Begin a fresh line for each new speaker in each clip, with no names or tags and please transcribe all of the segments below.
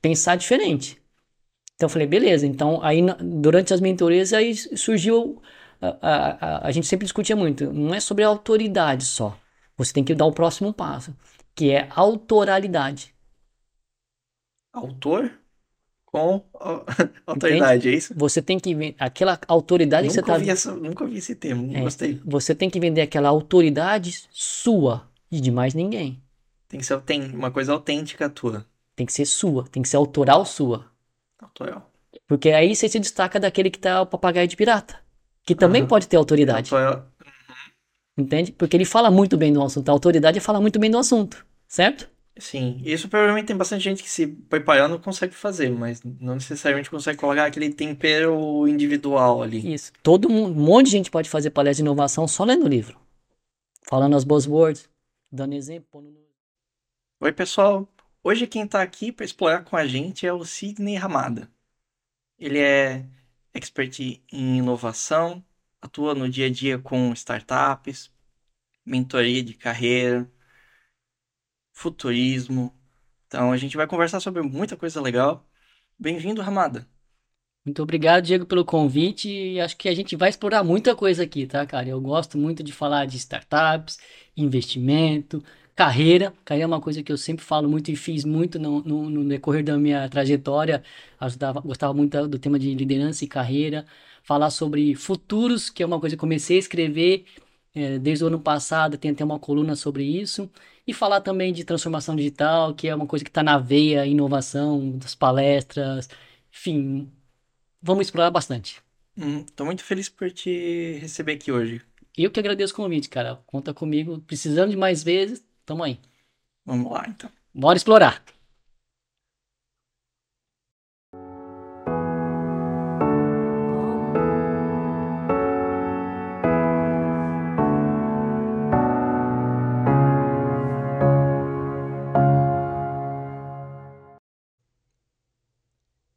pensar diferente. Então eu falei, beleza. Então aí durante as mentorias aí surgiu a, a, a, a gente sempre discutia muito. Não é sobre autoridade só. Você tem que dar o próximo passo, que é autoralidade.
Autor com autoridade, Entende? é isso?
Você tem que ver aquela autoridade
nunca
que você
está. Nunca vi esse termo, é, gostei.
Você tem que vender aquela autoridade sua e de mais ninguém.
Tem que ser uma coisa autêntica tua.
Tem que ser sua, tem que ser autoral sua.
Autoral.
Porque aí você se destaca daquele que tá o papagaio de pirata. Que também uhum. pode ter autoridade. Autoral. Entende? Porque ele fala muito bem do assunto. A autoridade fala muito bem do assunto, certo?
Sim, isso provavelmente tem bastante gente que se preparando consegue fazer, mas não necessariamente consegue colocar aquele tempero individual ali.
Isso. Todo mundo, um monte de gente pode fazer palestra de inovação só lendo o livro. Falando as buzzwords, dando exemplo.
Oi, pessoal. Hoje quem está aqui para explorar com a gente é o Sidney Ramada. Ele é expert em inovação, atua no dia a dia com startups, mentoria de carreira, futurismo. Então a gente vai conversar sobre muita coisa legal. Bem-vindo, Ramada.
Muito obrigado, Diego, pelo convite. Acho que a gente vai explorar muita coisa aqui, tá, cara? Eu gosto muito de falar de startups, investimento, carreira. Carreira é uma coisa que eu sempre falo muito e fiz muito no, no, no decorrer da minha trajetória. Ajudava, gostava muito do tema de liderança e carreira. Falar sobre futuros, que é uma coisa que comecei a escrever é, desde o ano passado, tem até uma coluna sobre isso. E falar também de transformação digital, que é uma coisa que está na veia, inovação, das palestras, enfim, vamos explorar bastante.
Estou hum, muito feliz por te receber aqui hoje.
Eu que agradeço o convite, cara. Conta comigo. Precisando de mais vezes, tamo aí.
Vamos lá, então.
Bora explorar.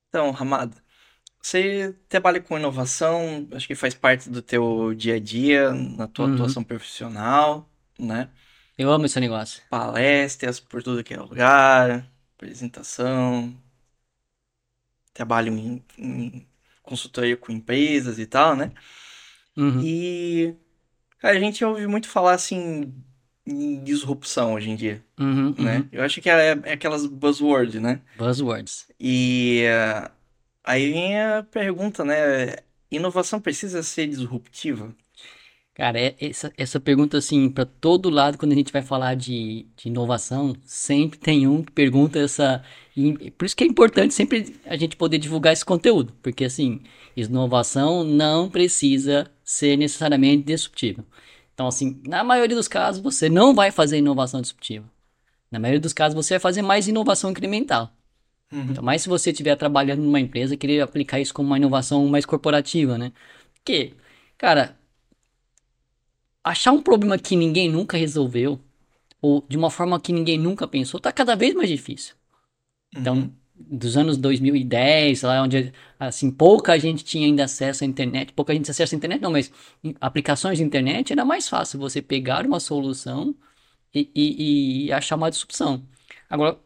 Então, Ramada, você trabalha com inovação, acho que faz parte do teu dia a dia, na tua uhum. atuação profissional, né?
Eu amo esse negócio.
Palestras por tudo que é lugar, apresentação, trabalho em, em consultoria com empresas e tal, né? Uhum. E cara, a gente ouve muito falar assim em disrupção hoje em dia, uhum, né? Uhum. Eu acho que é, é, aquelas buzzwords, né?
Buzzwords.
E uh, aí vem a pergunta, né? Inovação precisa ser disruptiva?
Cara, é, essa, essa pergunta, assim, para todo lado, quando a gente vai falar de, de inovação, sempre tem um que pergunta essa. E por isso que é importante sempre a gente poder divulgar esse conteúdo, porque, assim, inovação não precisa ser necessariamente disruptiva. Então, assim, na maioria dos casos, você não vai fazer inovação disruptiva. Na maioria dos casos, você vai fazer mais inovação incremental. Uhum. Então, mais se você estiver trabalhando numa empresa, querer aplicar isso como uma inovação mais corporativa, né? Porque, cara, achar um problema que ninguém nunca resolveu, ou de uma forma que ninguém nunca pensou, tá cada vez mais difícil. Então, uhum dos anos 2010, lá onde assim pouca gente tinha ainda acesso à internet, pouca gente acesso à internet, não, mas aplicações de internet era mais fácil você pegar uma solução e, e, e achar uma disrupção. Agora,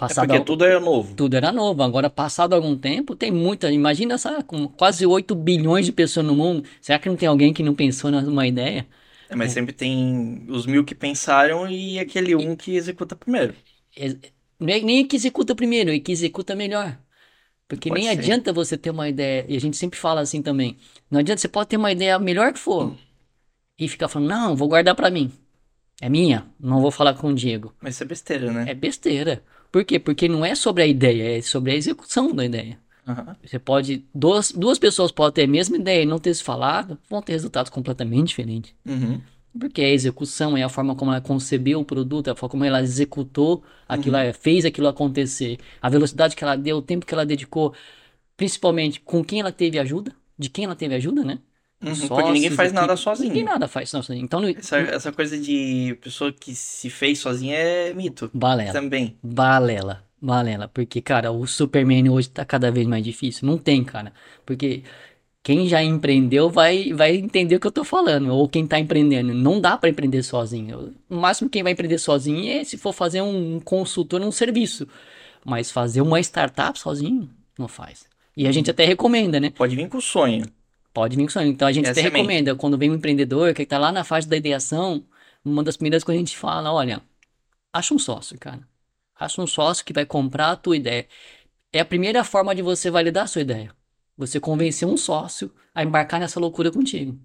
passado é porque tudo era novo.
Tudo era novo. Agora, passado algum tempo, tem muita. Imagina essa, com quase 8 bilhões de pessoas no mundo. Será que não tem alguém que não pensou numa ideia?
É, mas é. sempre tem os mil que pensaram e aquele um que executa primeiro.
Nem que executa primeiro, é que executa melhor. Porque pode nem ser. adianta você ter uma ideia, e a gente sempre fala assim também. Não adianta, você pode ter uma ideia melhor que for. Hum. E ficar falando, não, vou guardar para mim. É minha, não vou falar com o Diego.
Mas isso é besteira, né?
É besteira. Por quê? Porque não é sobre a ideia, é sobre a execução da ideia. Uhum. Você pode. Duas, duas pessoas podem ter a mesma ideia e não ter se falado, vão ter resultados completamente diferentes. Uhum. Porque a execução é a forma como ela concebeu o produto, é a forma como ela executou aquilo, uhum. fez aquilo acontecer, a velocidade que ela deu, o tempo que ela dedicou, principalmente com quem ela teve ajuda, de quem ela teve ajuda, né?
Uhum, Sócios, porque ninguém faz nada sozinho.
Ninguém nada faz sozinho. Então,
essa, essa coisa de pessoa que se fez sozinha é mito.
Balela.
Também.
Balela. Balela. Porque, cara, o Superman hoje tá cada vez mais difícil. Não tem, cara. Porque quem já empreendeu vai, vai entender o que eu tô falando, ou quem tá empreendendo. Não dá para empreender sozinho. O máximo quem vai empreender sozinho é se for fazer um consultor num serviço. Mas fazer uma startup sozinho, não faz. E a gente até recomenda, né?
Pode vir com sonho.
Pode vir com sonho. Então a gente até recomenda, quando vem um empreendedor que está lá na fase da ideação, uma das primeiras coisas que a gente fala, olha, acha um sócio, cara. Acha um sócio que vai comprar a tua ideia. É a primeira forma de você validar a sua ideia. Você convencer um sócio a embarcar nessa loucura contigo.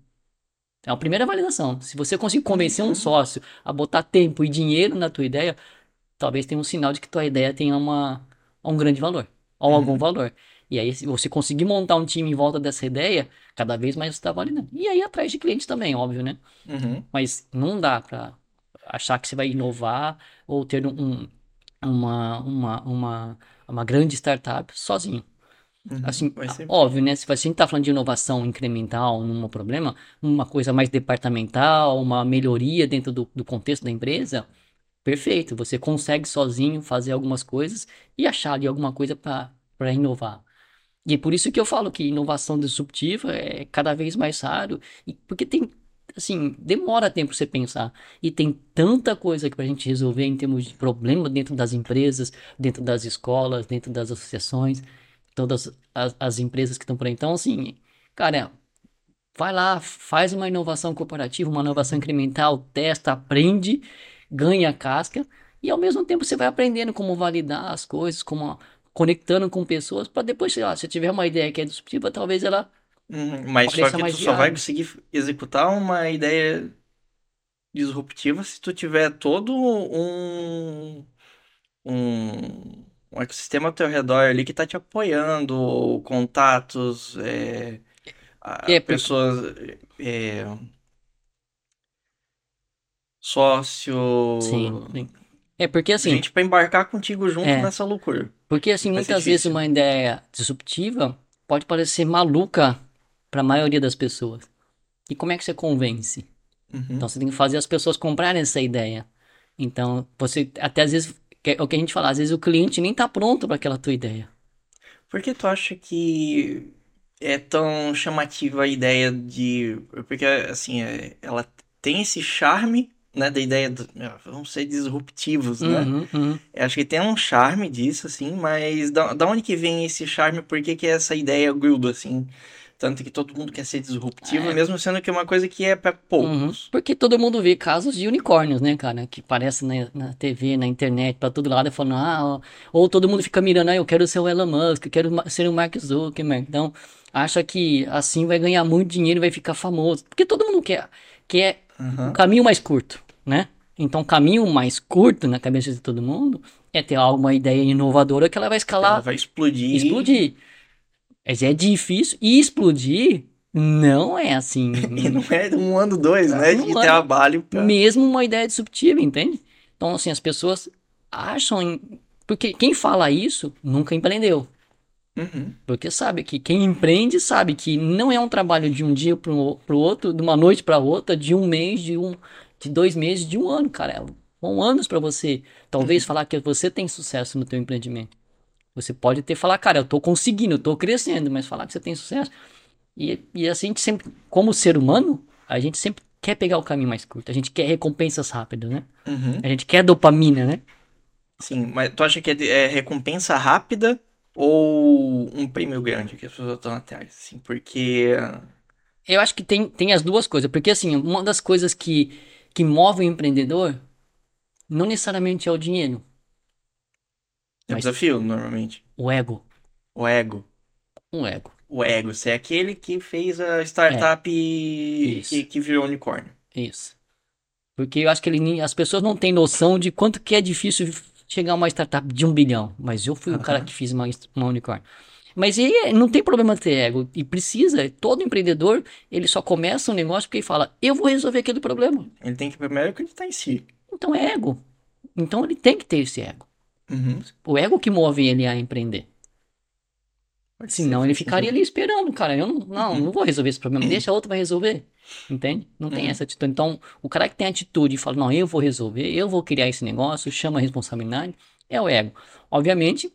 É a primeira validação. Se você conseguir convencer um uhum. sócio a botar tempo e dinheiro na tua ideia, talvez tenha um sinal de que tua ideia tenha uma, um grande valor. Ou uhum. algum valor. E aí, se você conseguir montar um time em volta dessa ideia, cada vez mais você está validando. E aí, atrás de clientes também, óbvio, né? Uhum. Mas não dá para achar que você vai inovar ou ter um, uma, uma, uma, uma grande startup sozinho. Uhum, assim, óbvio, né? Se a gente tá falando de inovação incremental num problema, uma coisa mais departamental, uma melhoria dentro do, do contexto da empresa, perfeito. Você consegue sozinho fazer algumas coisas e achar ali alguma coisa para inovar. E é por isso que eu falo que inovação disruptiva é cada vez mais raro, e porque tem, assim, demora tempo você pensar. E tem tanta coisa que a gente resolver em termos de problema dentro das empresas, dentro das escolas, dentro das associações, todas as, as empresas que estão por aí. Então, assim, cara, vai lá, faz uma inovação corporativa, uma inovação incremental, testa, aprende, ganha casca, e ao mesmo tempo você vai aprendendo como validar as coisas, como conectando com pessoas para depois, sei lá, se tiver uma ideia que é disruptiva, talvez ela.
Uhum, mas só que tu só vai conseguir executar uma ideia disruptiva se tu tiver todo um, um, um ecossistema ao teu redor ali que tá te apoiando, contatos, é, é pessoas. É, sócio.
Sim, sim. É porque assim.
Gente pra embarcar contigo junto é, nessa loucura.
Porque assim, Vai muitas vezes uma ideia disruptiva pode parecer maluca para a maioria das pessoas. E como é que você convence? Uhum. Então você tem que fazer as pessoas comprarem essa ideia. Então, você até às vezes é o que a gente fala, às vezes o cliente nem tá pronto para aquela tua ideia.
Por que tu acha que é tão chamativa a ideia de. Porque, assim, é, ela tem esse charme né, da ideia do, vamos ser disruptivos, né? Uhum, uhum. Acho que tem um charme disso, assim, mas da, da onde que vem esse charme? Por que que essa ideia gruda, assim? Tanto que todo mundo quer ser disruptivo, é. mesmo sendo que é uma coisa que é para poucos. Uhum.
Porque todo mundo vê casos de unicórnios, né, cara? Que aparecem na, na TV, na internet, para todo lado, falando, ah, ou todo mundo fica mirando, ah, eu quero ser o Elon Musk, eu quero ser o Mark Zuckerberg. Então, acha que assim vai ganhar muito dinheiro e vai ficar famoso. Porque todo mundo quer, quer uhum. um caminho mais curto né? Então, o caminho mais curto na cabeça de todo mundo é ter alguma ideia inovadora que ela vai escalar. Ela
vai explodir.
Explodir. Mas é difícil. E explodir não é assim.
e não é um ano, dois, né? De é. trabalho.
Pra... Mesmo uma ideia disruptiva, entende? Então, assim, as pessoas acham. Porque quem fala isso nunca empreendeu. Uhum. Porque sabe que quem empreende sabe que não é um trabalho de um dia para o outro, de uma noite para outra, de um mês, de um, de dois meses, de um ano, cara. São anos para você, talvez, uhum. falar que você tem sucesso no teu empreendimento. Você pode ter falar, cara, eu tô conseguindo, eu tô crescendo, mas falar que você tem sucesso. E, e assim, a gente sempre, como ser humano, a gente sempre quer pegar o caminho mais curto. A gente quer recompensas rápidas, né? Uhum. A gente quer dopamina, né?
Sim, mas tu acha que é, é recompensa rápida ou um prêmio grande que as pessoas estão atrás? Assim, porque.
Eu acho que tem, tem as duas coisas. Porque, assim, uma das coisas que que move o empreendedor não necessariamente é o dinheiro.
É o desafio, normalmente.
O ego.
O ego.
O ego.
O ego. Você é aquele que fez a startup é. que, que virou unicórnio.
Isso. Porque eu acho que ele, as pessoas não têm noção de quanto que é difícil chegar a uma startup de um bilhão. Mas eu fui uhum. o cara que fiz uma, uma unicórnio. Mas ele não tem problema ter ego. E precisa, todo empreendedor, ele só começa um negócio porque ele fala, eu vou resolver aquele problema.
Ele tem que primeiro acreditar em si.
Então é ego. Então ele tem que ter esse ego. Uhum. O ego que move ele a empreender. Pode Senão ser, ele ficaria ali esperando, cara. Eu não, não, uhum. não vou resolver esse problema. Deixa a outra vai resolver. Entende? Não tem uhum. essa atitude. Então, o cara que tem atitude e fala, não, eu vou resolver, eu vou criar esse negócio, chama a responsabilidade, é o ego. Obviamente,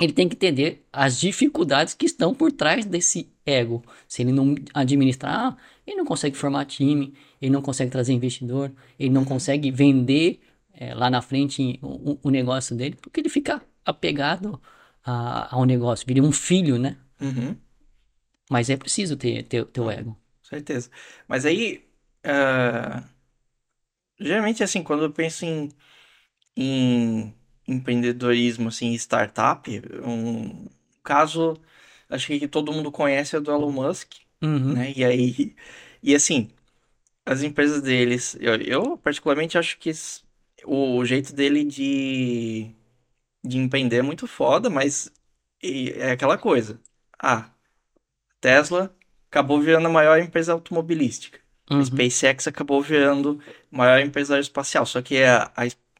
ele tem que entender as dificuldades que estão por trás desse ego. Se ele não administrar, ele não consegue formar time, ele não consegue trazer investidor, ele não consegue vender é, lá na frente o, o, negócio dele, porque ele fica apegado a, ao negócio, vira um filho, né?
Uhum.
Mas é preciso ter, ter teu ego.
Certeza. Mas aí, uh, geralmente, assim, quando eu penso em, em empreendedorismo, assim, startup, um caso, acho que todo mundo conhece é do Elon Musk,
uhum.
né? E aí, e assim, as empresas deles, eu, eu particularmente acho que o jeito dele de, de empreender é muito foda, mas é aquela coisa. Ah, Tesla acabou virando a maior empresa automobilística. Uhum. A SpaceX acabou virando a maior empresa aeroespacial. Só que a,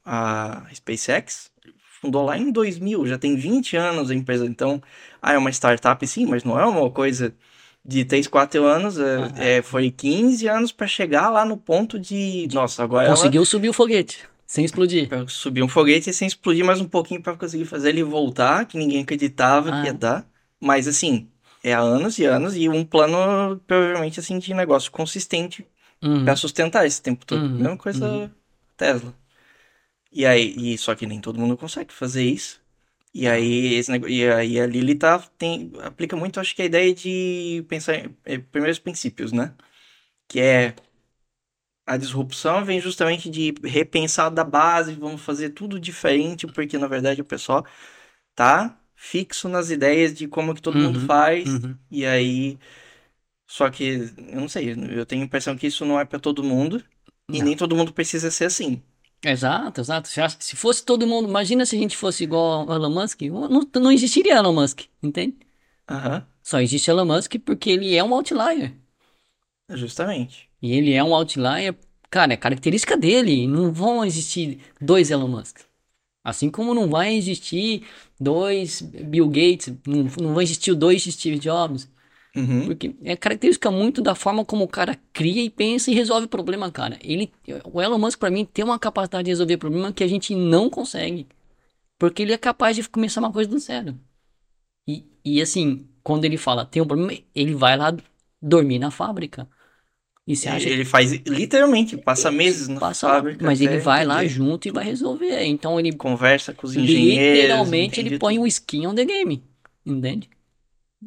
a, a SpaceX fundou lá em 2000, já tem 20 anos a empresa. Então, ah, é uma startup sim, mas não é uma coisa de 3, 4 anos. Uhum. É, foi 15 anos para chegar lá no ponto de. Nossa, agora.
Conseguiu ela... subir o foguete. Sem explodir.
Pra subir um foguete sem explodir mais um pouquinho para conseguir fazer ele voltar, que ninguém acreditava ah. que ia dar. Mas assim, é há anos e anos e um plano, provavelmente, assim, de negócio consistente uhum. para sustentar esse tempo todo. Uhum. Mesma coisa uhum. Tesla. E aí, e, só que nem todo mundo consegue fazer isso. E aí, esse negócio, e aí a Lili tá, tem, aplica muito, acho que a ideia de pensar em, em é, primeiros princípios, né? Que é a disrupção vem justamente de repensar da base, vamos fazer tudo diferente, porque na verdade o pessoal tá fixo nas ideias de como que todo uhum, mundo faz, uhum. e aí. Só que, eu não sei, eu tenho a impressão que isso não é para todo mundo, não. e nem todo mundo precisa ser assim.
Exato, exato. Se fosse todo mundo, imagina se a gente fosse igual ao Elon Musk, não, não existiria Elon Musk, entende?
Uhum.
Só existe Elon Musk porque ele é um outlier.
Justamente.
E ele é um outlier, cara, é característica dele. Não vão existir dois Elon Musk. Assim como não vai existir dois Bill Gates, não, não vai existir dois Steve Jobs.
Uhum.
Porque é característica muito da forma como o cara cria e pensa e resolve o problema, cara. Ele, o Elon Musk, para mim, tem uma capacidade de resolver problema que a gente não consegue. Porque ele é capaz de começar uma coisa do zero. E, e assim, quando ele fala tem um problema, ele vai lá dormir na fábrica.
E você acha ele faz literalmente, passa meses na passa fábrica.
Mas ele vai lá junto e vai resolver. Então ele
conversa com os engenheiros.
Literalmente ele põe o skin on the game. Entende?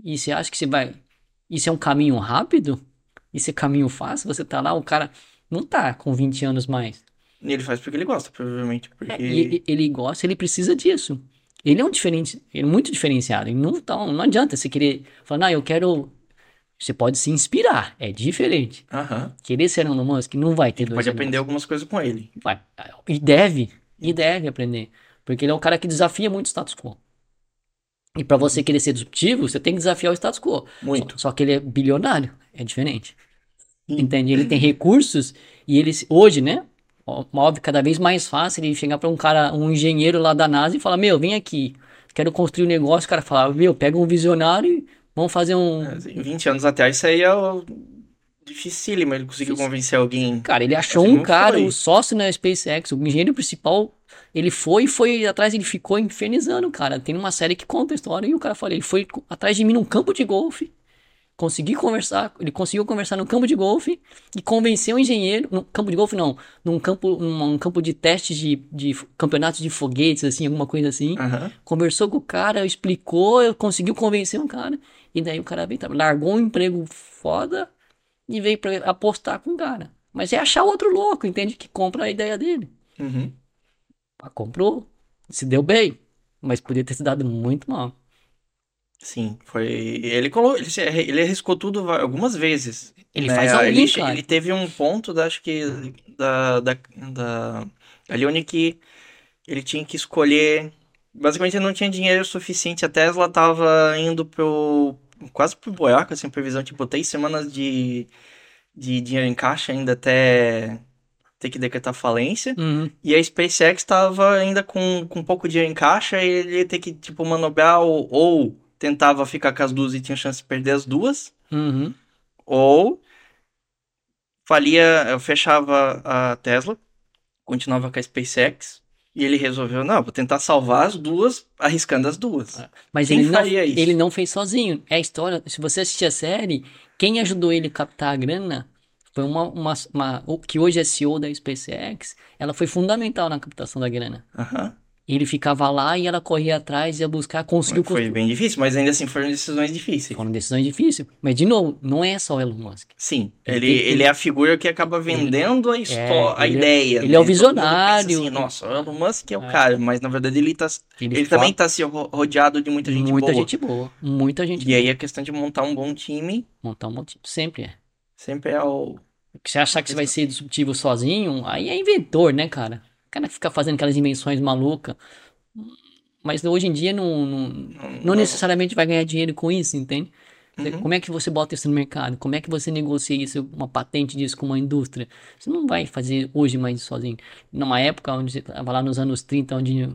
E você acha que você vai. Isso é um caminho rápido? Isso é caminho fácil? Você tá lá, o cara não tá com 20 anos mais.
E ele faz porque ele gosta, provavelmente. Porque... É,
ele, ele gosta, ele precisa disso. Ele é um diferente, ele é muito diferenciado. E não, tá, não adianta você querer falar, não, eu quero você pode se inspirar, é diferente.
Uhum.
Querer ser Elon Musk não vai ter dois
Pode aprender algumas coisas com ele.
Vai. E deve, e deve aprender. Porque ele é um cara que desafia muito o status quo. E para você querer ser disruptivo, você tem que desafiar o status quo.
Muito.
Só, só que ele é bilionário, é diferente. Sim. Entende? Ele tem recursos e ele hoje, né? Óbvio, cada vez mais fácil ele chegar para um cara, um engenheiro lá da NASA e falar: Meu, vem aqui, quero construir um negócio. O cara fala: Meu, pega um visionário e Vamos fazer um.
É, 20 anos atrás isso aí é o... dificílimo ele conseguiu convencer alguém.
Cara, ele achou assim, um cara, o sócio na SpaceX, o engenheiro principal. Ele foi e foi atrás, ele ficou infernizando, cara. Tem uma série que conta a história e o cara falou: ele foi atrás de mim num campo de golfe consegui conversar, ele conseguiu conversar no campo de golfe e convencer o engenheiro, no campo de golfe não, num campo, num, campo de testes de, de campeonatos de foguetes, assim, alguma coisa assim.
Uhum.
Conversou com o cara, explicou, conseguiu convencer o cara. E daí o cara veio, largou um emprego foda e veio pra apostar com o cara. Mas é achar outro louco, entende? Que compra a ideia dele.
Uhum.
Ah, comprou, se deu bem, mas podia ter se dado muito mal.
Sim, foi. Ele colocou, ele, ele arriscou tudo algumas vezes.
Ele né? faz algum,
ele,
cara.
ele teve um ponto, da, acho que da, da, da, da Leone que ele tinha que escolher. Basicamente, ele não tinha dinheiro suficiente. A Tesla tava indo pro quase pro boiaco, assim, previsão tipo três semanas de, de dinheiro em caixa ainda até ter que decretar falência.
Uhum.
E a SpaceX estava ainda com, com pouco dinheiro em caixa e ele ia ter que, tipo, manobrar ou, ou tentava ficar com as duas e tinha chance de perder as duas.
Uhum.
Ou falia, eu fechava a Tesla, continuava com a SpaceX. E ele resolveu, não, vou tentar salvar as duas, arriscando as duas. É.
Mas quem ele não, isso? ele não fez sozinho. É a história. Se você assistir a série, quem ajudou ele a captar a grana foi uma, uma, uma que hoje é CEO da SpaceX. Ela foi fundamental na captação da grana.
Uhum.
ele ficava lá e ela corria atrás, ia buscar, conseguiu...
Foi bem difícil, mas ainda assim foram decisões difíceis.
Foram decisões difíceis. Mas, de novo, não é só o Elon Musk.
Sim, ele, ele, ele é a figura que acaba vendendo ele, a, história, é, a
ele,
ideia.
Ele né? é o visionário.
Assim, Nossa, o Elon Musk é o é. cara, mas na verdade ele, tá, ele, também está se rodeado de muita gente
muita
boa.
Muita gente boa, muita gente
E
boa.
aí a questão de montar um bom time...
Montar um bom time, sempre é.
Sempre é o...
Você achar que você vai ser disruptivo sozinho, aí é inventor, né, cara? O cara fica fazendo aquelas invenções malucas mas hoje em dia não, não, não necessariamente vai ganhar dinheiro com isso, entende? Uhum. Como é que você bota isso no mercado? Como é que você negocia isso, uma patente disso com uma indústria? Você não vai fazer hoje mais sozinho. Numa época onde você estava lá nos anos 30, onde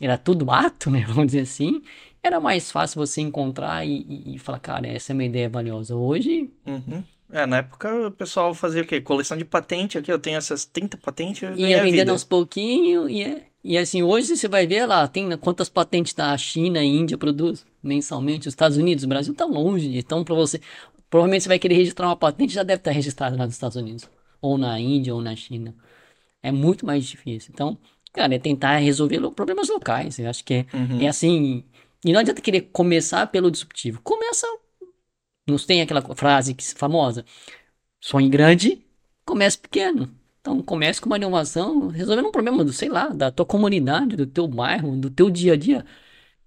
era tudo mato, né? Vamos dizer assim, era mais fácil você encontrar e, e, e falar, cara, essa é uma ideia valiosa. Hoje.
Uhum. É, na época o pessoal fazia o quê? Coleção de patente aqui, eu tenho essas 30 patentes.
Ia vendendo aos pouquinhos, e é. E assim, hoje você vai ver lá, tem quantas patentes da China e Índia produz mensalmente, os Estados Unidos, o Brasil tá longe, então para você, provavelmente você vai querer registrar uma patente, já deve estar registrada lá nos Estados Unidos, ou na Índia, ou na China. É muito mais difícil. Então, cara, é tentar resolver problemas locais, eu acho que é, uhum. é assim, e não adianta querer começar pelo disruptivo, começa, não tem aquela frase famosa, sonhe grande, comece pequeno. Então comece com uma inovação resolvendo um problema do, sei lá, da tua comunidade, do teu bairro, do teu dia a dia.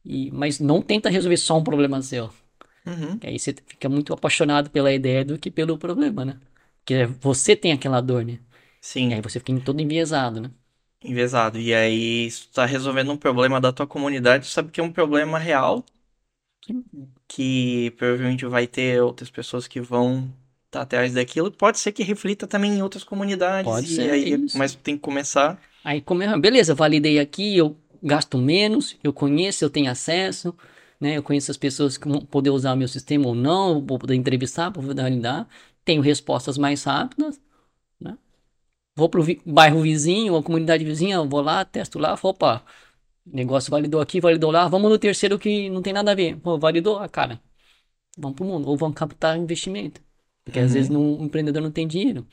E, mas não tenta resolver só um problema seu. Uhum. aí você fica muito apaixonado pela ideia do que pelo problema, né? Porque você tem aquela dor, né?
Sim.
E aí você fica todo enviesado, né?
Enviesado. E aí, se tu tá resolvendo um problema da tua comunidade, tu sabe que é um problema real. Sim. Que provavelmente vai ter outras pessoas que vão tá atrás daquilo, pode ser que reflita também em outras comunidades.
Pode ser.
Aí, mas tem que começar.
Aí, come... beleza, validei aqui, eu gasto menos, eu conheço, eu tenho acesso, né? Eu conheço as pessoas que vão poder usar o meu sistema ou não, vou poder entrevistar, vou poder validar. Tenho respostas mais rápidas, né? Vou pro vi... bairro vizinho, ou comunidade vizinha, vou lá, testo lá, opa, negócio validou aqui, validou lá, vamos no terceiro que não tem nada a ver. Pô, validou, ah, cara, vamos pro mundo, ou vamos captar investimento. Porque uhum. às vezes não, o empreendedor não tem dinheiro.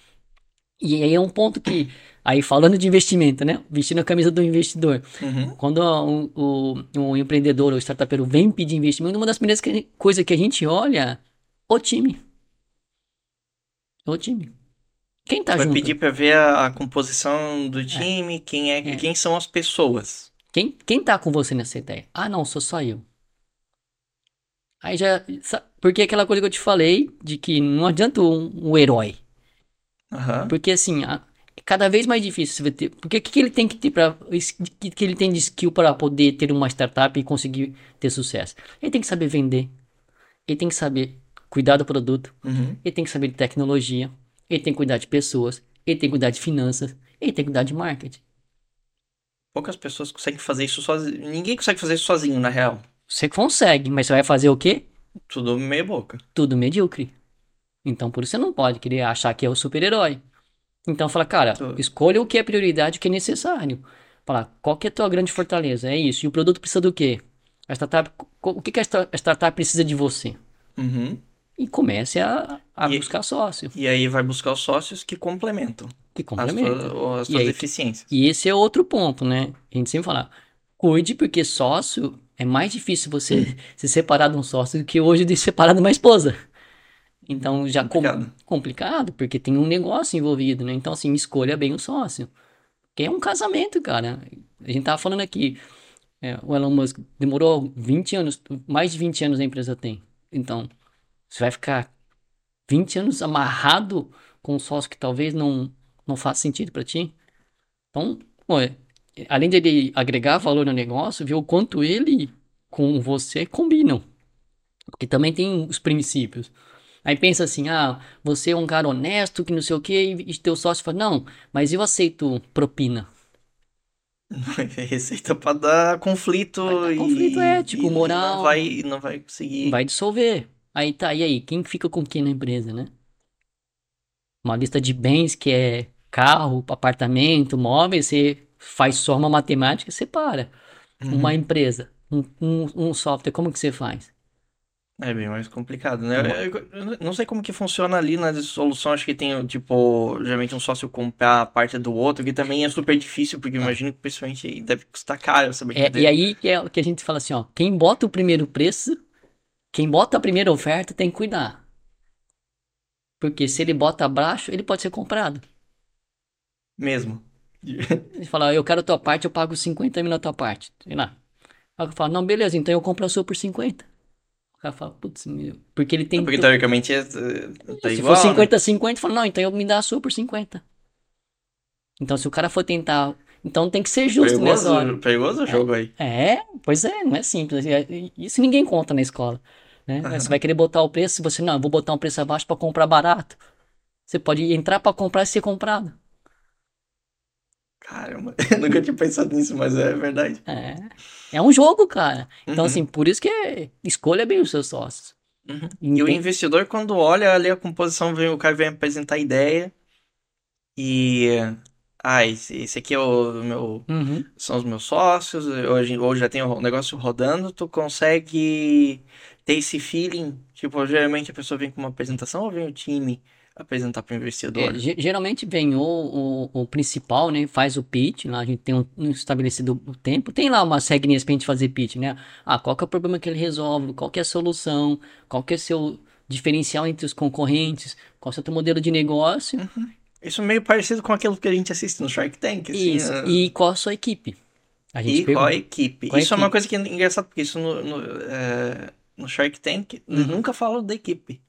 E aí é um ponto que, aí falando de investimento, né? Vestindo a camisa do investidor. Uhum. Quando o, o, o empreendedor ou startupeiro vem pedir investimento, uma das primeiras coisas que a gente olha, o time. O time. Quem tá
Vai
junto?
Vai pedir para ver a, a, composição do é. time, é. quem é, é, quem são as pessoas.
Quem, quem tá com você nessa ideia? Ah, não, sou só eu. Aí já. Porque aquela coisa que eu te falei, de que não adianta um, um herói. Uhum. Porque assim, a, é cada vez mais difícil você ter. Porque o que, que ele tem que ter para que, que ele tem de skill para poder ter uma startup e conseguir ter sucesso? Ele tem que saber vender. Ele tem que saber cuidar do produto. Uhum. Ele tem que saber de tecnologia. Ele tem que cuidar de pessoas. Ele tem que cuidar de finanças. Ele tem que cuidar de marketing.
Poucas pessoas conseguem fazer isso sozinho. Ninguém consegue fazer isso sozinho, na real.
Você consegue, mas você vai fazer o quê?
Tudo meia boca.
Tudo medíocre. Então por isso você não pode querer achar que é o super-herói. Então fala, cara, Tudo. escolha o que é prioridade, o que é necessário. Fala, qual que é a tua grande fortaleza? É isso. E o produto precisa do quê? A startup, o que, que a startup precisa de você?
Uhum.
E comece a, a e, buscar sócio.
E aí vai buscar os sócios que complementam.
Que complementam.
As tuas, as tuas deficiências.
E esse é outro ponto, né? A gente sempre fala, cuide porque sócio é mais difícil você se separar de um sócio do que hoje de se separar de uma esposa. Então já complicado. Com... complicado, porque tem um negócio envolvido, né? Então assim, escolha bem o sócio. Que é um casamento, cara. A gente tava falando aqui, é, o Elon Musk demorou 20 anos, mais de 20 anos a empresa tem. Então, você vai ficar 20 anos amarrado com um sócio que talvez não, não faça sentido para ti. Então, pô, além de ele agregar valor no negócio, ver o quanto ele com você combinam. Porque também tem os princípios. Aí pensa assim, ah, você é um cara honesto, que não sei o que, e teu sócio fala, não, mas eu aceito propina.
Receita pra dar conflito.
Dar conflito ético, e moral.
Não vai, não vai conseguir.
Vai dissolver. Aí tá, e aí? Quem fica com quem na empresa, né? Uma lista de bens que é carro, apartamento, móveis, você faz só uma matemática e separa. Uhum. Uma empresa, um, um, um, software, como que você faz?
É bem mais complicado, né? Eu, eu não sei como que funciona ali na dissolução, acho que tem, tipo, geralmente um sócio comprar a parte do outro, que também é super difícil, porque imagino que pessoalmente deve custar caro essa
É, e aí é que a gente fala assim, ó, quem bota o primeiro preço, quem bota a primeira oferta tem que cuidar. Porque se ele bota abaixo, ele pode ser comprado.
Mesmo.
Ele fala, eu quero a tua parte, eu pago 50 mil na tua parte. Sei lá. Aí eu falo, não, beleza, então eu compro a sua por 50. O cara fala, putz, meu. Porque ele tem.
Porque teoricamente é,
tá se igual, for 50 né? 50, fala, não, então eu me dá a sua por 50. Então se o cara for tentar. Então tem que ser justo
perigoso, nessa hora. Perigoso o jogo
é,
aí.
É, pois é, não é simples. Isso ninguém conta na escola. Né? Uhum. Você vai querer botar o preço, se você, não, eu vou botar um preço abaixo para comprar barato. Você pode entrar para comprar e ser comprado.
Caramba, eu nunca tinha pensado nisso, mas é verdade.
É. É um jogo, cara. Então, uhum. assim, por isso que é, escolha bem os seus sócios.
Uhum. E o investidor, quando olha ali a composição, vem, o cara vem apresentar a ideia e. Ah, esse, esse aqui é o meu. Uhum. São os meus sócios. Hoje, hoje já tem o negócio rodando. Tu consegue ter esse feeling. Tipo, geralmente a pessoa vem com uma apresentação ou vem o time? apresentar para o investidor?
É, geralmente vem o, o, o, principal, né? Faz o pitch, lá a gente tem um, um estabelecido tempo, tem lá umas regrinhas para a gente fazer pitch, né? Ah, qual que é o problema que ele resolve, qual que é a solução, qual que é o seu diferencial entre os concorrentes, qual é o seu modelo de negócio.
Uhum. Isso meio parecido com aquilo que a gente assiste no Shark Tank.
Assim, isso, uh... e qual a sua equipe?
A gente e pergunta, qual a equipe? Qual isso é uma coisa que é engraçada, porque isso no, no, uh, no Shark Tank, uhum. nunca falam da equipe.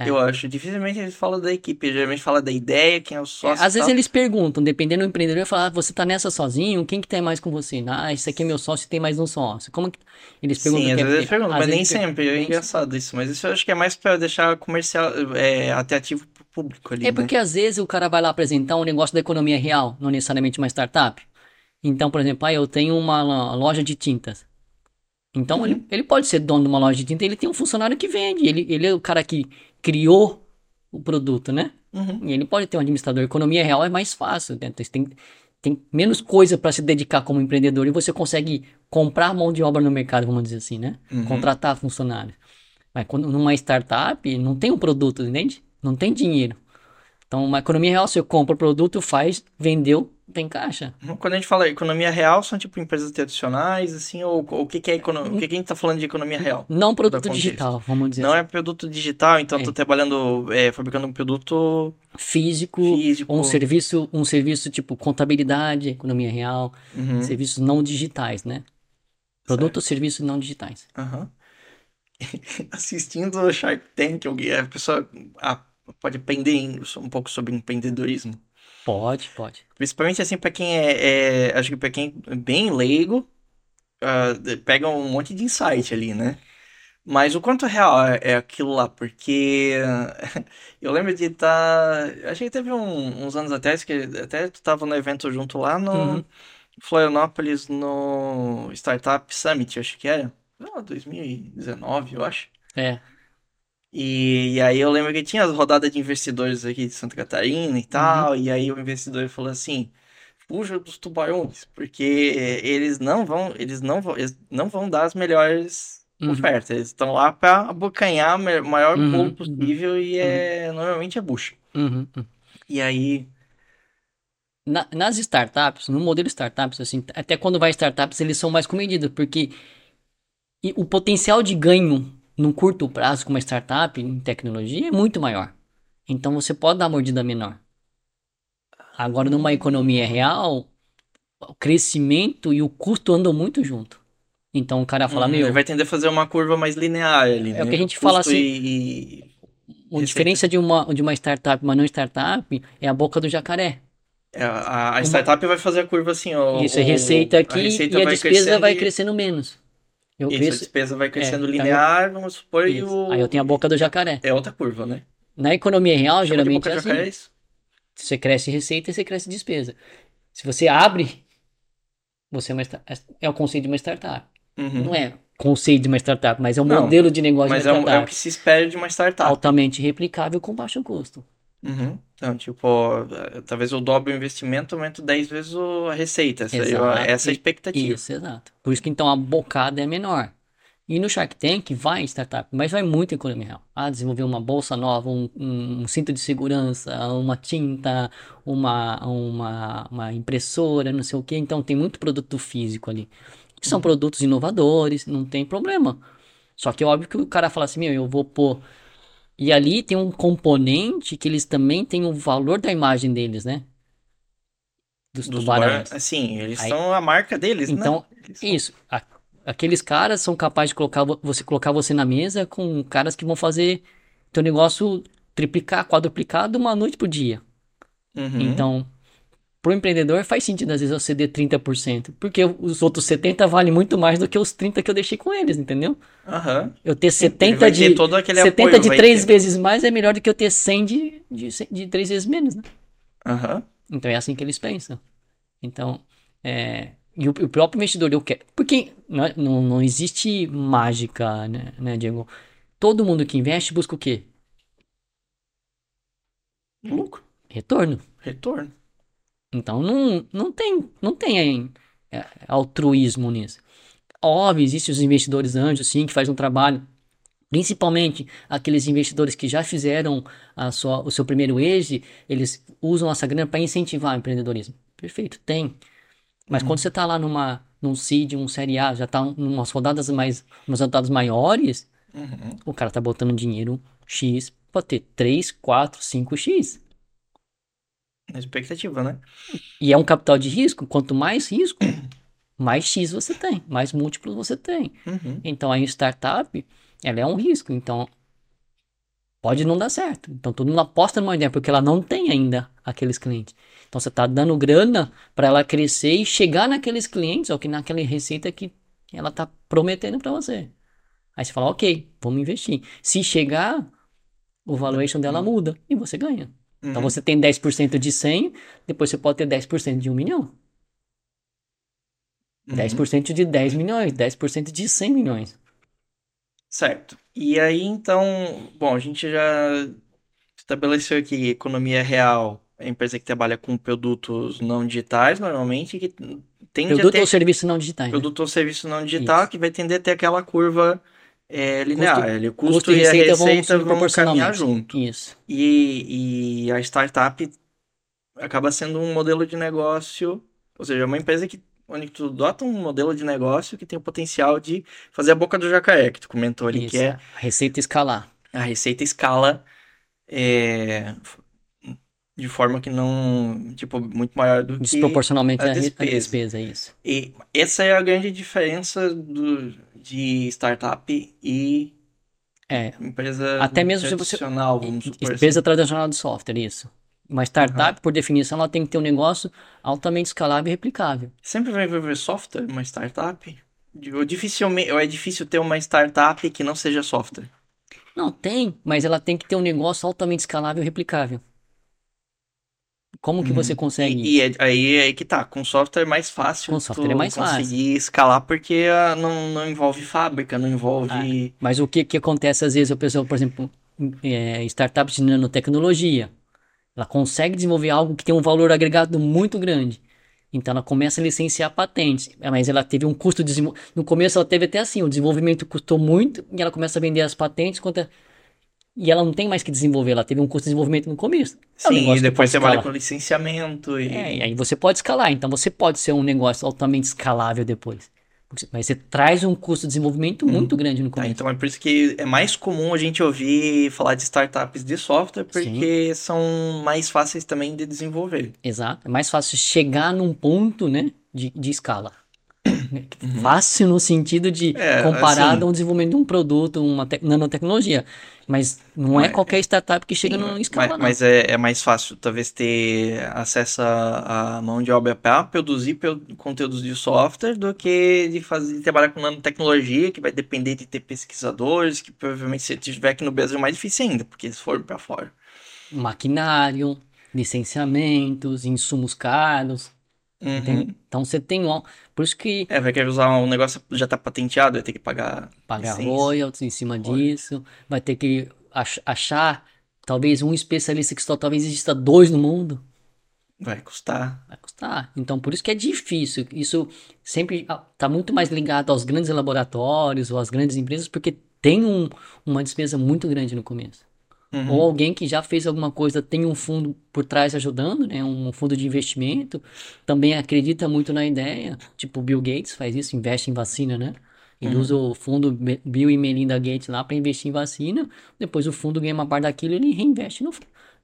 É. Eu acho. Dificilmente eles falam da equipe, geralmente fala da ideia, quem é o sócio.
É, às vezes eles perguntam, dependendo do empreendedor, falar, ah, você tá nessa sozinho? Quem que tem mais com você? Ah, esse aqui é meu sócio tem mais um sócio. Como que. Eles perguntam.
Sim, às vezes eles perguntam, mas nem sempre. É engraçado isso. Mas isso eu acho que é mais para deixar comercial, é, atrativo público ali.
É porque
né?
às vezes o cara vai lá apresentar um negócio da economia real, não necessariamente uma startup. Então, por exemplo, ah, eu tenho uma loja de tintas. Então, uhum. ele, ele pode ser dono de uma loja de tinta, ele tem um funcionário que vende. Ele, ele é o cara que criou o produto, né? Uhum. E ele pode ter um administrador. Economia real é mais fácil, né? Então, tem, tem menos coisa para se dedicar como empreendedor e você consegue comprar mão de obra no mercado, vamos dizer assim, né? Uhum. Contratar funcionários. Mas quando numa startup não tem um produto, entende? Não tem dinheiro. Então, uma economia real, você compra o produto, faz, vendeu, tem caixa.
Quando a gente fala economia real, são tipo empresas tradicionais, assim, ou o que, que é economia? O que, que a gente tá falando de economia real?
Não produto digital, vamos dizer
Não
assim.
é produto digital, então é. tô trabalhando, é, fabricando um produto
físico, físico. um serviço, um serviço tipo contabilidade, economia real, uhum. serviços não digitais, né? Produto ou serviços não digitais.
Uhum. Assistindo o Shark Tank, a pessoa ah, pode aprender um pouco sobre empreendedorismo.
Pode, pode.
Principalmente assim para quem é, é, acho que para quem é bem leigo, uh, pega um monte de insight ali, né? Mas o quanto real é, é aquilo lá, porque eu lembro de estar, tá, acho que teve um, uns anos atrás que até tu tava no evento junto lá no uhum. Florianópolis no Startup Summit, acho que era, 2019, eu acho.
É.
E, e, aí eu lembro que tinha as rodadas de investidores aqui de Santa Catarina e tal, uhum. e aí o investidor falou assim: fuja dos tubarões, porque eles não vão, eles não vão, eles não vão dar as melhores uhum. ofertas. Eles estão lá para abocanhar o maior uhum. bolo uhum. possível e é uhum. normalmente é bucha.
Uhum.
E aí
na, nas startups, no modelo startups, assim, até quando vai startups, eles são mais comedidos, porque o potencial de ganho num curto prazo com uma startup em tecnologia é muito maior. Então você pode dar uma mordida menor. Agora, numa economia real, o crescimento e o custo andam muito junto. Então o cara fala, hum, meu. Ele
vai tender a fazer uma curva mais linear ali. É
né? o que a gente custo fala assim. E... A diferença de uma, de uma startup, uma não startup, é a boca do jacaré.
É, a, a, startup uma... vai fazer a curva assim, ó.
Isso, é receita aqui receita e a despesa vai crescendo menos.
Eu Isso, a despesa vai crescendo é, linear, então vamos supor,
e o... Aí eu tenho a boca do jacaré.
É outra curva, né?
Na economia real, Chama geralmente é assim. É isso? Você cresce receita e você cresce despesa. Se você abre, você é, uma, é o conceito de uma startup. Uhum. Não é conceito de uma startup, mas é o Não, modelo de negócio
de
uma startup. Mas
é, o que se espera de uma startup.
Altamente replicável com baixo custo.
Uhum. Então, tipo, talvez eu dobre o investimento, aumento 10 vezes a receita. Essa, essa é a expectativa.
Isso, exato. Por isso que então a bocada é menor. E no Shark Tank vai startup, mas vai muito economia real. Ah, desenvolver uma bolsa nova, um, um, um, cinto de segurança, uma tinta, uma, uma, uma impressora, não sei o que. Então tem muito produto físico ali. São uhum. produtos inovadores, não tem problema. Só que é óbvio que o cara fala assim, meu, eu vou pôr. E ali tem um componente que eles também têm o valor da imagem deles, né?
Dos, dos tubarões. Bar... Sim, eles Aí, são a marca deles,
então, né? Então, isso. A aqueles caras são capazes de colocar você, colocar você na mesa com caras que vão fazer teu negócio triplicar, quadruplicar de uma noite pro dia. Uhum. Então, pro empreendedor faz sentido às vezes eu ceder 30%, porque os outros 70 valem muito mais do que os 30 que eu deixei com eles, entendeu?
Uhum.
Eu ter 70 de todo 70 apoio, de 3 vezes mais é melhor do que eu ter 100 de, de, de 3 vezes menos, né?
Uhum.
Então é assim que eles pensam. Então, é, e o, o próprio investidor, eu quero. Porque não, é, não, não existe mágica, né, né, Diego? Todo mundo que investe busca o quê?
Lucro.
Retorno.
Retorno.
Então não, não tem, não tem é, altruísmo nisso. Óbvio, existem os investidores anjos, sim, que fazem um trabalho. Principalmente aqueles investidores que já fizeram a sua, o seu primeiro age, eles usam essa grana para incentivar o empreendedorismo. Perfeito, tem. Mas uhum. quando você está lá numa, num seed, um série A, já está umas rodadas mais, umas rodadas maiores, uhum. o cara tá botando dinheiro X para ter 3, 4, 5X.
Expectativa, né?
E é um capital de risco. Quanto mais risco, mais X você tem, mais múltiplos você tem. Uhum. Então, a startup, ela é um risco. Então, pode não dar certo. Então, todo mundo aposta numa ideia, porque ela não tem ainda aqueles clientes. Então você está dando grana para ela crescer e chegar naqueles clientes ou que naquela receita que ela está prometendo para você. Aí você fala, ok, vamos investir. Se chegar, o valuation dela muda e você ganha. Então, uhum. Então você tem 10% de 100, depois você pode ter 10% de 1 milhão. Uhum. 10% de 10 milhões, 10% de 100 milhões.
Certo. E aí, então, bom, a gente já estabeleceu aqui economia real é empresa que trabalha com produtos não digitais, normalmente, que
tende produto a ter... ou serviço não digital. Né?
Produto né? ou serviço não digital, Isso. que vai tender a ter aquela curva é, linear. Custo, Ele, o custo, custo e, a receita vão, vão caminhar junto.
Isso.
E, e a startup acaba sendo um modelo de negócio, ou seja, uma empresa que onde tu adota um modelo de negócio que tem o potencial de fazer a boca do jacaré, que tu comentou ali, Isso. que é...
A receita escalar.
A receita escala é, de forma que não, tipo, muito maior do
Desproporcionalmente que a despesa. a despesa, é isso.
E essa é a grande diferença do, de startup e
é,
empresa
até mesmo
tradicional,
se você, vamos supor Empresa assim. tradicional de software, isso. Uma startup, uhum. por definição, ela tem que ter um negócio altamente escalável e replicável.
Sempre vai envolver software, uma startup? Dificilmente, ou é difícil ter uma startup que não seja software?
Não, tem, mas ela tem que ter um negócio altamente escalável e replicável. Como que você uhum. consegue?
E, e é, aí é aí que tá, com software é mais fácil.
Com software é mais
conseguir
fácil.
escalar porque uh, não, não envolve fábrica, não envolve. Ah,
mas o que, que acontece às vezes, a pessoa, por exemplo, é, startups de nanotecnologia, ela consegue desenvolver algo que tem um valor agregado muito grande. Então ela começa a licenciar patentes, mas ela teve um custo de no começo ela teve até assim, o desenvolvimento custou muito e ela começa a vender as patentes quanto e ela não tem mais que desenvolver, ela teve um custo de desenvolvimento no começo.
É Sim, um e depois você trabalha com licenciamento. E...
É, e aí você pode escalar, então você pode ser um negócio altamente escalável depois. Mas você traz um custo de desenvolvimento hum. muito grande no tá, começo.
Tá, então é por isso que é mais comum a gente ouvir falar de startups de software, porque Sim. são mais fáceis também de desenvolver.
Exato. É mais fácil chegar num ponto né, de, de escala. Uhum. Fácil no sentido de é, comparado assim, ao desenvolvimento de um produto, uma nanotecnologia. Mas não é é qualquer startup que chega sim, no escala.
Mas, mas é, é, mais fácil, talvez, ter acesso à mão de obra para produzir conteúdos de software do que de fazer de trabalhar com nanotecnologia, que vai depender de ter pesquisadores, que provavelmente se tiver aqui no Brasil é mais difícil ainda, porque eles foram para fora.
Maquinário, licenciamentos, insumos caros. Uhum. Então você tem um. Por isso que.
É, vai querer usar um negócio já tá patenteado, vai ter que pagar.
Pagar licença. royalties em cima disso. Vai ter que ach achar talvez um especialista que só talvez exista dois no mundo.
Vai custar.
Vai custar. Então, por isso que é difícil. Isso sempre está muito mais ligado aos grandes laboratórios ou às grandes empresas, porque tem um, uma despesa muito grande no começo. Uhum. Ou alguém que já fez alguma coisa tem um fundo por trás ajudando, né? Um fundo de investimento, também acredita muito na ideia. Tipo, Bill Gates faz isso, investe em vacina, né? Ele uhum. usa o fundo Bill e Melinda Gates lá para investir em vacina. Depois o fundo ganha uma parte daquilo e ele reinveste no,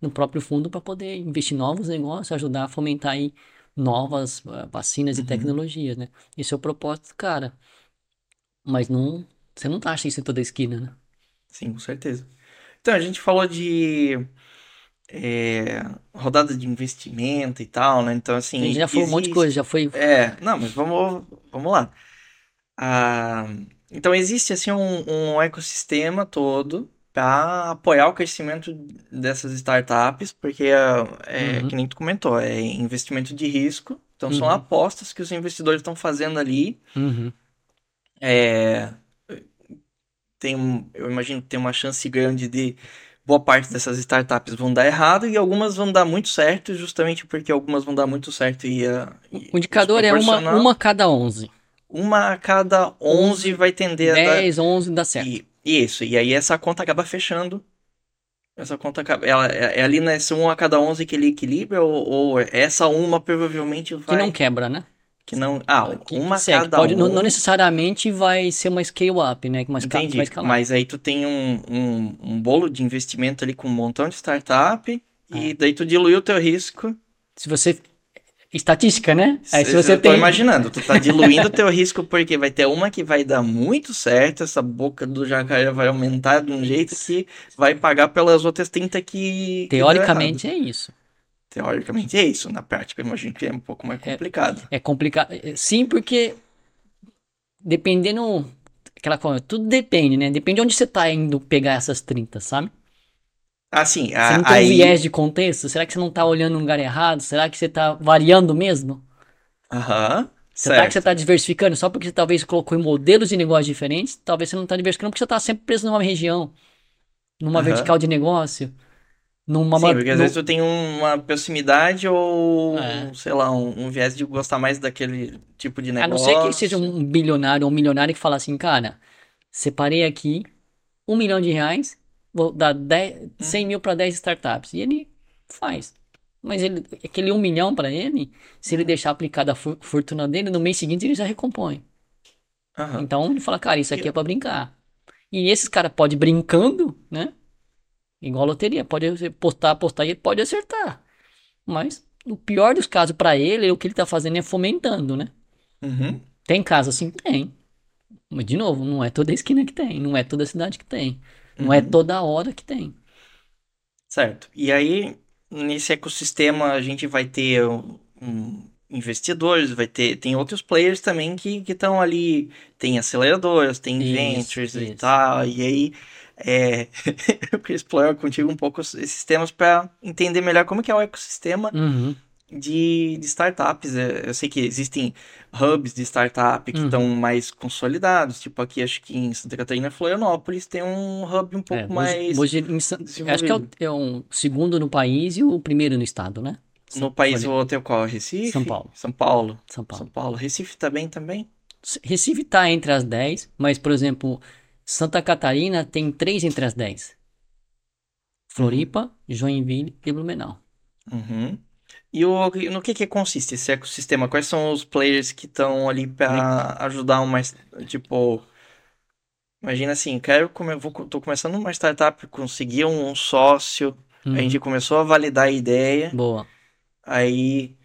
no próprio fundo para poder investir em novos negócios, ajudar a fomentar aí novas uh, vacinas uhum. e tecnologias, né? Esse é o propósito, cara. Mas não, você não acha isso em toda a esquina, né?
Sim, com certeza. Então, a gente falou de é, rodada de investimento e tal, né? Então, assim. A
gente já foi existe... um monte de coisa, já foi.
É, não, mas vamos, vamos lá. Ah, então, existe, assim, um, um ecossistema todo para apoiar o crescimento dessas startups, porque é, é uhum. que nem tu comentou, é investimento de risco. Então, uhum. são apostas que os investidores estão fazendo ali.
Uhum.
É, tem, eu imagino que tem uma chance grande de boa parte dessas startups vão dar errado e algumas vão dar muito certo, justamente porque algumas vão dar muito certo e,
e o indicador é uma, uma a cada 11.
Uma a cada 11 vai tender
10, a 10, 11 dá certo.
E, isso, e aí essa conta acaba fechando. Essa conta acaba, ela, é, é ali nessa 1 a cada 11 que ele equilibra ou, ou essa uma provavelmente vai...
Que não quebra, né?
Que não. Ah, uma segue. cada
Pode,
um.
Não, necessariamente vai ser uma scale up, né? Uma
Entendi. Vai Mas aí tu tem um, um, um, bolo de investimento ali com um montão de startup ah. e daí tu dilui o teu risco.
Se você. Estatística, né?
Aí se você eu tem. Tô imaginando, tu tá diluindo o teu risco porque vai ter uma que vai dar muito certo, essa boca do jacaré vai aumentar de um jeito que vai pagar pelas outras 30 que.
Teoricamente que é isso.
Teoricamente é isso, na prática eu imagino que é um pouco mais complicado.
É, é complicado. Sim, porque dependendo. Aquela coisa, tudo depende, né? Depende de onde você tá indo pegar essas 30, sabe?
Assim,
a, você não tem aí... um viés de contexto? Será que você não tá olhando no lugar errado? Será que você tá variando mesmo?
Aham. Uhum,
Será que você tá diversificando só porque você talvez colocou em modelos de negócio diferentes? Talvez você não tá diversificando porque você tá sempre preso numa região, numa uhum. vertical de negócio.
Numa Sim, porque às no... vezes tu tem uma proximidade ou, é. sei lá, um, um, viés de gostar mais daquele tipo de negócio.
A não ser que seja um bilionário ou um milionário que fala assim, cara, separei aqui um milhão de reais, vou dar 10, 100 hum. mil para 10 startups. E ele faz. Mas ele, aquele um milhão para ele, se ele deixar aplicada a fortuna dele, no mês seguinte ele já recompõe. Uhum. Então ele fala, cara, isso aqui é para brincar. E esses caras podem brincando, né? Igual a loteria, pode apostar, apostar e ele pode acertar. Mas o pior dos casos para ele, o que ele tá fazendo é fomentando, né?
Uhum.
Tem caso assim? Tem. Mas, de novo, não é toda esquina que tem, não é toda cidade que tem, não é uhum. é toda hora que tem.
Certo. E aí, nesse ecossistema, a gente vai ter um, investidores, vai ter tem outros players também que estão ali, tem aceleradoras, tem isso, ventures isso. e tal, e aí é, eu queria explorar contigo um pouco esses temas para entender melhor como que é o ecossistema
uhum.
de, de startups. É, eu sei que existem hubs de startup que estão uhum. mais consolidados, tipo aqui acho que em Santa Catarina, Florianópolis, tem um hub um pouco é, mais.
Hoje, hoje acho que é o, é o segundo no país e o primeiro no estado, né?
No país o é qual? Recife?
São Paulo.
São Paulo.
São Paulo.
São Paulo. Recife bem também?
Recife tá entre as 10, mas, por exemplo, Santa Catarina tem três entre as dez. Floripa, uhum. Joinville e Blumenau.
Uhum. E o, no que, que consiste esse ecossistema? Quais são os players que estão ali para ajudar uma tipo imagina assim, quero come, vou, tô começando uma startup, consegui um, sócio, uhum. a gente começou a validar a ideia.
Boa.
Aí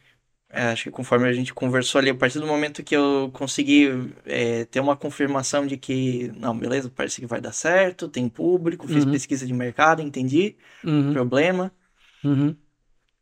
acho que conforme a gente conversou ali, a partir do momento que eu consegui é, ter uma confirmação de que, não, beleza, parece que vai dar certo, tem público, fiz uhum. pesquisa de mercado, entendi
uhum.
problema.
Uhum.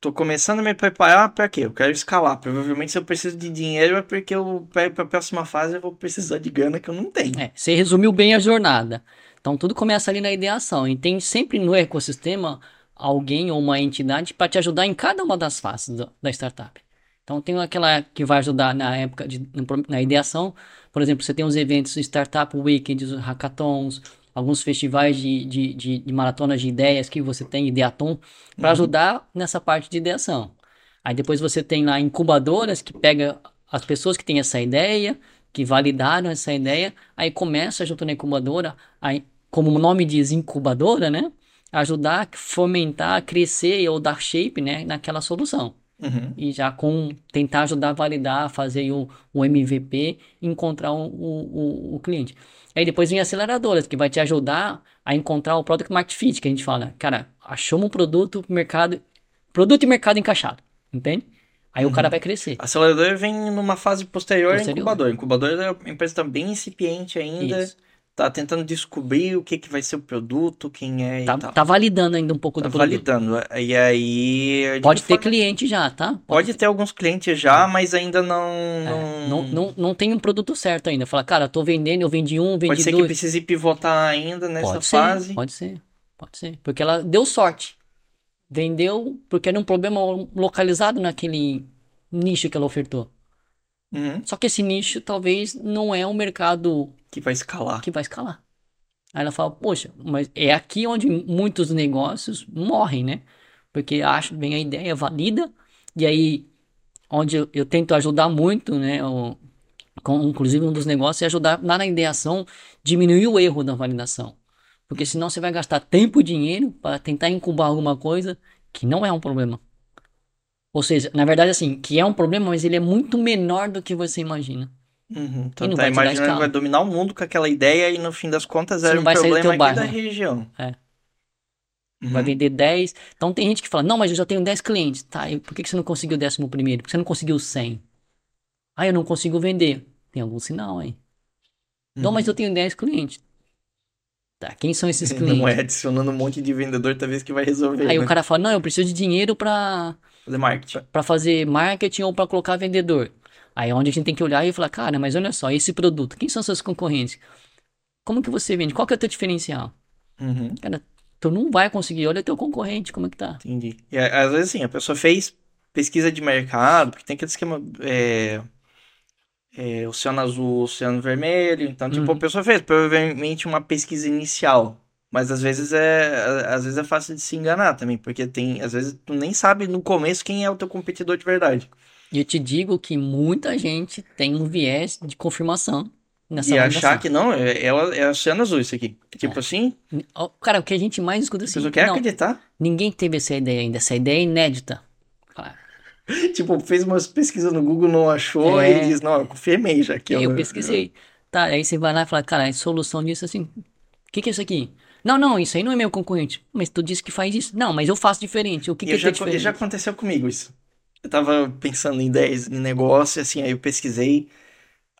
Tô começando a me preparar para quê? Eu quero escalar. Provavelmente se eu preciso de dinheiro é porque eu para a próxima fase eu vou precisar de grana que eu não tenho.
É, você resumiu bem a jornada. Então tudo começa ali na ideação. E tem sempre no ecossistema alguém ou uma entidade para te ajudar em cada uma das fases da startup. Então tem aquela que vai ajudar na época de, na ideação, por exemplo, você tem os eventos Startup Weekends, hackathons, alguns festivais de, de, de, de maratonas de ideias que você tem, Ideaton, para uhum. ajudar nessa parte de ideação. Aí depois você tem lá incubadoras que pega as pessoas que têm essa ideia, que validaram essa ideia, aí começa junto na incubadora, aí, como o nome diz, incubadora, né? Ajudar a fomentar, crescer ou dar shape né, naquela solução. Uhum. E já com tentar ajudar a validar, fazer o, o MVP, encontrar o, o, o, cliente. Aí depois vem aceleradoras, que vai te ajudar a encontrar o product market fit, que a gente fala. Cara, achamos um produto, mercado, produto e mercado encaixado, entende? Aí uhum. o cara vai crescer.
Acelerador vem numa fase posterior, posterior. incubador. Incubador é uma empresa tá bem incipiente ainda. Isso tá tentando descobrir o que, que vai ser o produto, quem é
tá, tá validando ainda um pouco
tá
do
produto. validando. E aí...
Pode ter cliente já, tá?
Pode, Pode ter. ter. alguns clientes já, mas ainda não
é, não... não... não... não... tem um produto certo ainda. Fala, cara, tô vendendo, eu vendi um, vendi
Pode ser
dois.
que precise pivotar ainda nessa
pode
fase.
Ser, pode ser, pode ser. Porque ela deu sorte. Vendeu porque era um problema localizado naquele nicho que ela ofertou. Uhum. Só que esse nicho talvez não é um mercado
que vai escalar.
Que vai escalar. Aí ela fala, poxa, mas é aqui onde muitos negócios morrem, né? Porque acho bem a ideia, valida, e aí onde eu, eu tento ajudar muito, né? O, com, inclusive um dos negócios é ajudar na ideação, diminuir o erro da validação. Porque senão você vai gastar tempo e dinheiro para tentar incubar alguma coisa que não é um problema. Ou seja, na verdade, assim, que é um problema, mas ele é muito menor do que você imagina.
Uhum. Então tá imaginando que vai dominar o mundo com aquela ideia e no fim das contas era um problema aqui bairro. da região.
É. Uhum. Vai vender 10. Então tem gente que fala, não, mas eu já tenho 10 clientes. Tá, e por que, que você não conseguiu o décimo primeiro? Por que você não conseguiu 100? Ah, eu não consigo vender. Tem algum sinal aí. Uhum. Não, mas eu tenho 10 clientes. Tá, quem são esses clientes?
Não é adicionando um monte de vendedor, talvez que vai resolver.
Aí
né?
o cara fala, não, eu preciso de dinheiro pra...
Fazer marketing.
Pra fazer marketing ou pra colocar vendedor. Aí é onde a gente tem que olhar e falar, cara, mas olha só, esse produto, quem são seus concorrentes? Como que você vende? Qual que é o teu diferencial? Uhum. Cara, tu não vai conseguir, olha o teu concorrente, como é que tá?
Entendi. E às vezes assim, a pessoa fez pesquisa de mercado, porque tem aquele esquema é, é, oceano azul, oceano vermelho, então tipo, uhum. a pessoa fez provavelmente uma pesquisa inicial. Mas às vezes é às vezes é fácil de se enganar também, porque tem às vezes tu nem sabe no começo quem é o teu competidor de verdade.
E eu te digo que muita gente tem um viés de confirmação
nessa E achar que não, é, ela é oceano azul isso aqui. Tipo é. assim.
Cara, o que a gente mais escuta assim.
Você quer não, acreditar?
Ninguém teve essa ideia ainda. Essa ideia é inédita.
Claro. tipo, fez umas pesquisas no Google, não achou é... e diz, não, eu confirmei já que
eu. Eu pesquisei. Tá, aí você vai lá e fala, cara, a solução disso assim. O que, que é isso aqui? Não, não, isso aí não é meu concorrente. Mas tu disse que faz isso. Não, mas eu faço diferente. O que, que é
já,
diferente?
Já aconteceu comigo isso eu tava pensando em ideias em negócio, assim, aí eu pesquisei.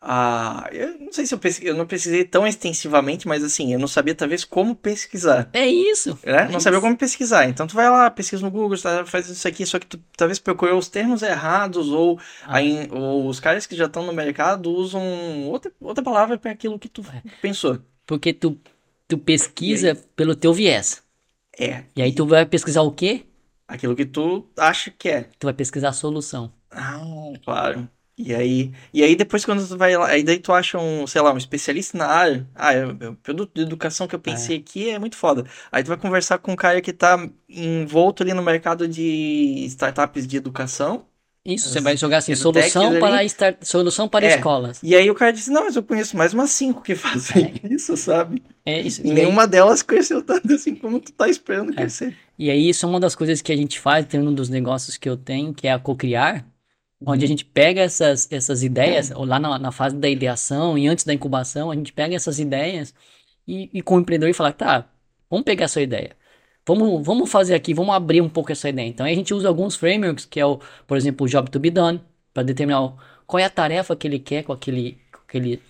Ah, eu não sei se eu pesquisei, eu não pesquisei tão extensivamente, mas assim, eu não sabia talvez como pesquisar.
É isso.
Né? É não isso. sabia como pesquisar. Então tu vai lá, pesquisa no Google, tá, faz isso aqui, só que tu talvez procurou os termos errados, ou, ah. aí, ou os caras que já estão no mercado usam outra, outra palavra para aquilo que tu é. pensou.
Porque tu, tu pesquisa pelo teu viés.
É.
E aí tu vai pesquisar o quê?
aquilo que tu acha que é.
Tu vai pesquisar a solução.
Ah, claro. E aí, e aí depois quando tu vai lá, aí daí tu acha um, sei lá, um especialista na área. Ah, é, é, o produto de educação que eu pensei é. aqui é muito foda. Aí tu vai conversar com um cara que tá envolto ali no mercado de startups de educação.
Isso, você vai jogar assim, solução para, estar, solução para é. escolas.
E aí o cara disse, não, mas eu conheço mais umas cinco que fazem é. isso, sabe?
É isso.
E nenhuma aí... delas conheceu tanto assim como tu tá esperando é. crescer.
E aí isso é uma das coisas que a gente faz, tem um dos negócios que eu tenho, que é a cocriar, uhum. onde a gente pega essas, essas ideias, uhum. ou lá na, na, fase da ideação e antes da incubação, a gente pega essas ideias e, e com o empreendedor e fala, tá, vamos pegar essa ideia. Vamos, vamos fazer aqui, vamos abrir um pouco essa ideia. Então a gente usa alguns frameworks, que é o, por exemplo, o job to be done, para determinar qual é a tarefa que ele quer com aquele, com aquele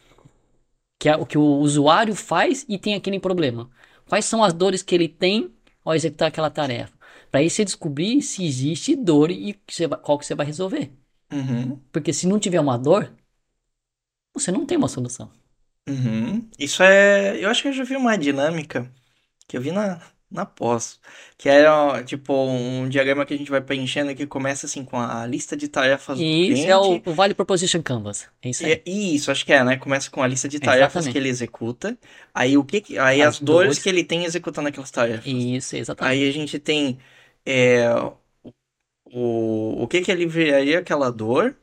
que é o que o usuário faz e tem aquele problema. Quais são as dores que ele tem ao executar aquela tarefa? Para aí você descobrir se existe dor e qual que você vai resolver.
Uhum.
Porque se não tiver uma dor, você não tem uma solução.
Uhum. Isso é. Eu acho que eu já vi uma dinâmica que eu vi na, na pós. Que era, tipo, um diagrama que a gente vai preenchendo que começa, assim, com a lista de tarefas
do cliente. Isso é o, o Vale Proposition Canvas. É isso aí.
E, isso, acho que é, né? Começa com a lista de tarefas exatamente. que ele executa. Aí, o que, aí as, as dores, dores que ele tem executando aquelas tarefas.
Isso, exatamente.
Aí a gente tem é, o, o que que aliviaria aquela dor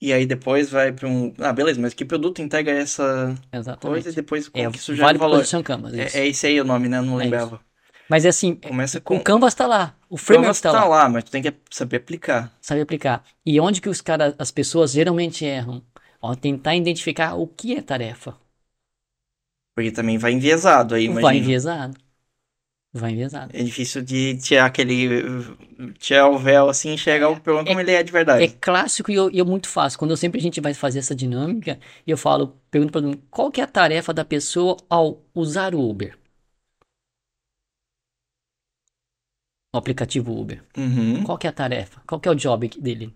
e aí depois vai para um. Ah, beleza, mas que produto integra essa
Exatamente.
coisa e depois como
É,
que isso já
vale
valor?
Canvas.
É, é esse aí o nome, né? Não
É
lembrava.
Mas é assim,
Começa
o
com.
Canvas tá lá, o
O
framework
Canvas
tá
tá
lá,
lá, mas tu tem que saber aplicar.
sabe aplicar. E onde que os caras, as pessoas geralmente erram? Ó, tentar identificar o que é tarefa.
Porque também vai enviesado aí,
Vai
imagina.
enviesado. Vai enviesado.
É difícil de tirar aquele. tirar o véu assim e enxergar o problema como ele é de verdade.
É clássico e eu, eu muito fácil. Quando eu sempre a gente vai fazer essa dinâmica, eu falo, pergunto para qual que é a tarefa da pessoa ao usar o Uber? O aplicativo Uber.
Uhum.
Qual que é a tarefa? Qual que é o job dele?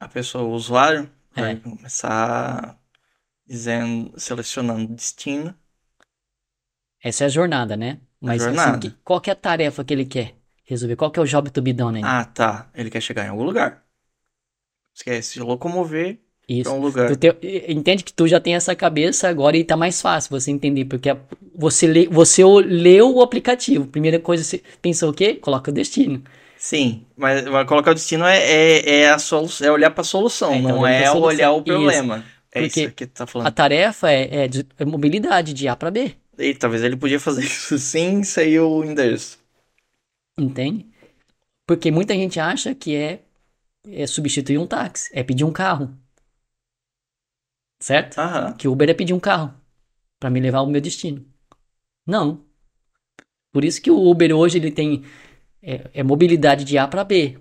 A pessoa, o usuário,
É.
vai começar dizendo, selecionando destino.
Essa é a jornada, né? Mas assim,
jornada.
que- qual que é a tarefa que ele quer resolver? Qual que é o job to be done aí?
Ah, tá. Ele quer chegar em algum lugar. Quer se locomover
Isso.
pra um lugar.
Entende que tu já tem essa cabeça agora e tá mais fácil você entender, porque a- você, lê, você leu o aplicativo. Primeira coisa, você pensou o quê? Coloca o destino.
Sim, mas vai colocar o destino é, é, é, a solução, é olhar pra solução,
É, então,
não é
solução.
olhar o
Isso.
problema. É
Porque
isso que tu tá
A
falando.
tarefa é, é de é mobilidade de A para B,
E talvez ele podia fazer isso sem sair o endereço.
entende? Porque muita gente acha que é, é substituir um táxi, é pedir um carro. Certo?
Aham.
Que Uber é pedir um carro para me levar ao meu destino. Não. Por isso que o Uber hoje ele tem é, é mobilidade de A para B.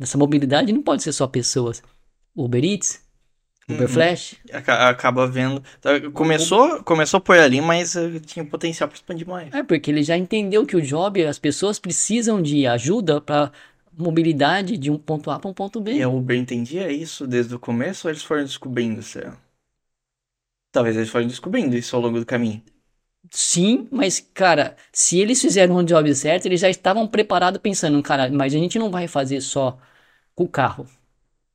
Essa mobilidade não pode ser só pessoas. Uber Eats, Uber
Uhum.
Flash,
Aca- Acaba vendo. tá, Começou, começou por ali, mas eh, tinha potencial pra expandir mais.
É, porque ele já entendeu que o job, as pessoas precisam de ajuda para mobilidade de um ponto A para um ponto B.
E a Uber entendia isso desde o começo ou eles foram descobrindo isso? Talvez eles foram descobrindo isso ao longo do caminho.
Sim, mas, cara, se eles fizeram um job certo, eles já estavam preparados pensando, cara, mas a gente não vai fazer só com o carro.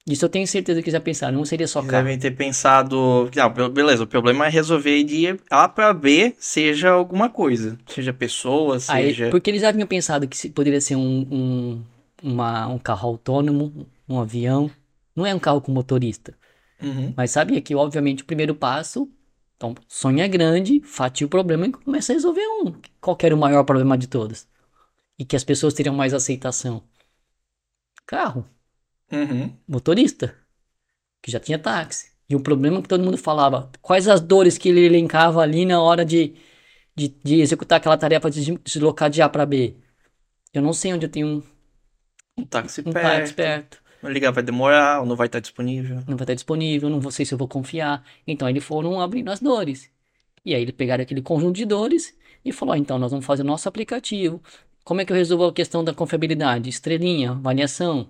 Isso eu tenho certeza que já pensaram, não seria só
Eles
carro.
devem ter pensado. Be- beleza, o problema é resolver de A pra B, seja alguma coisa. Seja pessoa,
Aí,
seja.
porque eles já haviam pensado que poderia ser um, um, uma- um carro autônomo, um avião. Não é um carro com motorista.
Uhum.
Mas sabia que, obviamente, o primeiro passo, então, sonha grande, fatia o problema e começa a resolver um. Qual era o maior problema de todos? E que as pessoas teriam mais aceitação? Carro,
Uhum.
motorista, que já tinha táxi. E o problema que todo mundo falava, quais as dores que ele elencava ali na hora de, de, de executar aquela tarefa de deslocar de A para B? Eu não sei onde eu tenho um,
táxi
um
perto.
táxi perto.
Vai ligar, vai demorar, ou não vai estar disponível.
não vai estar disponível, não sei se eu vou confiar. Então eles foram abrindo as dores. E aí eles pegaram aquele conjunto de dores e falou: "Ah, então nós vamos fazer o nosso aplicativo. Como é que eu resolvo a questão da confiabilidade? Estrelinha, avaliação,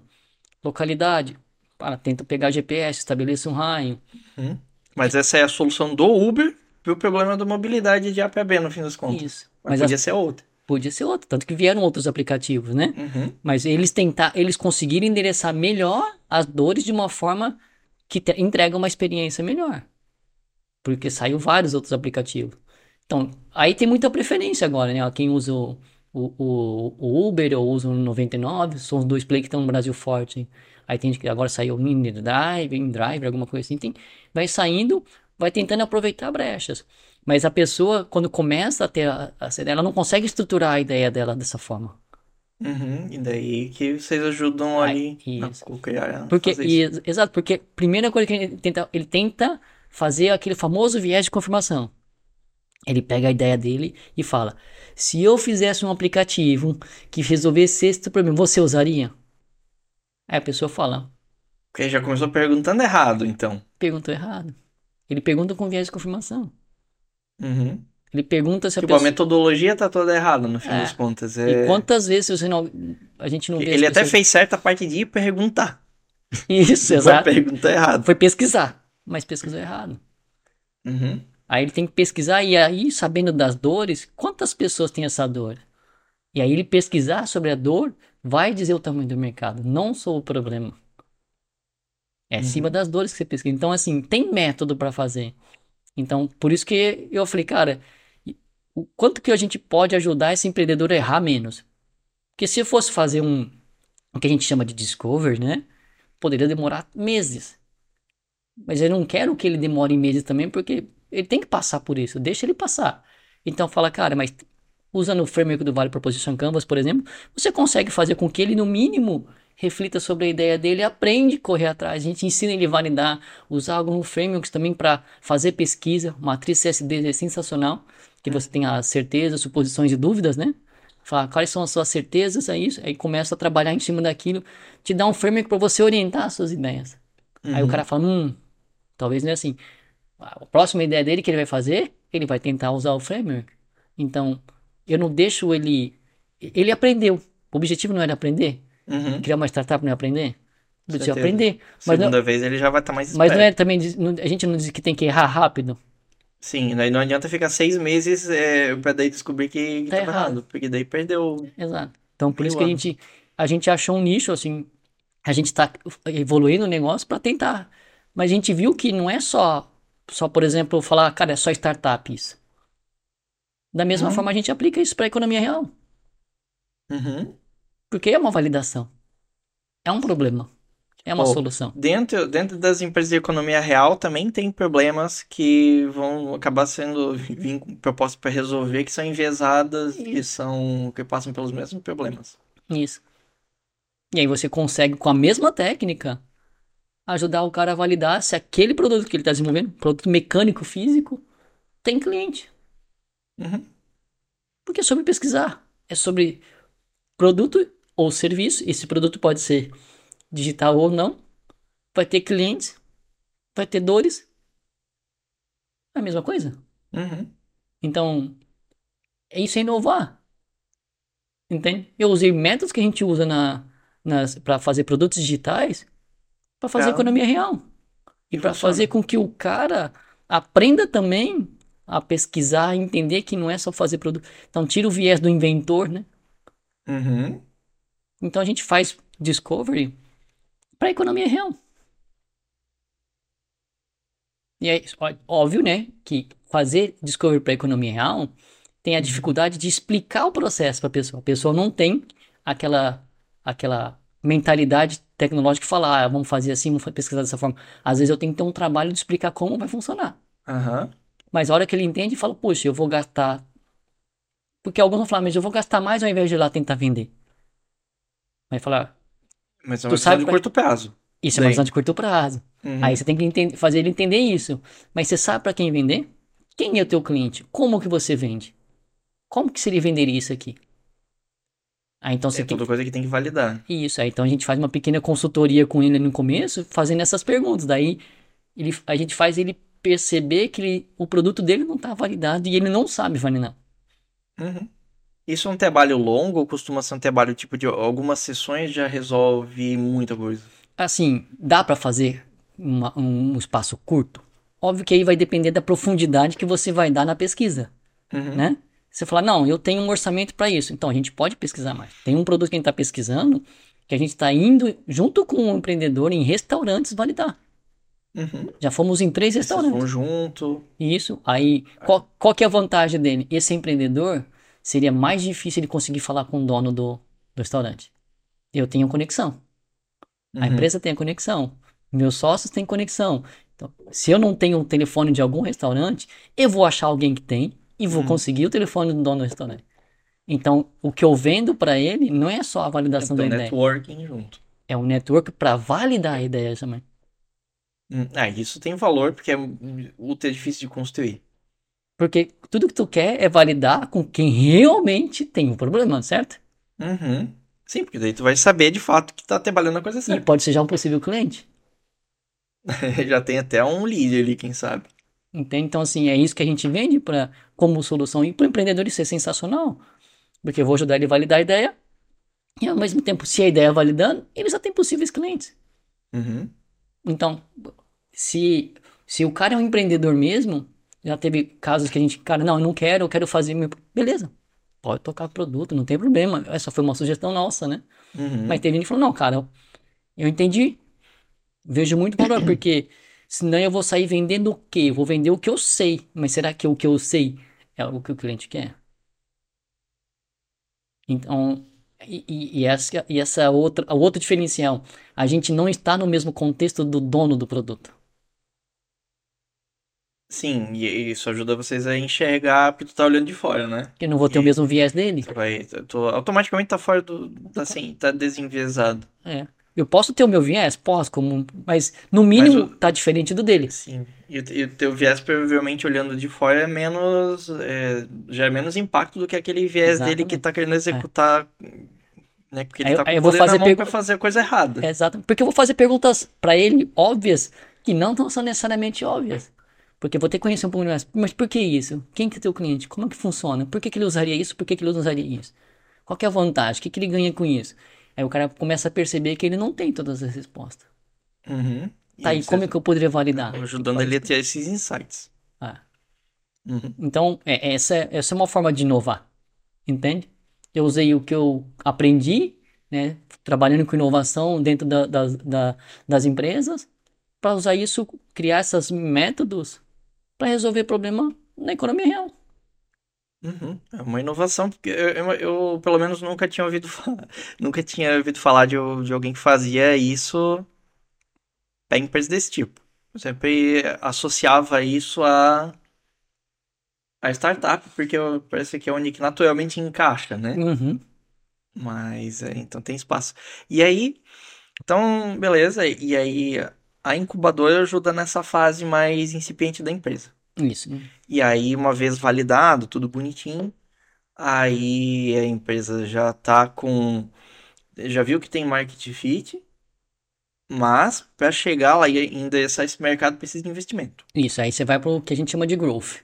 localidade. Para, tenta pegar GPS, estabeleça um raio.
Mas essa é a solução do Uber pro problema da mobilidade de A pra B, no fim das contas.
Isso.
Mas,
Mas
podia ser outra.
Podia ser outro, tanto que vieram outros aplicativos, né?
Uhum.
Mas eles tentar, eles conseguiram endereçar melhor as dores de uma forma que te- entrega uma experiência melhor. Porque saiu vários outros aplicativos. Então, aí tem muita preferência agora, né? Quem usa o, o, o- o Uber ou usa o 99, são os dois play que estão no Brasil forte. hein? Aí tem que agora saiu o InDrive, InDrive, alguma coisa assim. Tem, vai saindo, vai tentando aproveitar brechas. Mas a pessoa, quando começa a ter a, a ela não consegue estruturar a ideia dela dessa forma.
Uhum. E daí que vocês ajudam ali a co-criar. a
Porque, e- exato, porque a primeira coisa que ele tenta, ele tenta fazer aquele famoso viés de confirmação. Ele pega a ideia dele e fala: se eu fizesse um aplicativo que resolvesse esse problema, você usaria? Aí a pessoa fala:
Porque já começou perguntando errado, então.
perguntou errado. Ele pergunta com viés de confirmação.
Uhum.
Ele pergunta se a
Tipo, a
pessoa.
metodologia tá toda errada, no fim
É.
das contas.
E
É...
quantas vezes você não, a gente não vê
Ele até
pessoas-
fez certo a parte de ir perguntar.
Isso, exato.
perguntar errado.
Foi pesquisar, mas pesquisou errado.
Uhum.
Aí ele tem que pesquisar e aí, sabendo das dores, quantas pessoas têm essa dor? E aí ele pesquisar sobre a dor vai dizer o tamanho do mercado, não só o problema. É acima das dores que você pesquisa. Então, assim, tem método para fazer. Então, por isso que eu falei, cara, o quanto que a gente pode ajudar esse empreendedor a errar menos? Porque se eu fosse fazer um, o que a gente chama de discover, né? Poderia demorar meses. Mas eu não quero que ele demore meses também, porque ele tem que passar por isso. Deixa ele passar. Então fala, cara, mas usando o framework do Vale Proposition Canvas, por exemplo, você consegue fazer com que ele, no mínimo, reflita sobre a ideia dele, aprende a correr atrás. A gente ensina ele a validar, usar alguns frameworks também para fazer pesquisa. Matriz CSD é sensacional, que você tem as certezas, suposições e dúvidas, né? Fala quais são as suas certezas, é isso. Aí começa a trabalhar em cima daquilo, te dá um framework para você orientar as suas ideias. Uhum. Aí o cara fala, hum, talvez não é assim. A próxima ideia dele que ele vai fazer, ele vai tentar usar o framework. Então, eu não deixo ele. Ele aprendeu. O objetivo não era aprender. Uhum. Criar uma startup não é aprender. Precisa aprender.
Mas Segunda não, vez ele já vai estar tá mais
esperto. Mas não é também. A gente não diz que tem que errar rápido.
Sim, daí não adianta ficar seis meses é, pra daí descobrir que tá, errado. errado. Porque daí perdeu.
Exato. Então por isso que a gente, a gente achou um nicho, assim. A gente tá evoluindo o negócio para tentar. Mas a gente viu que não é só, só por exemplo, falar, cara, é só startup isso. Da mesma uhum. forma, a gente aplica isso para a economia real.
Uhum.
Porque é uma validação. É um problema. É uma oh, solução.
Dentro, dentro das empresas de economia real também tem problemas que vão acabar sendo vir propostas para resolver, que são enviesadas, Isso. que são que passam pelos mesmos problemas.
Isso. E aí você consegue, com a mesma técnica, ajudar o cara a validar se aquele produto que ele está desenvolvendo, produto mecânico, físico, tem cliente.
Uhum.
Porque é sobre pesquisar. É sobre produto ou serviço. Esse produto pode ser digital ou não. Vai ter clientes. Vai ter dores. É a mesma coisa.
Uhum.
Então, é isso é inovar. Entende? Eu usei métodos que a gente usa na, para fazer produtos digitais para fazer é. economia real. E para fazer com que o cara aprenda também a pesquisar, entender que não é só fazer produto. Então, tira o viés do inventor, né?
Uhum.
Então, a gente faz discovery para economia real. E é óbvio, né, que fazer discovery para economia real tem a dificuldade de explicar o processo para a pessoa. A pessoa não tem aquela aquela mentalidade tecnológica de falar, ah, vamos fazer assim, vamos pesquisar dessa forma. Às vezes eu tenho que ter um trabalho de explicar como vai funcionar.
Uhum.
Mas a hora que ele entende, fala, poxa, eu vou gastar. Porque alguns vão falar, mas eu vou gastar mais ao invés de ir lá tentar vender. Vai falar.
Mas é uma visão de pra... curto prazo.
Isso Daí. é uma visão de curto prazo. Uhum. Aí você tem que entender, fazer ele entender isso. Mas você sabe para quem vender? Quem é o teu cliente? Como que você vende? Como que seria vender isso aqui?
Aí então você é tem... toda coisa que tem que validar.
Isso, aí então a gente faz uma pequena consultoria com ele no começo, fazendo essas perguntas. Daí ele, a gente faz ele perceber que ele, o produto dele não está validado e ele não sabe validar.
Uhum. Isso é um trabalho longo ou costuma ser um trabalho tipo de algumas sessões já resolve muita coisa?
Assim, dá para fazer uma, um espaço curto? Óbvio que aí vai depender da profundidade que você vai dar na pesquisa, uhum. né? Você fala, não, eu tenho um orçamento para isso. Então a gente pode pesquisar mais. Tem um produto que a gente está pesquisando que a gente está indo junto com o um empreendedor em restaurantes validar.
Uhum.
Já fomos em três restaurantes.
Fomos junto.
Isso. Aí, qual, qual que é a vantagem dele? Esse empreendedor seria mais difícil de conseguir falar com o dono do, do restaurante. Eu tenho conexão. Uhum. A empresa tem a conexão. Meus sócios têm conexão. Então, se eu não tenho o um telefone de algum restaurante, eu vou achar alguém que tem e vou uhum. conseguir o telefone do dono do restaurante. Então, o que eu vendo para ele não é só a validação é da
ideia. É networking junto.
É um network para validar a ideia também.
Hum, ah, isso tem valor porque é ultra difícil de construir.
Porque tudo que tu quer é validar com quem realmente tem o um problema, certo?
Uhum. Sim, porque daí tu vai saber de fato que tá trabalhando a coisa certa.
E pode ser já um possível cliente.
já tem até um lead ali, quem sabe.
Entende? Então, assim, é isso que a gente vende pra, como solução. E para o empreendedor isso é sensacional. Porque eu vou ajudar ele a validar a ideia. E ao mesmo tempo, se a ideia é validando, ele já tem possíveis clientes.
Uhum.
Então, se, se o cara é um empreendedor mesmo, já teve casos que a gente, cara, não, eu não quero, eu quero fazer meu. Beleza, pode tocar produto, não tem problema. Essa foi uma sugestão nossa, né?
Uhum.
Mas teve gente que falou, não, cara, eu entendi. Vejo muito valor, porque senão eu vou sair vendendo o quê? Eu vou vender o que eu sei. Mas será que o que eu sei é o que o cliente quer? Então, E, e, e, essa, e essa outra, a outro diferencial, a gente não está no mesmo contexto do dono do produto.
Sim, e isso ajuda vocês a enxergar porque tu tá olhando de fora, né?
Eu não vou ter e o mesmo viés dele.
Vai, tu automaticamente tá fora do. Tá assim, tá desenviesado.
É. Eu posso ter o meu viés? Posso, como, mas no mínimo mas o... tá diferente do dele.
Sim. E, e o teu viés, provavelmente, olhando de fora, é menos. É, já é menos impacto do que aquele viés Exatamente. dele que tá querendo executar. É. Né, porque ele aí, tá com aí eu vou fazer pergu... pra fazer a coisa errada.
Exato. Porque eu vou fazer perguntas para ele óbvias que não são necessariamente óbvias. Porque eu vou ter que conhecer um pouco mais. Mas por que isso? Quem que é teu cliente? Como é que funciona? Por que, que ele usaria isso? Por que, que ele usaria isso? Qual é a vantagem? O que, que ele ganha com isso? Aí o cara começa a perceber que ele não tem todas as respostas.
Uhum.
Tá, e, e como é que eu poderia validar?
Ajudando ele a ter esses insights.
Ah. Uhum. Então, é, essa, é, essa é uma forma de inovar. Entende? Eu usei o que eu aprendi, né, trabalhando com inovação dentro da, da, da, das empresas, para usar isso, criar esses métodos para resolver problema na economia real.
Uhum. É uma inovação, porque eu, eu, eu, pelo menos nunca tinha ouvido falar, nunca tinha ouvido falar de, de alguém que fazia isso para empresas desse tipo. Eu sempre associava isso a, a startup, porque parece que é onde que naturalmente encaixa, né?
Uhum.
Mas, é, então tem espaço. E aí, então, beleza, e aí a incubadora ajuda nessa fase mais incipiente da empresa.
Isso.
E aí, uma vez validado, tudo bonitinho, aí a empresa já tá com. Já viu que tem market fit, mas para chegar lá e ainda esse mercado precisa de investimento.
Isso, aí você vai para o que a gente chama de growth.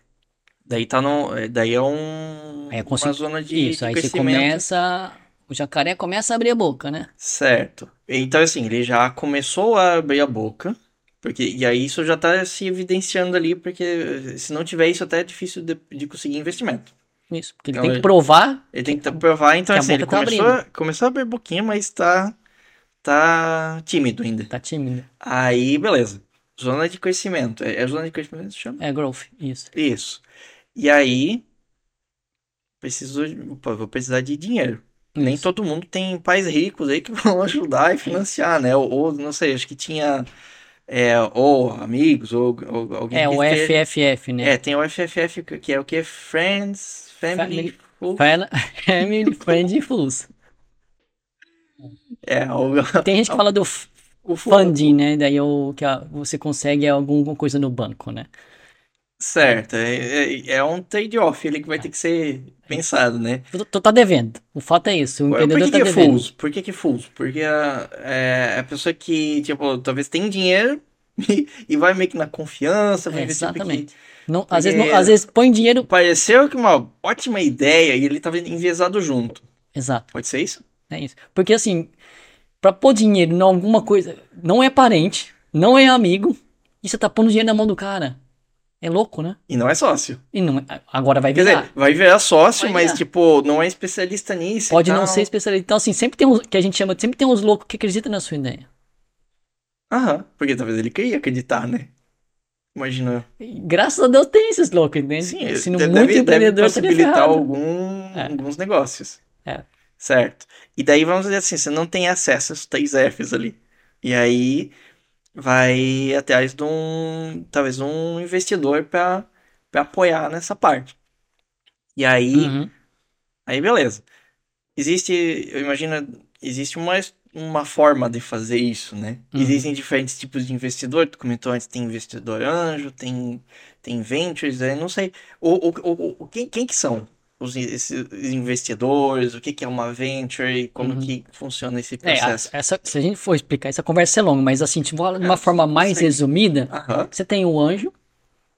Daí tá no, daí é um
é uma zona de Isso, de aí você começa o jacaré começa a abrir a boca, né?
Certo. Então, assim, ele já começou a abrir a boca. Porque, e aí isso já está se evidenciando ali, porque se não tiver isso, até é difícil de, de conseguir investimento.
Isso, porque ele então, tem que provar.
Ele tem que provar, então assim, ele tá começou, começou a abrir boquinha, mas tá, tá tímido ainda.
Tá tímido.
Aí, beleza. Zona de crescimento. É, é zona de crescimento que se chama?
É growth, isso.
Isso. E aí, preciso, vou precisar de dinheiro. Isso. Nem todo mundo tem pais ricos aí que vão ajudar e financiar, né? Ou, ou não sei, acho que tinha. É, ou amigos, ou, ou alguém.
É, o ter... FFF, né?
É, tem o FFF, que é o que? Friends, Family,
Family, family Friends e Fools.
É, o...
Tem gente que fala do o funding, né? Daí o que você consegue alguma coisa no banco, né?
Certo, é, é, é um trade-off ele que vai ter que ser pensado, né?
Tu, tu tá devendo, o fato é isso, o empreendedor Por que,
tá
que é devendo.
Fuso? Por que que é fuso? Porque a, é, a pessoa que, tipo, talvez tem dinheiro e, e vai meio que na confiança, vai
é, Exatamente. Não, às, vezes, não, às vezes põe dinheiro...
Pareceu que uma ótima ideia e ele tava enviesado junto.
Exato.
Pode ser isso?
É isso. Porque assim, pra pôr dinheiro em alguma coisa, não é parente, não é amigo, e você tá pondo dinheiro na mão do cara. É louco, né?
E não é sócio.
E não é... Agora vai virar. Quer dizer,
vai virar sócio, vai mas, virar. tipo, não é especialista nisso.
Pode não ser especialista. Então, assim, sempre tem uns, que a gente chama, sempre tem uns loucos que acreditam na sua ideia.
Aham, porque talvez ele queria acreditar, né? Imagina.
Graças a Deus tem esses loucos, entende?
Sim, Sendo deve, muito deve possibilitar algum, é. alguns negócios.
É.
Certo. E daí, vamos dizer assim, você não tem acesso aos três Fs ali. E aí, vai atrás de um, talvez um investidor para apoiar nessa parte. E aí, uhum. aí beleza. Existe, eu imagino, existe uma, uma forma de fazer isso, né? Uhum. Existem diferentes tipos de investidor, tu comentou antes, tem investidor anjo, tem, tem ventures, eu não sei. O, o, o, quem, quem que são os, esses investidores, o que, que é uma venture como uhum. que funciona esse processo.
É, essa, se a gente for explicar, essa conversa é longa, mas assim, de uma, é, forma mais sim. resumida, uhum. você tem o anjo,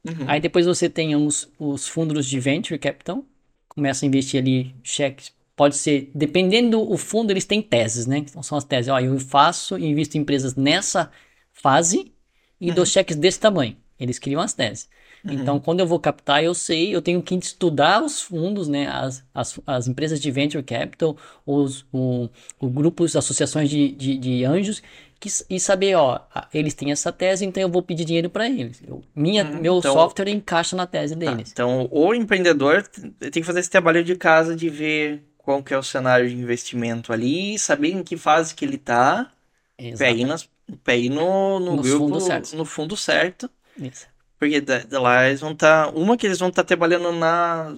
uhum. aí depois você tem os, os fundos de venture capital, começa a investir ali cheques, pode ser, dependendo do fundo, eles têm teses, né? Então são as teses, ó, eu faço e invisto em empresas nessa fase e dou uhum. cheques desse tamanho. Eles criam as teses. Uhum. Então, quando eu vou captar, eu sei, eu tenho que estudar os fundos, né, as, as, as empresas de venture capital, os o, o grupos, associações de, de, de anjos, que, e saber, ó, eles têm essa tese, então eu vou pedir dinheiro para eles. Eu, minha, hum, meu então, software encaixa na tese tá, deles.
então, o empreendedor tem que fazer esse trabalho de casa de ver qual que é o cenário de investimento ali, saber em que fase que ele tá, aí, nas, aí no, no, no grupo, fundo certo. no fundo certo. Isso. Porque lá eles vão estar. Tá, uma que eles vão estar tá trabalhando na.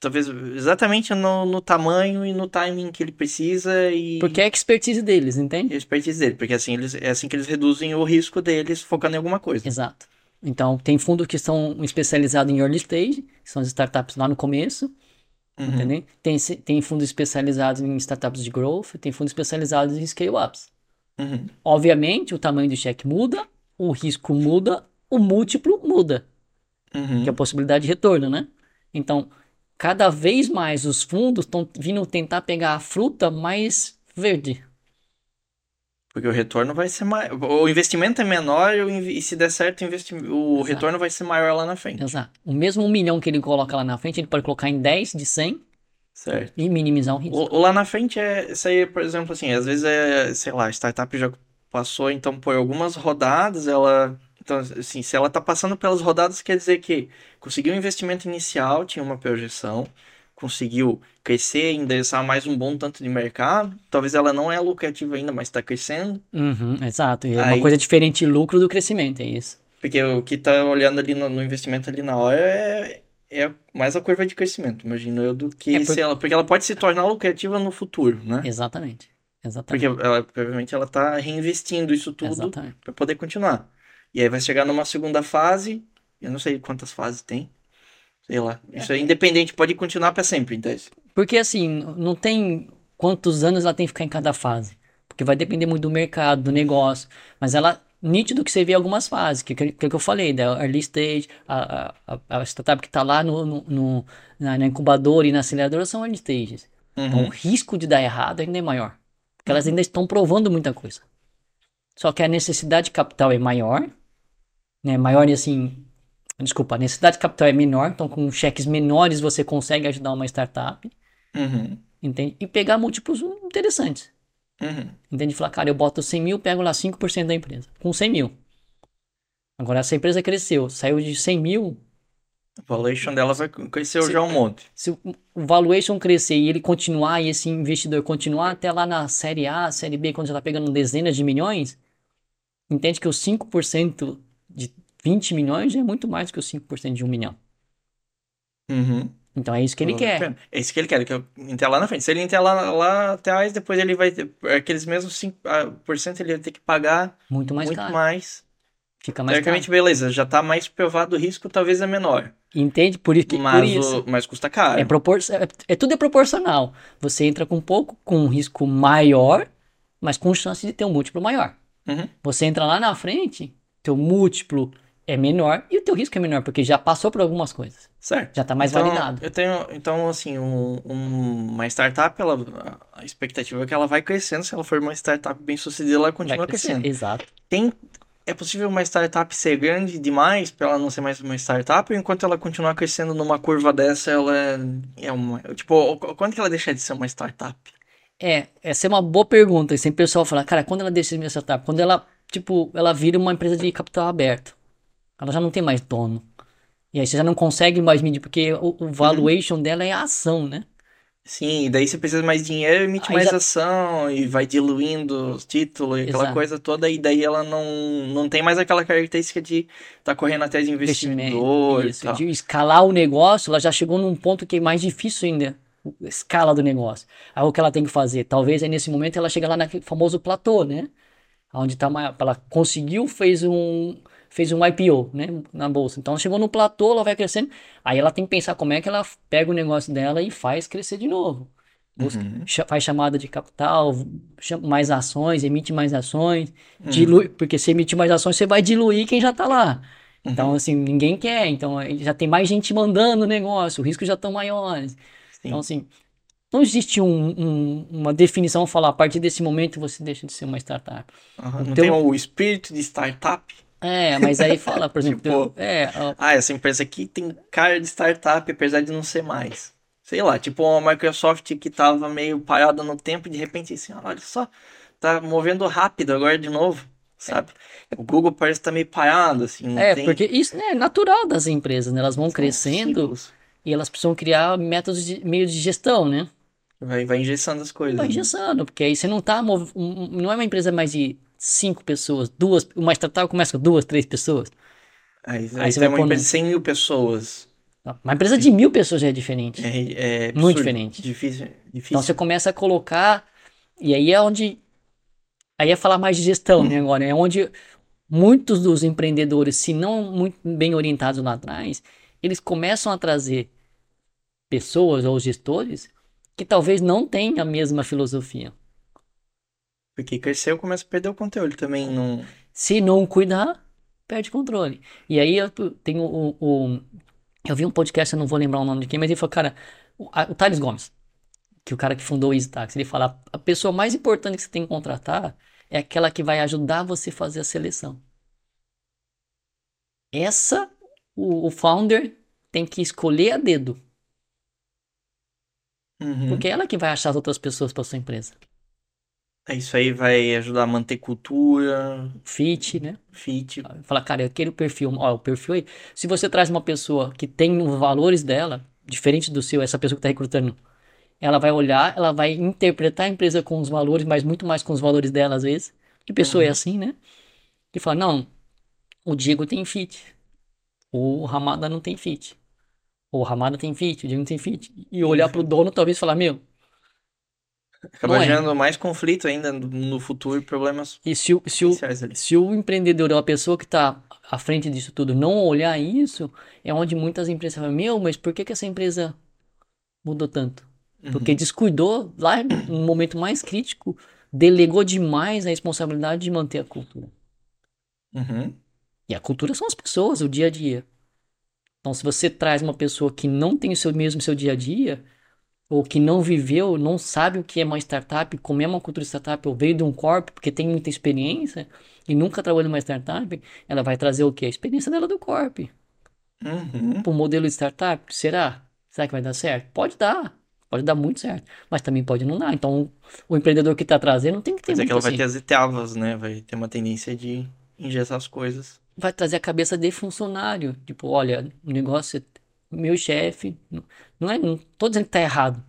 Talvez exatamente no, no tamanho e no timing que ele precisa e.
Porque é a expertise deles, entende?
É a expertise deles, porque assim eles, é assim que eles reduzem o risco deles focando em alguma coisa.
Exato. Então, tem fundos que são especializados em early stage, que são as startups lá no começo. Uhum. Entendeu? Tem, tem fundos especializados em startups de growth, tem fundos especializados em scale-ups. Uhum. Obviamente, o tamanho do cheque muda, o risco muda, o múltiplo muda. Uhum. Que é a possibilidade de retorno, né? Então, cada vez mais os fundos estão vindo tentar pegar a fruta mais verde.
Porque o retorno vai ser maior. O investimento é menor e se der certo, o, investi... o retorno vai ser maior lá na frente.
Exato. O mesmo um milhão que ele coloca lá na frente, ele pode colocar em 10 de 100
certo.
e minimizar o risco.
O, o lá na frente é. Isso aí, por exemplo, assim, às vezes é, sei lá, a startup já passou então por algumas rodadas, ela. Então, assim, se ela tá passando pelas rodadas, quer dizer que conseguiu um investimento inicial, tinha uma projeção, conseguiu crescer, endereçar mais um bom tanto de mercado. Talvez ela não é lucrativa ainda, mas está crescendo.
Uhum, exato. E é Aí, uma coisa diferente lucro do crescimento, é isso.
Porque o que está olhando ali no, no, investimento ali na hora é, é mais a curva de crescimento, imagino eu, do que é por... ela. Porque ela pode se tornar lucrativa no futuro, né?
Exatamente. Exatamente.
Porque ela, provavelmente ela está reinvestindo isso tudo para poder continuar. E aí vai chegar numa segunda fase, eu não sei quantas fases tem, Sei lá. Isso é independente, pode continuar para sempre, então.
Porque assim, não tem quantos anos ela tem que ficar em cada fase. Porque vai depender muito do mercado, do negócio. Mas ela, nítido que você vê algumas fases, que, que, que eu falei, da early stage, a, a, a startup que está lá no, no, no na, na, incubadora e na aceleradora são early stages. Uhum. Então o risco de dar errado ainda é maior. Porque elas ainda estão provando muita coisa. Só que a necessidade de capital é maior, né? Maior e assim, Desculpa, a necessidade de capital é menor, então com cheques menores você consegue ajudar uma startup. Uhum. Entende? E pegar múltiplos interessantes. Uhum. Entende? Falar, cara, eu boto 100 mil, pego lá 5% da empresa. Com 100 mil. Agora, essa empresa cresceu, saiu de 100 mil.
A valuation dela vai crescer já um monte.
Se o valuation crescer e ele continuar, e esse investidor continuar até lá na série A, série B, quando já está pegando dezenas de milhões, entende que os 5% de 20 milhões é muito mais que os 5% de 1 milhão. Uhum. Então é isso que ele quer.
É isso que ele quer, que eu entelar na frente. Se ele entelar lá atrás, depois ele vai ter. Aqueles mesmos 5% ah, ele vai ter que pagar
muito mais.
Muito
caro.
mais.
Fica mais
Teoricamente, caro. beleza, já tá mais provado o risco, talvez é menor.
Entende? Por, que,
mas,
por isso.
O, mas custa caro.
É, propor, é, é, tudo é proporcional. Você entra com pouco, com um risco maior, mas com chance de ter um múltiplo maior. Uhum. Você entra lá na frente, teu múltiplo é menor e o teu risco é menor, porque já passou por algumas coisas.
Certo.
Já está mais
então,
validado.
Eu tenho, então, assim, um, um, uma startup, ela, a expectativa é que ela vai crescendo. Se ela for uma startup bem sucedida, ela continua crescendo.
Exato.
Tem, é possível uma startup ser grande demais para ela não ser mais uma startup? Ou enquanto ela continuar crescendo numa curva dessa, ela é uma. Tipo, quando que ela deixa de ser uma startup?
É, essa é uma boa pergunta. E sempre o pessoal fala, cara, quando ela deixa de ser uma startup? Quando ela, tipo, ela vira uma empresa de capital aberto ela já não tem mais dono. E aí você já não consegue mais medir, porque o, o valuation uhum. dela é a ação, né?
Sim, daí você precisa mais dinheiro, emite aí mais já... ação e vai diluindo os títulos e aquela coisa toda, e daí ela não, não tem mais aquela característica de estar tá correndo atrás de investidor Isso,
de escalar o negócio, ela já chegou num ponto que é mais difícil ainda, escala do negócio. Aí o que ela tem que fazer? Talvez aí nesse momento ela chega lá naquele famoso platô, né? Onde tá, ela conseguiu, fez um fez um IPO, né, na bolsa. Então chegou no platô, ela vai crescendo. Aí ela tem que pensar como é que ela pega o negócio dela e faz crescer de novo. Busca, uhum. Faz chamada de capital, mais ações, emite mais ações, uhum. dilui, porque se emitir mais ações, você vai diluir quem já está lá. Uhum. Então, assim, ninguém quer. Então, já tem mais gente mandando o negócio, os riscos já estão maiores. Sim. Então, assim, não existe um, um, uma definição falar a partir desse momento você deixa de ser uma startup.
Uhum. Não então, tem o espírito de startup?
É, mas aí fala, por exemplo. tipo,
é, ó... Ah, essa empresa aqui tem cara de startup, apesar de não ser mais. Sei lá, tipo uma Microsoft que tava meio parada no tempo e de repente assim, olha só, tá movendo rápido agora de novo, sabe? É. O Google parece estar tá meio parado, assim.
é,
tem...
porque isso né, é natural das empresas, né? Elas vão São crescendo ciclos. e elas precisam criar métodos de meio de gestão, né?
Vai, vai engessando as coisas.
Vai
né?
engessando, porque aí você não tá. Não é uma empresa mais de cinco pessoas, duas. Uma startup começa com duas, três pessoas.
Aí, aí, aí você vai uma empresa de 100 mil pessoas.
Uma empresa de mil pessoas já é diferente.
É, é
Muito diferente.
Difícil, difícil.
Então você começa a colocar. E aí é onde. Aí é falar mais de gestão, né? Agora, é onde muitos dos empreendedores, se não muito bem orientados lá atrás, eles começam a trazer pessoas ou gestores que talvez não tenham a mesma filosofia.
Porque cresceu, começa a perder o controle também. Não...
Se não cuidar, perde controle. E aí eu tenho o, o, Eu vi um podcast, eu não vou lembrar o nome de quem, mas ele falou, cara, o, a, o Thales Gomes, que é o cara que fundou o Easy ele fala, a pessoa mais importante que você tem que contratar é aquela que vai ajudar você a fazer a seleção. Essa, o, o founder tem que escolher a dedo.
Uhum.
Porque é ela que vai achar as outras pessoas para sua empresa.
É, isso aí vai ajudar a manter cultura.
Fit, né?
Fit.
Falar, cara, aquele perfil, ó, o perfil aí. Se você traz uma pessoa que tem os valores dela, diferente do seu, essa pessoa que está recrutando, ela vai olhar, ela vai interpretar a empresa com os valores, mas muito mais com os valores dela às vezes. Que pessoa é uhum. é assim, né? Que fala, não, o Diego tem fit. O Ramada não tem fit. O Ramada tem fit, o Diego não tem fit. E olhar pro dono talvez falar, meu.
Acaba é. gerando mais conflito ainda no futuro e problemas.
E se o, se o, se o empreendedor uma pessoa que está à frente disso tudo não olhar isso, é onde muitas empresas falam, meu, mas por que, que essa empresa mudou tanto? Uhum. Porque descuidou lá no momento mais crítico, delegou demais a responsabilidade de manter a cultura.
Uhum.
E a cultura são as pessoas, o dia a dia. Então, se você traz uma pessoa que não tem o seu mesmo seu dia a dia, ou que não viveu, não sabe o que é uma startup, como é uma cultura startup, ou veio de um corpo porque tem muita experiência e nunca trabalhou numa startup, ela vai trazer o que? A experiência dela do corpo.
Uhum.
Para o modelo de startup, será? Será que vai dar certo? Pode dar. Pode dar muito certo. Mas também pode não dar. Então, o empreendedor que está trazendo tem que ter.
Mas
é
que ela
assim.
vai ter as etapas, né? Vai ter uma tendência de engessar as coisas
vai trazer a cabeça de funcionário. Tipo, olha, o negócio, é meu chefe, não é, não tô dizendo que tá errado.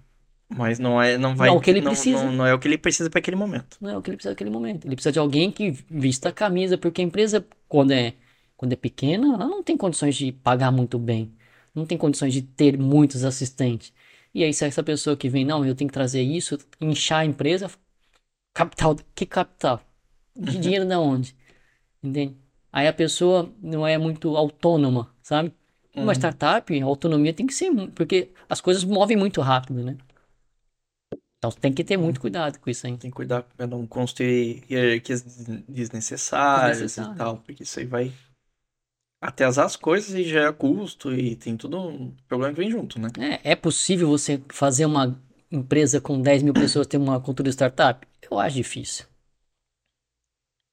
Mas não é, não vai,
não, o que ele
não,
precisa.
Não, não é o que ele precisa para aquele momento.
Não é o que ele precisa naquele momento. Ele precisa de alguém que vista a camisa, porque a empresa quando é quando é pequena, ela não tem condições de pagar muito bem, não tem condições de ter muitos assistentes. E aí se essa pessoa que vem, não, eu tenho que trazer isso, inchar a empresa, capital, que capital? De dinheiro de onde? Entende? Aí a pessoa não é muito autônoma, sabe? Uma uhum. startup, a autonomia tem que ser, porque as coisas movem muito rápido, né? Então tem que ter muito cuidado com isso aí.
Tem que cuidar para não construir hierarquias desnecessárias Desnecessário. e tal, porque isso aí vai atrasar as coisas e gera custo e tem tudo um problema que vem junto, né?
É, é possível você fazer uma empresa com 10 mil pessoas ter uma cultura de startup? Eu acho difícil.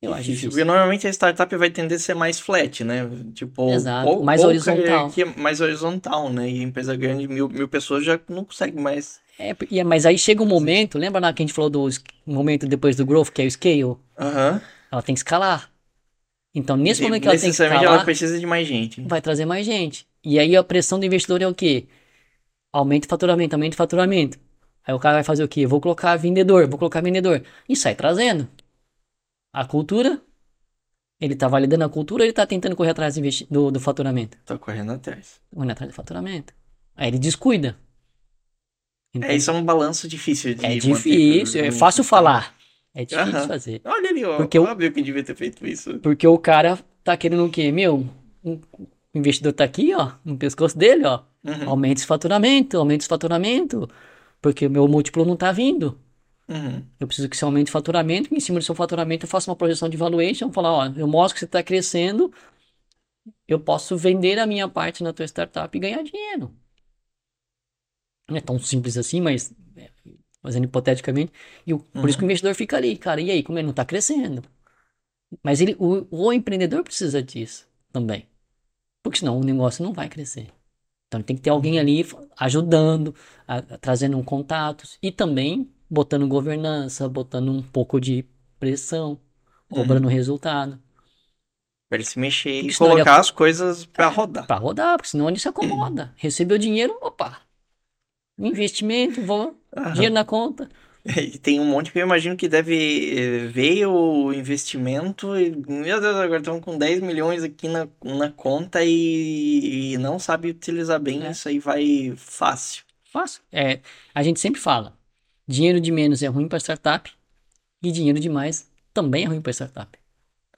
Eu acho difícil.
Porque normalmente a startup vai tender a ser mais flat, né? Tipo,
Exato, ou, mais horizontal.
mais horizontal, né? E a empresa grande, mil, mil pessoas já não consegue mais.
É, mas aí chega um momento, lembra lá que a gente falou do momento depois do growth, que é o scale?
Aham. Uhum.
Ela tem que escalar. Então, nesse momento que ela tem que escalar...
ela precisa de mais gente.
Né? Vai trazer mais gente. E aí a pressão do investidor é o quê? Aumenta o faturamento, aumenta o faturamento. Aí o cara vai fazer o quê? Vou colocar vendedor, vou colocar vendedor. E sai trazendo a cultura, ele tá validando a cultura, ele tá tentando correr atrás do, do faturamento.
Tá correndo atrás.
Correndo atrás do faturamento. Aí ele descuida.
É, isso é um balanço difícil
de É difícil, é fácil falar. É difícil fazer.
Olha ali, ó. Porque óbvio o, que devia ter feito isso.
Porque o cara tá querendo o quê? Meu, o investidor tá aqui, ó, no pescoço dele, ó. Uhum. Aumenta esse faturamento, aumenta esse faturamento. Porque o meu múltiplo não tá vindo.
Uhum.
Eu preciso que você aumente o faturamento, em cima do seu faturamento eu faça uma projeção de valuation, falar, ó, eu mostro que você está crescendo, eu posso vender a minha parte na tua startup e ganhar dinheiro. Não é tão simples assim, mas é, fazendo hipoteticamente. E o, uhum. por isso que o uhum. investidor fica ali, cara, e aí, como ele não está crescendo? Mas ele, o, o empreendedor precisa disso também. Porque senão o negócio não vai crescer. Então tem que ter alguém ali ajudando, a, a, trazendo contatos e também botando governança, botando um pouco de pressão, cobrando uhum. resultado.
Pra ele se mexer e colocar as coisas pra é, rodar.
Pra rodar, porque senão ele se acomoda. Recebeu dinheiro, opa. investimento, vou, Aham. dinheiro na conta.
E tem um monte que eu imagino que deve eh, ver o investimento e, meu Deus, agora estamos com 10 milhões aqui na, na conta e, e não sabe utilizar bem, é. isso aí vai fácil.
Fácil. É, a gente sempre fala, dinheiro de menos é ruim para startup e dinheiro de mais também é ruim para startup.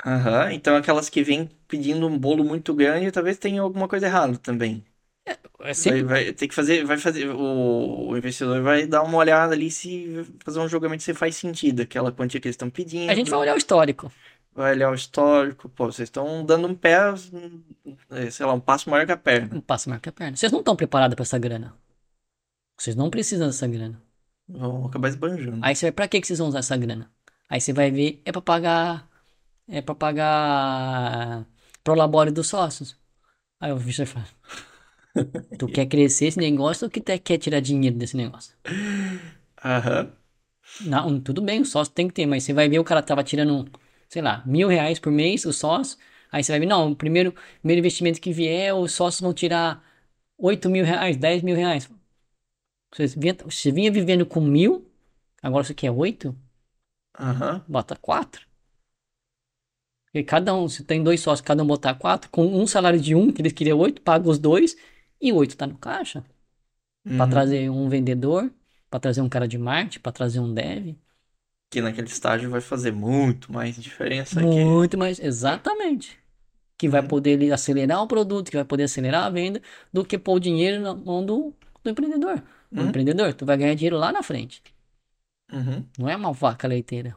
Aham, então aquelas que vêm pedindo um bolo muito grande, talvez tenha alguma coisa errada também. É, é sempre... vai, vai ter que fazer, vai fazer, o, o, investidor vai dar uma olhada ali se fazer um julgamento se faz sentido, aquela quantia que eles estão pedindo.
A gente vai olhar o histórico.
Vai olhar o histórico, pô, vocês estão dando um pé, é, sei lá, um passo maior que a perna.
Um passo maior que a perna. Vocês não estão preparados para essa grana. Vocês não precisam dessa grana.
Vão acabar esbanjando.
Aí você vai, pra que, que vocês vão usar essa grana? Aí você vai ver, é para pagar, é para pagar pro labore dos sócios. Aí o Victor fala, Tu quer crescer esse negócio ou que quer tirar dinheiro desse negócio?
Aham.
Não, tudo bem, o sócio tem que ter, mas você vai ver o cara tava tirando, sei lá, mil reais por mês, o sócio. Aí você vai ver, não, o primeiro, primeiro investimento que vier, os sócios vão tirar oito mil reais, dez mil reais. Você vinha, vivendo com mil, agora você quer oito?
Aham.
Bota quatro. E cada um, se tem dois sócios, cada um botar quatro, com um salário de um, que eles queriam oito, paga os dois, e oito tá no caixa. Uhum. Pra trazer um vendedor, para trazer um cara de marketing, para trazer um dev.
Que naquele estágio vai fazer muito mais diferença
Muito que... mais, exatamente. Que vai uhum. poder acelerar o produto, que vai poder acelerar a venda, do que pôr o dinheiro na mão do, do empreendedor. Uhum. Empreendedor, tu vai ganhar dinheiro lá na frente.
Uhum.
Não é uma vaca leiteira.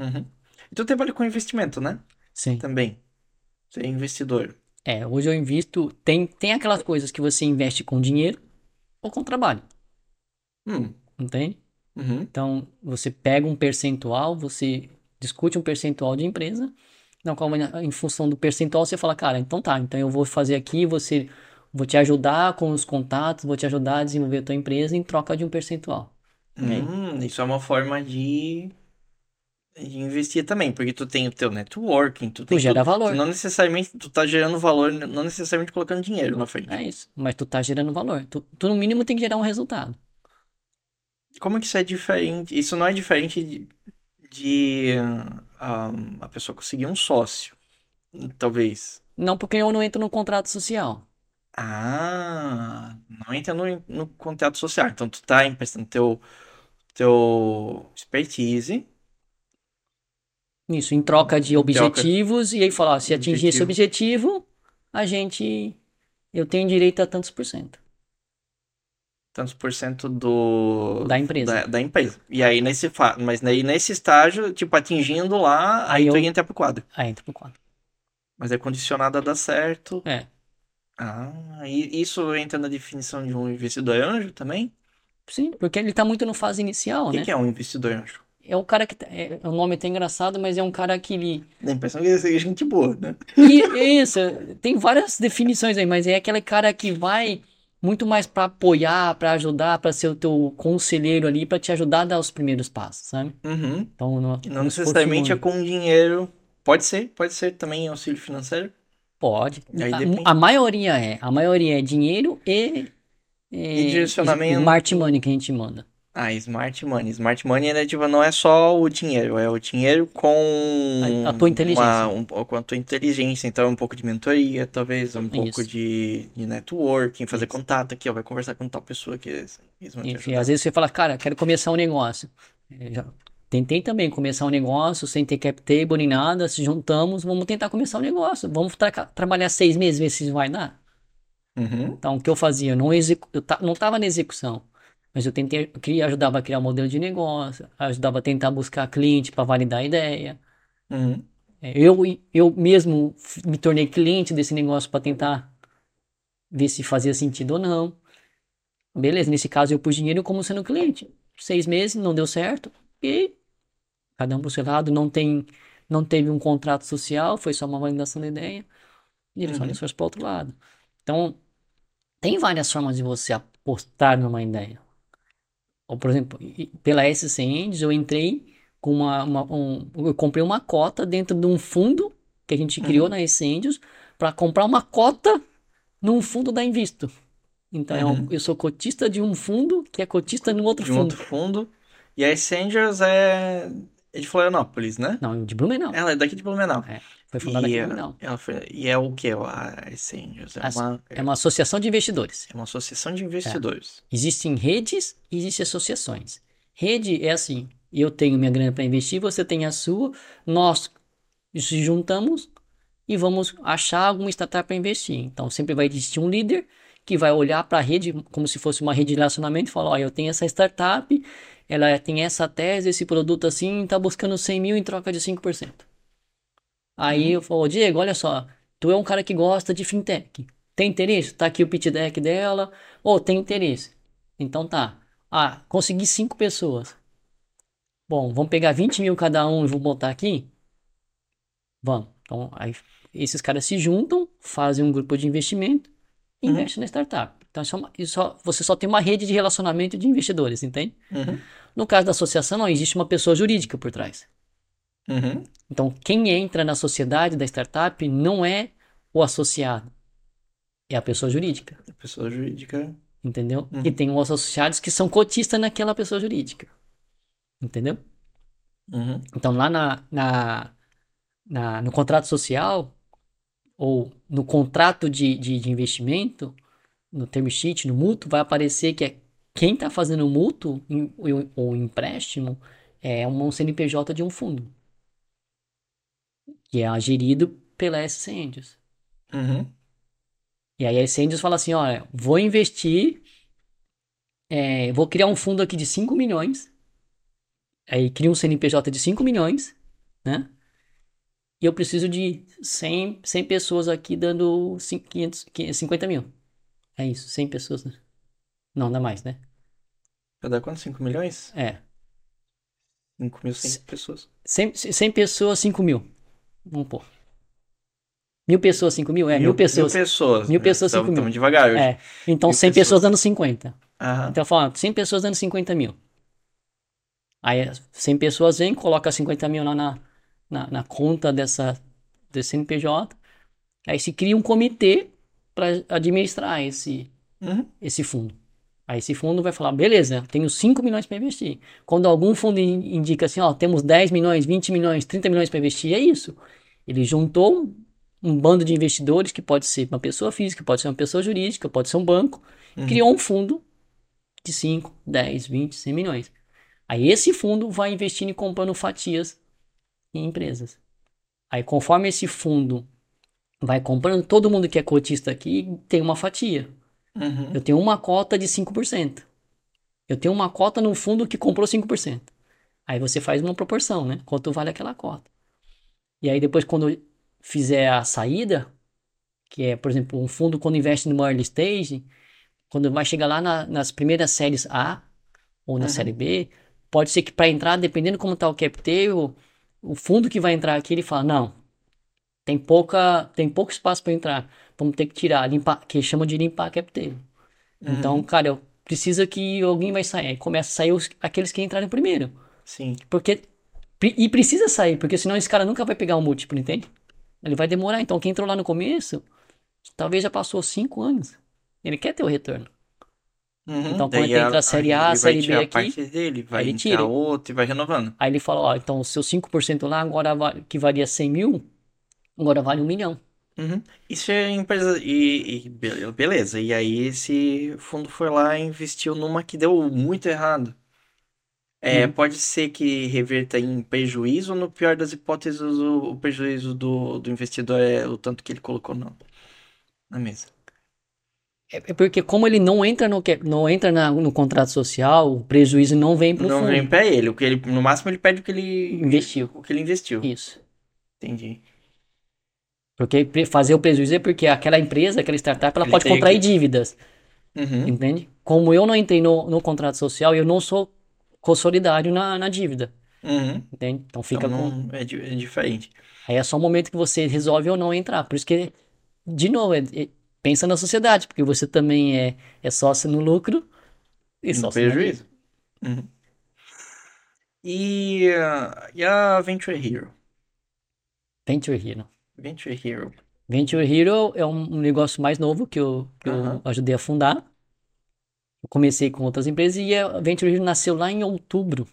Uhum. E tu trabalha com investimento, né?
Sim.
Também. Você é investidor.
É, hoje eu invisto. Tem, tem aquelas coisas que você investe com dinheiro ou com trabalho.
Hum.
Entende?
Uhum.
Então, você pega um percentual, você discute um percentual de empresa, não, em função do percentual você fala, cara, então tá, então eu vou fazer aqui, você vou te ajudar com os contatos, vou te ajudar a desenvolver a tua empresa em troca de um percentual.
Hum, isso é uma forma de de investir também, porque tu tem o teu networking, tu, tu
gera valor.
Tu não necessariamente, tu tá gerando valor, não necessariamente colocando dinheiro na frente.
É isso, mas tu tá gerando valor. Tu, tu no mínimo tem que gerar um resultado.
Como que isso é diferente? Isso não é diferente de, de um, a pessoa conseguir um sócio, talvez.
Não, porque eu não entro no contrato social.
Ah, não entra no, no contrato social. Então tu tá emprestando teu, teu expertise
isso, em troca de objetivos, troca. e aí falar, se atingir objetivo. esse objetivo, a gente. Eu tenho direito a tantos por cento.
Tantos por cento do.
Da empresa.
Da, da empresa. E aí nesse. Mas aí nesse estágio, tipo, atingindo lá, aí, aí tu eu... entra pro quadro.
Aí entra pro quadro.
Mas é condicionado a dar certo.
É.
Ah, e isso entra na definição de um investidor anjo também?
Sim, porque ele tá muito no fase inicial,
o
que
né? O que é um investidor anjo?
é o cara que. Tá, é, o nome é até engraçado, mas é um cara que. Ele...
Dá a impressão que ele é gente boa, né?
E, isso, tem várias definições aí, mas é aquele cara que vai muito mais para apoiar, para ajudar, para ser o teu conselheiro ali, para te ajudar a dar os primeiros passos, sabe?
Uhum.
Então,
não, não necessariamente é com dinheiro. Pode ser, pode ser também auxílio financeiro.
Pode. A, a, maioria é. A maioria é dinheiro e.
E, e direcionamento.
Smart money que a gente manda.
Ah, Smart Money. Smart Money né, tipo, não é só o dinheiro, é o dinheiro com
a, a tua inteligência.
Uma, um, com a tua inteligência. Então, é um pouco de mentoria, talvez, um Isso. pouco de, de networking, fazer Isso. contato aqui, ó, vai conversar com tal pessoa que
Enfim, às vezes você fala, cara, quero começar um negócio. Já tentei também começar um negócio sem ter cap table nem nada, se juntamos, vamos tentar começar um negócio. Vamos tra trabalhar seis meses, ver se vai dar.
Uhum.
Então, o que eu fazia? Eu não, eu não estava na execução mas eu tentei, eu ajudava a criar um modelo de negócio, ajudava a tentar buscar cliente para validar a ideia.
Uhum.
É, eu, eu mesmo me tornei cliente desse negócio para tentar ver se fazia sentido ou não. Beleza, nesse caso eu pus dinheiro como sendo cliente. Seis meses, não deu certo. E cada um pro seu lado, não tem, não teve um contrato social, foi só uma validação da ideia. E ele uhum. para outro lado. Então, tem várias formas de você apostar numa ideia. Ou, por exemplo, pela SC Engines eu entrei com uma, uma um, eu comprei uma cota dentro de um fundo que a gente criou uhum. na SC para comprar uma cota num fundo da Invisto. Então uhum. eu sou cotista de um fundo que é cotista no outro
de
um fundo.
outro fundo. E a Essentials é... é de Florianópolis, né?
Não, de Blumenau.
Ela é daqui de Blumenau.
É, foi fundada
e,
aqui em Blumenau.
Ela foi... E é o que a Essentials?
É, uma... é uma associação de investidores.
É uma associação de investidores.
É. Existem redes e existem associações. Rede é assim, eu tenho minha grana para investir, você tem a sua, nós nos juntamos e vamos achar alguma startup para investir. Então sempre vai existir um líder que vai olhar para a rede como se fosse uma rede de relacionamento e falar: Ó, eu tenho essa startup, ela tem essa tese, esse produto assim, está buscando 100 mil em troca de 5%. Aí eu falo: Diego, olha só, tu é um cara que gosta de fintech. Tem interesse? Tá aqui o pitch deck dela. Ou oh, tem interesse? Então tá. Ah, consegui cinco pessoas. Bom, vamos pegar 20 mil cada um e vou botar aqui? Vamos. Então, aí esses caras se juntam, fazem um grupo de investimento uhum. investe na startup. Então, é só, você só tem uma rede de relacionamento de investidores, entende?
Uhum.
No caso da associação, não, existe uma pessoa jurídica por trás.
Uhum.
Então, quem entra na sociedade da startup não é o associado, é a pessoa jurídica.
A pessoa jurídica.
Entendeu? Uhum. E tem os associados que são cotistas naquela pessoa jurídica. Entendeu?
Uhum.
Então, lá na, na, na, no contrato social, ou no contrato de, de, de investimento, no term sheet, no mútuo, vai aparecer que é quem está fazendo o mútuo ou empréstimo é um CNPJ de um fundo. Que é gerido pela SC Angels.
Uhum.
E aí a SC Angels fala assim, olha, vou investir, é, vou criar um fundo aqui de 5 milhões, aí cria um CNPJ de 5 milhões, né? E eu preciso de 100, 100 pessoas aqui dando 500, 50 mil. É isso, 100 pessoas. Né? Não, dá mais, né?
Vai dar quanto? 5 milhões?
É.
5 mil, 100 pessoas.
100, 100 pessoas, 5 mil. Vamos pôr. Mil pessoas, 5 mil? É, mil, mil pessoas.
Mil pessoas.
Mil pessoas, 5 mil.
Estamos devagar hoje.
É. Então, mil 100 pessoas. pessoas dando 50.
Aham.
Então, falando, 100 pessoas dando 50 mil. Aí, 100 pessoas vêm, coloca 50 mil lá na, na, na conta dessa, desse CNPJ. Aí se cria um comitê para administrar esse,
uhum.
esse fundo. Aí esse fundo vai falar, beleza, tenho 5 milhões para investir. Quando algum fundo indica assim, ó, temos 10 milhões, 20 milhões, 30 milhões para investir, é isso. Ele juntou um bando de investidores, que pode ser uma pessoa física, pode ser uma pessoa jurídica, pode ser um banco, uhum. criou um fundo de 5, 10, 20, 100 milhões. Aí esse fundo vai investindo e comprando fatias em empresas. Aí, conforme esse fundo vai comprando, todo mundo que é cotista aqui tem uma fatia.
Uhum.
Eu tenho uma cota de 5%. Eu tenho uma cota no fundo que comprou 5%. Aí você faz uma proporção, né? Quanto vale aquela cota. E aí depois quando fizer a saída, que é, por exemplo, um fundo quando investe no early stage, quando vai chegar lá na, nas primeiras séries A ou na uhum. série B, pode ser que para entrar, dependendo como está o cap table, o fundo que vai entrar aqui, ele fala, não, tem pouca, tem pouco espaço para entrar, vamos ter que tirar, limpar, que chama de limpar a cap table. Uhum. Então, cara, eu precisa que alguém vai sair, aí começa a sair os, aqueles que entraram primeiro.
Sim.
Porque e precisa sair, porque senão esse cara nunca vai pegar o um múltiplo, entende? Ele vai demorar. Então, quem entrou lá no começo, talvez já passou cinco anos. Ele quer ter o retorno.
Uhum,
então, quando entra a, a série A, a série B aqui,
parte dele, vai ele tira outro e vai renovando.
Aí ele fala, ó, então o seu 5% lá, agora que valia 100 mil, agora vale um milhão.
Uhum. Isso é empresa. E, e, beleza. E aí esse fundo foi lá e investiu numa que deu muito errado. É, uhum. pode ser que reverta em prejuízo, ou no pior das hipóteses, o, o prejuízo do, do investidor é o tanto que ele colocou no, na mesa.
É, é porque como ele não entra no, não entra na, no contrato social, o prejuízo não vem para o
fundo.
Não
vem para ele. O que ele. No máximo ele pede o que ele
investiu.
O que ele investiu.
Isso.
Entendi.
Porque fazer o prejuízo é porque aquela empresa, aquela startup, ela ele pode contrair que... dívidas.
Uhum.
Entende? Como eu não entrei no, no contrato social, eu não sou consolidário na, na dívida.
Uhum.
Entende? Então fica
então, com. É, é, diferente.
Aí é só o momento que você resolve ou não entrar. Por isso que, de novo, é, é pensa na sociedade, porque você também é, é sócio no lucro
e no prejuízo. Uhum. E, uh, e a Venture Hero?
Venture Hero.
Venture Hero.
Venture Hero é um, negócio mais novo que eu, que uhum. eu ajudei a fundar. Eu comecei com outras empresas e a Venture Hero nasceu lá em outubro,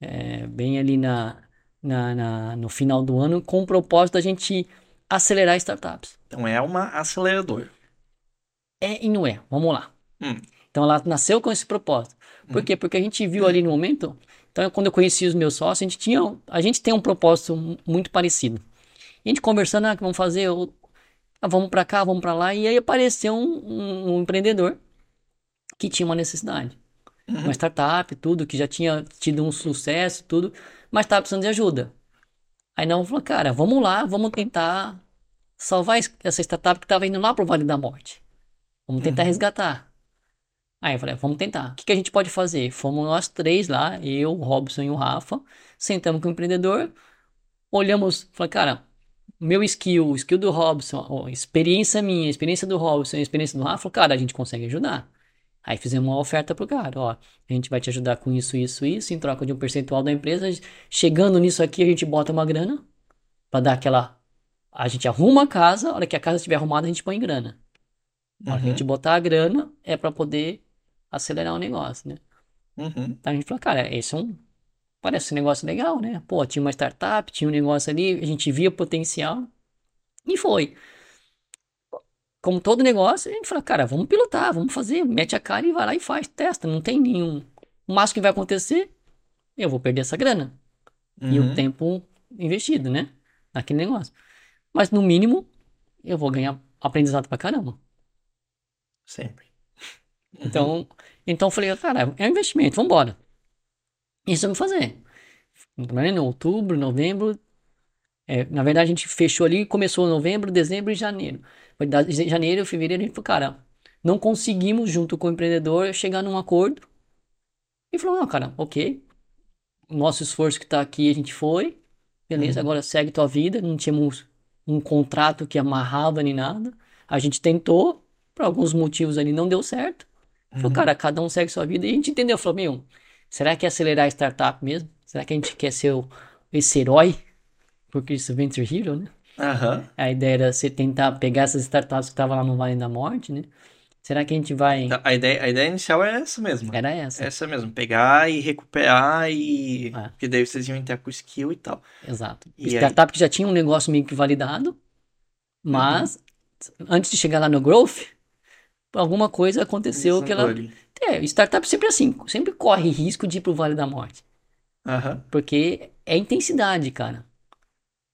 é, bem ali na, na, na, no final do ano, com o propósito da gente acelerar startups.
Então é uma aceleradora.
É e não é. Vamos lá.
Hum.
Então ela nasceu com esse propósito. Por hum. quê? Porque a gente viu ali no momento. Então, quando eu conheci os meus sócios, a gente tinha. A gente tem um propósito muito parecido. E a gente conversando, ah, vamos fazer. Ah, vamos para cá, vamos para lá. E aí apareceu um, um, um, empreendedor que tinha uma necessidade. Uhum. Uma startup, tudo, que já tinha tido um sucesso, tudo, mas estava precisando de ajuda. Aí não falou, cara, vamos lá, vamos tentar salvar essa startup que estava indo lá pro Vale da Morte. Vamos tentar uhum. resgatar. Aí eu falei, vamos tentar. O que, que, a gente pode fazer? Fomos nós três lá, eu, o Robson e o Rafa, sentamos com o empreendedor, olhamos, falei, cara, meu skill, o skill do Robson, a experiência minha, a experiência do Robson, a experiência do Rafa, cara, a gente consegue ajudar. Aí fizemos uma oferta pro cara, ó, a gente vai te ajudar com isso, isso, isso, em troca de um percentual da empresa. Chegando nisso aqui, a gente bota uma grana para dar aquela. A gente arruma a casa, a hora que a casa estiver arrumada, a gente põe grana. A hora uhum. que a gente botar a grana, é para poder acelerar o negócio, né?
Uhum.
Então a gente falou, cara, esse é um. Parece um negócio legal, né? Pô, tinha uma startup, tinha um negócio ali, a gente via potencial. E foi como todo negócio, a gente fala, cara, vamos pilotar, vamos fazer, mete a cara e vai lá e faz, testa, não tem nenhum. O máximo que vai acontecer, eu vou perder essa grana. Uhum. E o uhum. tempo investido, né? Naquele negócio. Mas no mínimo, eu vou ganhar aprendizado pra caramba.
Sempre.
Uhum. Então, então eu falei, cara, é um investimento, vamos embora. Isso eu vou fazer. Em outubro, novembro. É, na verdade, a gente fechou ali, começou novembro, dezembro e janeiro. Foi de janeiro, fevereiro, a gente falou, cara, não conseguimos, junto com o empreendedor, chegar num acordo. E falou, não, cara, ok. Nosso esforço que tá aqui, a gente foi. Beleza, uhum. agora segue tua vida. Não tínhamos um contrato que amarrava nem nada. A gente tentou, por alguns motivos ali não deu certo. Falou, uhum. cara, cada um segue sua vida. E a gente entendeu, falou, meu, será que é acelerar a startup mesmo? Será que a gente quer ser o, esse herói? Porque isso Venture Hero, né?
Uhum.
A ideia era você tentar pegar essas startups que estavam lá no Vale da Morte, né? Será que a gente vai.
Então, a ideia, a ideia inicial era essa mesmo.
Era essa.
Essa mesmo. Pegar e recuperar e. É. Porque daí vocês iam entrar com skill e tal.
Exato. E startup aí... que já tinha um negócio meio que validado, mas uhum. antes de chegar lá no growth, alguma coisa aconteceu Isso que ela. É, startup sempre assim, sempre corre risco de ir pro Vale da Morte.
Uhum.
Porque é intensidade, cara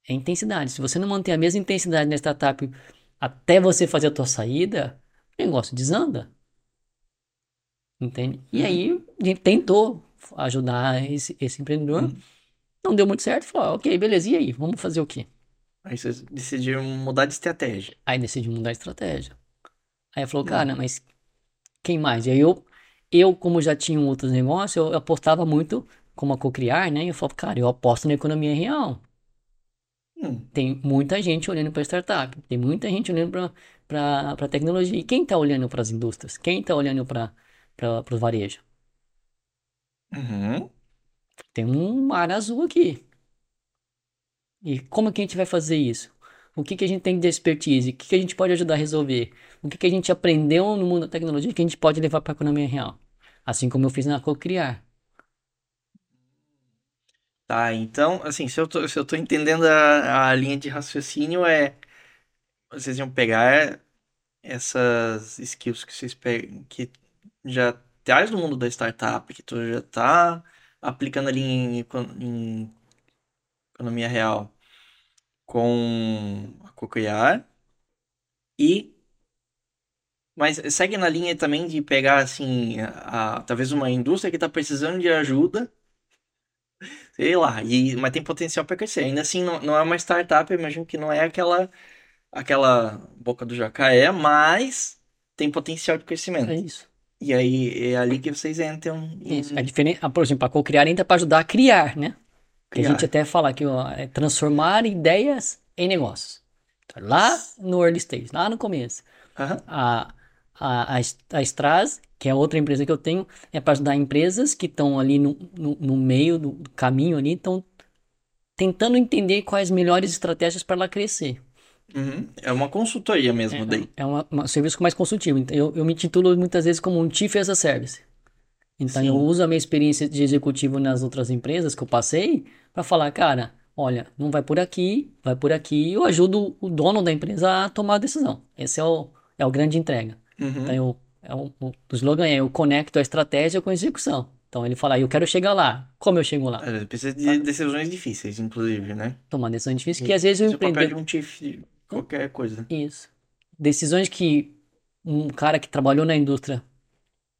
é intensidade. Se você não manter a mesma intensidade na startup até você fazer a tua saída, o negócio desanda. Entende? E aí a gente tentou ajudar esse, esse empreendedor. Uhum. Não deu muito certo. Falou, ok, beleza, e aí? Vamos fazer o quê?
Aí vocês decidiram mudar de estratégia.
Aí decidiu mudar de estratégia. Aí falou, uhum. cara, mas quem mais? E aí eu, eu como já tinha outros negócios, eu apostava muito como a co-criar, né? E eu falava, cara, eu aposto na economia real. Hum. Tem muita gente olhando para startup, tem muita gente olhando para tecnologia. E quem está olhando para as indústrias? Quem está olhando para o varejo?
Uhum.
Tem um mar azul aqui. E como que a gente vai fazer isso? O que, que a gente tem de expertise? O que, que a gente pode ajudar a resolver? O que, que a gente aprendeu no mundo da tecnologia que a gente pode levar para a economia real? Assim como eu fiz na Cocriar.
Tá, então, assim, se eu tô, se eu tô entendendo a, a linha de raciocínio é vocês iam pegar essas skills que vocês pegam, que já traz do mundo da startup, que tu já tá aplicando ali em, em economia real com a Cocriar e mas segue na linha também de pegar assim a, a talvez uma indústria que está precisando de ajuda sei lá, e, mas tem potencial para crescer. Ainda assim, não, não é uma startup, eu imagino que não é aquela aquela boca do jacaré, mas tem potencial de crescimento.
É isso.
E aí é ali que vocês entram.
Em... Isso. É diferente, ah, por exemplo, a co-criar entra para ajudar a criar, né? Que a gente até fala que ó, é transformar ideias em negócios. Então, lá no early stage, lá no começo.
Uhum.
A, a, a, a Straz que é outra empresa que eu tenho, é para ajudar empresas que estão ali no, no, no, meio do caminho ali, estão tentando entender quais melhores estratégias para ela crescer.
Uhum. É uma consultoria mesmo,
é,
daí.
É uma, um serviço mais consultivo. Então, eu, eu me titulo muitas vezes como um Chief as a Service. Então, Sim. eu uso a minha experiência de executivo nas outras empresas que eu passei para falar, cara, olha, não vai por aqui, vai por aqui. Eu ajudo o dono da empresa a tomar a decisão. Esse é o, é o grande entrega. Uhum. Então, eu, é o, slogan é: eu conecto a estratégia com a execução. Então ele fala, eu quero chegar lá. Como eu chego lá?
É, precisa de decisões difíceis, inclusive, né?
Tomar decisões difíceis, que às vezes o
empreendedor... papel de um chief qualquer coisa.
Isso. Decisões que um cara que trabalhou na indústria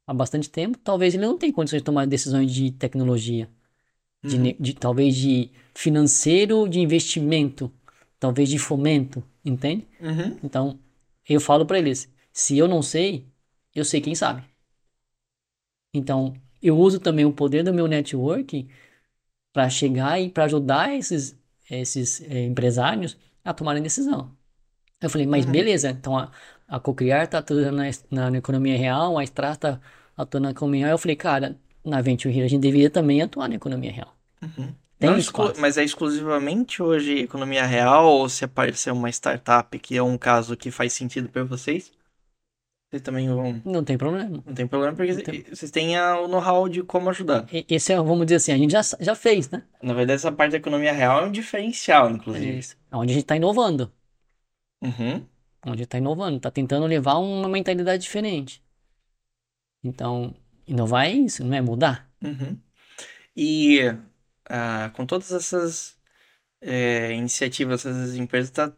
há bastante tempo, talvez ele não tenha condições de tomar decisões de tecnologia. De, uhum. de, talvez de financeiro, de investimento, talvez de fomento, entende? Uhum. Então, eu falo para eles, se eu não sei, eu sei quem sabe. Então, eu uso também o poder do meu network para chegar e para ajudar esses, esses é, empresários a tomarem decisão. Eu falei, mas uhum. beleza, então a, a Cocriar está atuando na, na, na, economia real, a Strat está atuando na economia real. Eu falei, cara, na Venture Hill a gente deveria também atuar na economia real.
Uhum. Tem exclu... Mas é exclusivamente hoje economia real ou se aparecer uma startup que é um caso que faz sentido para vocês? Vocês também vão.
Não tem problema.
Não tem problema, porque tem... vocês têm o know-how de como ajudar.
Esse é, vamos dizer assim, a gente já, já fez, né?
Na verdade, essa parte da economia real é um diferencial, inclusive. É
isso. É onde a gente está inovando. Uhum. Onde está inovando, está tentando levar uma mentalidade diferente. Então, inovar é isso, não é mudar.
Uhum. E uh, com todas essas é, iniciativas, essas empresas, tá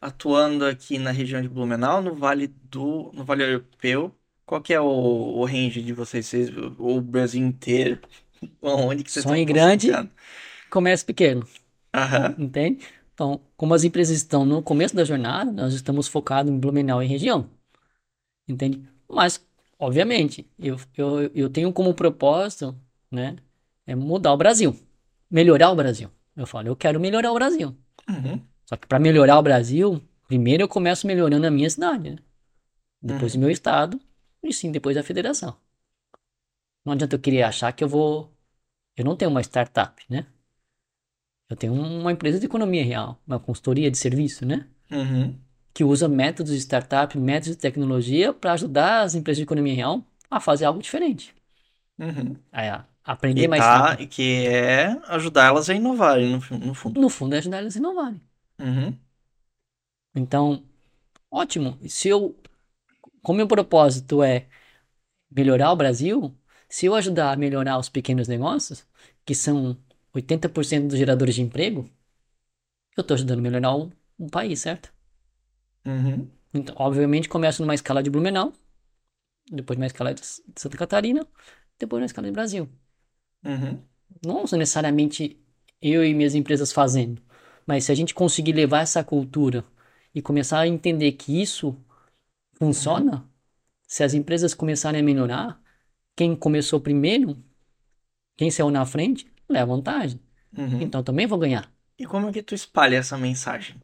atuando aqui na região de Blumenau, no Vale do, no Vale Europeu. Qual que é o, o range de vocês, vocês o Brasil inteiro? Onde que vocês
Sonho grande, comércio pequeno. Aham. Entende? Então, como as empresas estão no começo da jornada, nós estamos focados em Blumenau e região. Entende? Mas, obviamente, eu, eu, eu tenho como propósito, né, é mudar o Brasil. Melhorar o Brasil. Eu falo, eu quero melhorar o Brasil. Uhum. Só que para melhorar o Brasil, primeiro eu começo melhorando a minha cidade, né? Depois uhum. o meu estado e sim depois a federação. Não adianta eu querer achar que eu vou. Eu não tenho uma startup, né? Eu tenho uma empresa de economia real, uma consultoria de serviço, né? Uhum. Que usa métodos de startup, métodos de tecnologia para ajudar as empresas de economia real a fazer algo diferente. Uhum. A aprender
e
mais
tá, rápido. Que é ajudar elas a inovarem, no, no fundo.
No fundo, é ajudar elas a inovarem. Uhum. Então, ótimo. Se eu, como meu propósito é melhorar o Brasil, se eu ajudar a melhorar os pequenos negócios, que são 80% dos geradores de emprego, eu estou ajudando a melhorar o, o país, certo? Uhum. Então, obviamente, começo numa escala de Blumenau, depois numa escala de Santa Catarina, depois numa escala de Brasil. Uhum. Não necessariamente eu e minhas empresas fazendo. Mas se a gente conseguir levar essa cultura e começar a entender que isso funciona, se as empresas começarem a melhorar, quem começou primeiro, quem saiu na frente, leva vantagem. Uhum. Então também vou ganhar.
E como é que tu espalha essa mensagem?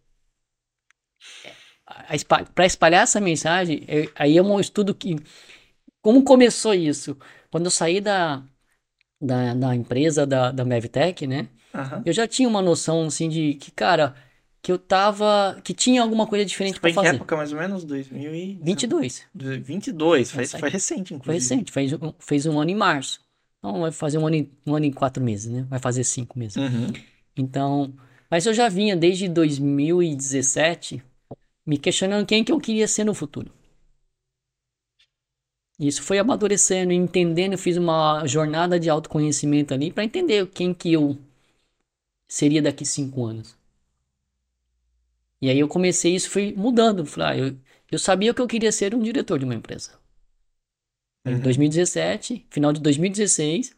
Para espalhar essa mensagem, eu, aí é um estudo que. Como começou isso? Quando eu saí da, da, da empresa da, da Mevtech, né? Uhum. Eu já tinha uma noção, assim, de que, cara, que eu tava. que tinha alguma coisa diferente para fazer. Foi
que época mais ou menos?
2022.
22, faz, foi recente, inclusive.
Foi recente, fez, fez um ano em março. Então vai fazer um ano, em, um ano em quatro meses, né? Vai fazer cinco meses. Uhum. Então. Mas eu já vinha desde 2017 me questionando quem que eu queria ser no futuro. Isso foi amadurecendo, entendendo, eu fiz uma jornada de autoconhecimento ali para entender quem que eu seria daqui cinco anos. E aí eu comecei isso, fui mudando. Falei, ah, eu, eu sabia que eu queria ser um diretor de uma empresa. Em uhum. 2017, final de 2016,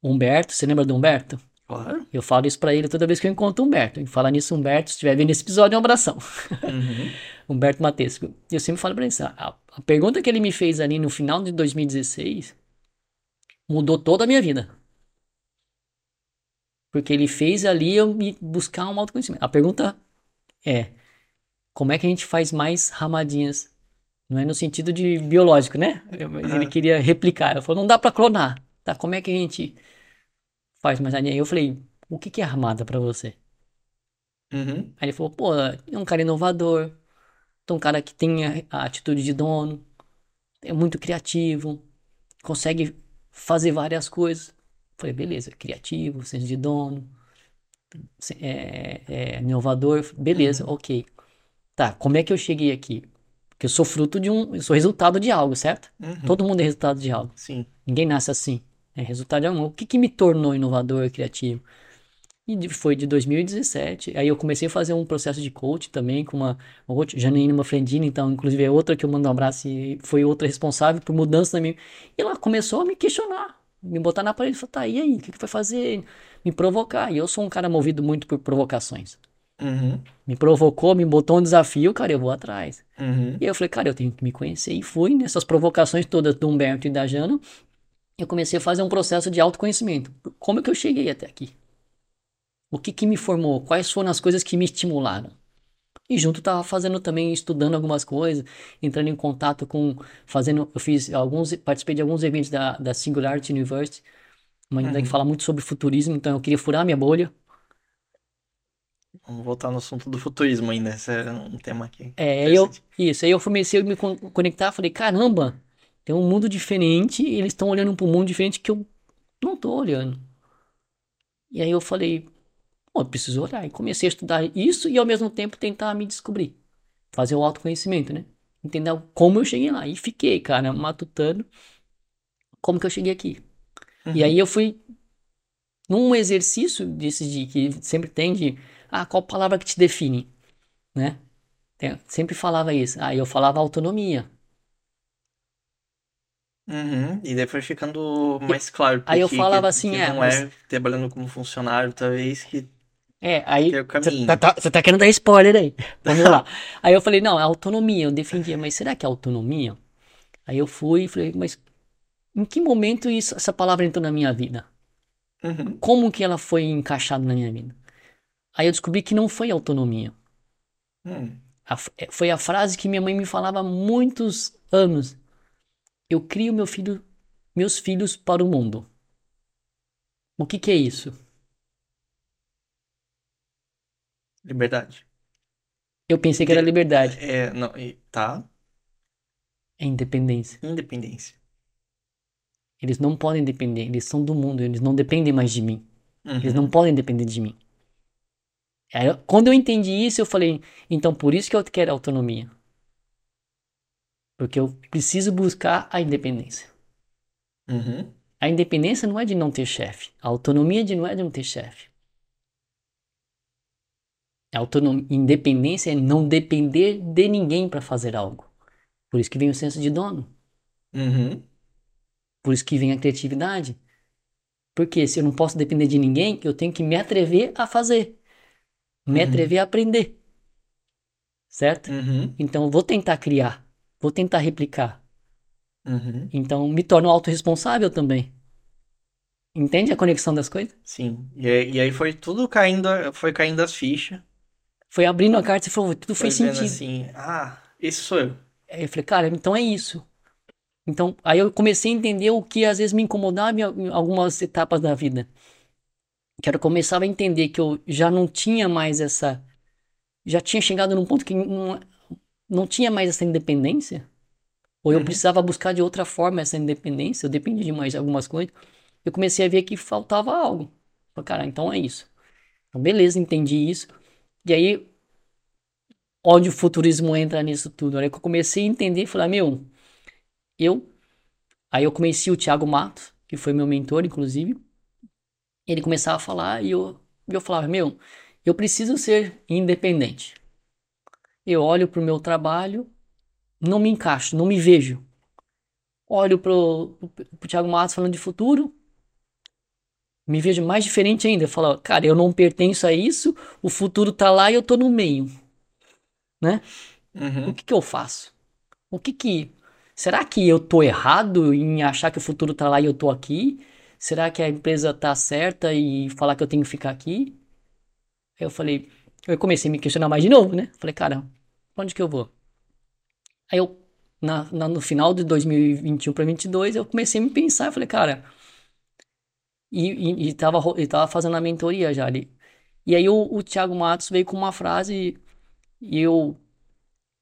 Humberto, você lembra do Humberto? Claro. Eu falo isso para ele toda vez que eu encontro o Humberto. E falar nisso, Humberto, se estiver vendo esse episódio, é um abração. Uhum. Humberto Matesco. Eu sempre falo pra ele assim, a, a pergunta que ele me fez ali no final de 2016 mudou toda a minha vida. Porque ele fez ali eu me buscar um autoconhecimento. A pergunta é: como é que a gente faz mais ramadinhas? Não é no sentido de biológico, né? Mas ele queria replicar. Ele falou: não dá para clonar. Tá? Como é que a gente faz mais ramadinha? Eu falei: o que, que é ramada para você?
Uhum.
Aí ele falou, pô, é um cara inovador, é um cara que tem a, atitude de dono, é muito criativo, consegue fazer várias coisas. Falei, beleza, criativo, senso de dono, é, é inovador, beleza, uhum. ok. Tá, como é que eu cheguei aqui? Porque eu sou fruto de um. Eu sou resultado de algo, certo?
Uhum.
Todo mundo é resultado de algo.
Sim.
Ninguém nasce assim. É resultado de algo. O que, que me tornou inovador, criativo? E foi de 2017. Aí eu comecei a fazer um processo de coach também com uma, uma outra, Janaína Mafrendina, então, inclusive é outra que eu mando um abraço e foi outra responsável por mudança na minha. E ela começou a me questionar, me botar na parede e falar, tá, e aí, o que, que vai fazer? Me provocar. E eu sou um cara movido muito por provocações.
Uhum.
Me provocou, me botou um desafio, cara, eu vou atrás.
Uhum.
E aí eu falei, cara, eu tenho que me conhecer. E fui nessas provocações todas do Humberto e da Jana. Eu comecei a fazer um processo de autoconhecimento. Como é que eu cheguei até aqui? O que, que me formou? Quais foram as coisas que me estimularam? E junto estava fazendo também, estudando algumas coisas, entrando em contato com, fazendo, eu fiz alguns, participei de alguns eventos da, da Singularity University, uma uhum. que fala muito sobre futurismo, então eu queria furar minha bolha,
Vamos voltar no assunto do futurismo ainda, esse é um tema aqui.
É, eu, isso, aí eu comecei a me conectar, falei, caramba, tem um mundo diferente, e eles estão olhando para um mundo diferente que eu não tô olhando. E aí eu falei, pô, eu preciso olhar. E comecei a estudar isso e ao mesmo tempo tentar me descobrir. Fazer o autoconhecimento, né? Entender como eu cheguei lá. E fiquei, cara, matutando como que eu cheguei aqui. Uhum. E aí eu fui num exercício desses de que sempre tem de ah, qual palavra que te define? Né? Tem, sempre falava isso. Aí ah, eu falava autonomia.
Uhum, e depois ficando mais claro.
Aí eu falava que, assim,
que
é.
Não mas... é trabalhando como funcionário, talvez que.
É, aí. Você tá, tá, tá, querendo dar spoiler aí. Vamos lá. aí eu falei, não, é autonomia. Eu defendia, mas será que é autonomia? Aí eu fui e falei, mas em que momento isso, essa palavra entrou na minha vida?
Uhum.
Como que ela foi encaixada na minha vida? Aí eu descobri que não foi autonomia.
Hum.
A, é, foi a frase que minha mãe me falava há muitos anos. Eu crio meu filho, meus filhos para o mundo. O que, que é isso?
Liberdade.
Eu pensei que era liberdade.
É, não, tá.
É independência.
Independência.
Eles não podem depender, eles são do mundo, eles não dependem mais de mim.
Uhum.
Eles não podem depender de mim. Aí, quando eu entendi isso, eu falei, então por isso que eu quero autonomia. Porque eu preciso buscar a independência.
Uhum.
A independência não é de não ter chefe. A autonomia de não é de não ter chefe. A autonomia, independência é não depender de ninguém para fazer algo. Por isso que vem o senso de dono.
Uhum.
Por isso que vem a criatividade. Porque se eu não posso depender de ninguém, eu tenho que me atrever a fazer me uhum. atrever a aprender. Certo?
Uhum.
Então, vou tentar criar. Vou tentar replicar.
Uhum.
Então, me torno autorresponsável também. Entende a conexão das coisas?
Sim. E aí, e aí foi tudo caindo, foi caindo as fichas.
Foi abrindo a carta e falou, tudo foi fez sentido.
assim, ah, esse sou eu.
Aí eu falei, cara, então é isso. Então, aí eu comecei a entender o que às vezes me incomodava em algumas etapas da vida que eu começava a entender que eu já não tinha mais essa. Já tinha chegado num ponto que não, não tinha mais essa independência. Ou eu uhum. precisava buscar de outra forma essa independência, eu dependia de mais algumas coisas. Eu comecei a ver que faltava algo. Falei, cara, então é isso. Então, beleza, entendi isso. E aí, onde o futurismo entra nisso tudo? Aí que eu comecei a entender, falei, meu, eu. Aí eu conheci o Thiago Matos, que foi meu mentor, inclusive ele começava a falar e eu, eu falava, meu, eu preciso ser independente. Eu olho para o meu trabalho, não me encaixo, não me vejo. Olho para o Thiago Matos falando de futuro, me vejo mais diferente ainda. Eu falo, cara, eu não pertenço a isso, o futuro tá lá e eu tô no meio. Né?
Uhum.
O que, que eu faço? O que que. Será que eu tô errado em achar que o futuro tá lá e eu tô aqui? será que a empresa tá certa e falar que eu tenho que ficar aqui? Aí eu falei, eu comecei a me questionar mais de novo, né? Falei, cara, onde que eu vou? Aí eu, na, na no final de 2021 para 2022, eu comecei a me pensar, eu falei, cara, e, e, e, tava, e tava fazendo a mentoria já ali. E aí o, o Thiago Matos veio com uma frase e eu,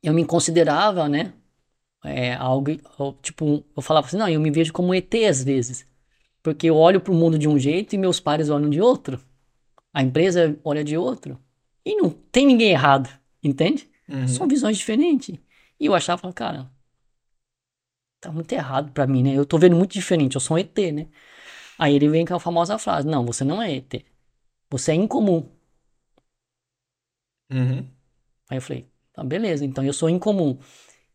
eu me considerava, né? É, algo, tipo, eu falava assim, não, eu me vejo como ET às vezes. Porque eu olho para o mundo de um jeito e meus pares olham de outro. A empresa olha de outro. E não tem ninguém errado, entende? Uhum. São visões diferentes. E eu achava, cara, tá muito errado para mim, né? Eu tô vendo muito diferente, eu sou um ET, né? Aí ele vem com a famosa frase: Não, você não é ET. Você é incomum.
Uhum.
Aí eu falei: Tá, beleza, então eu sou incomum.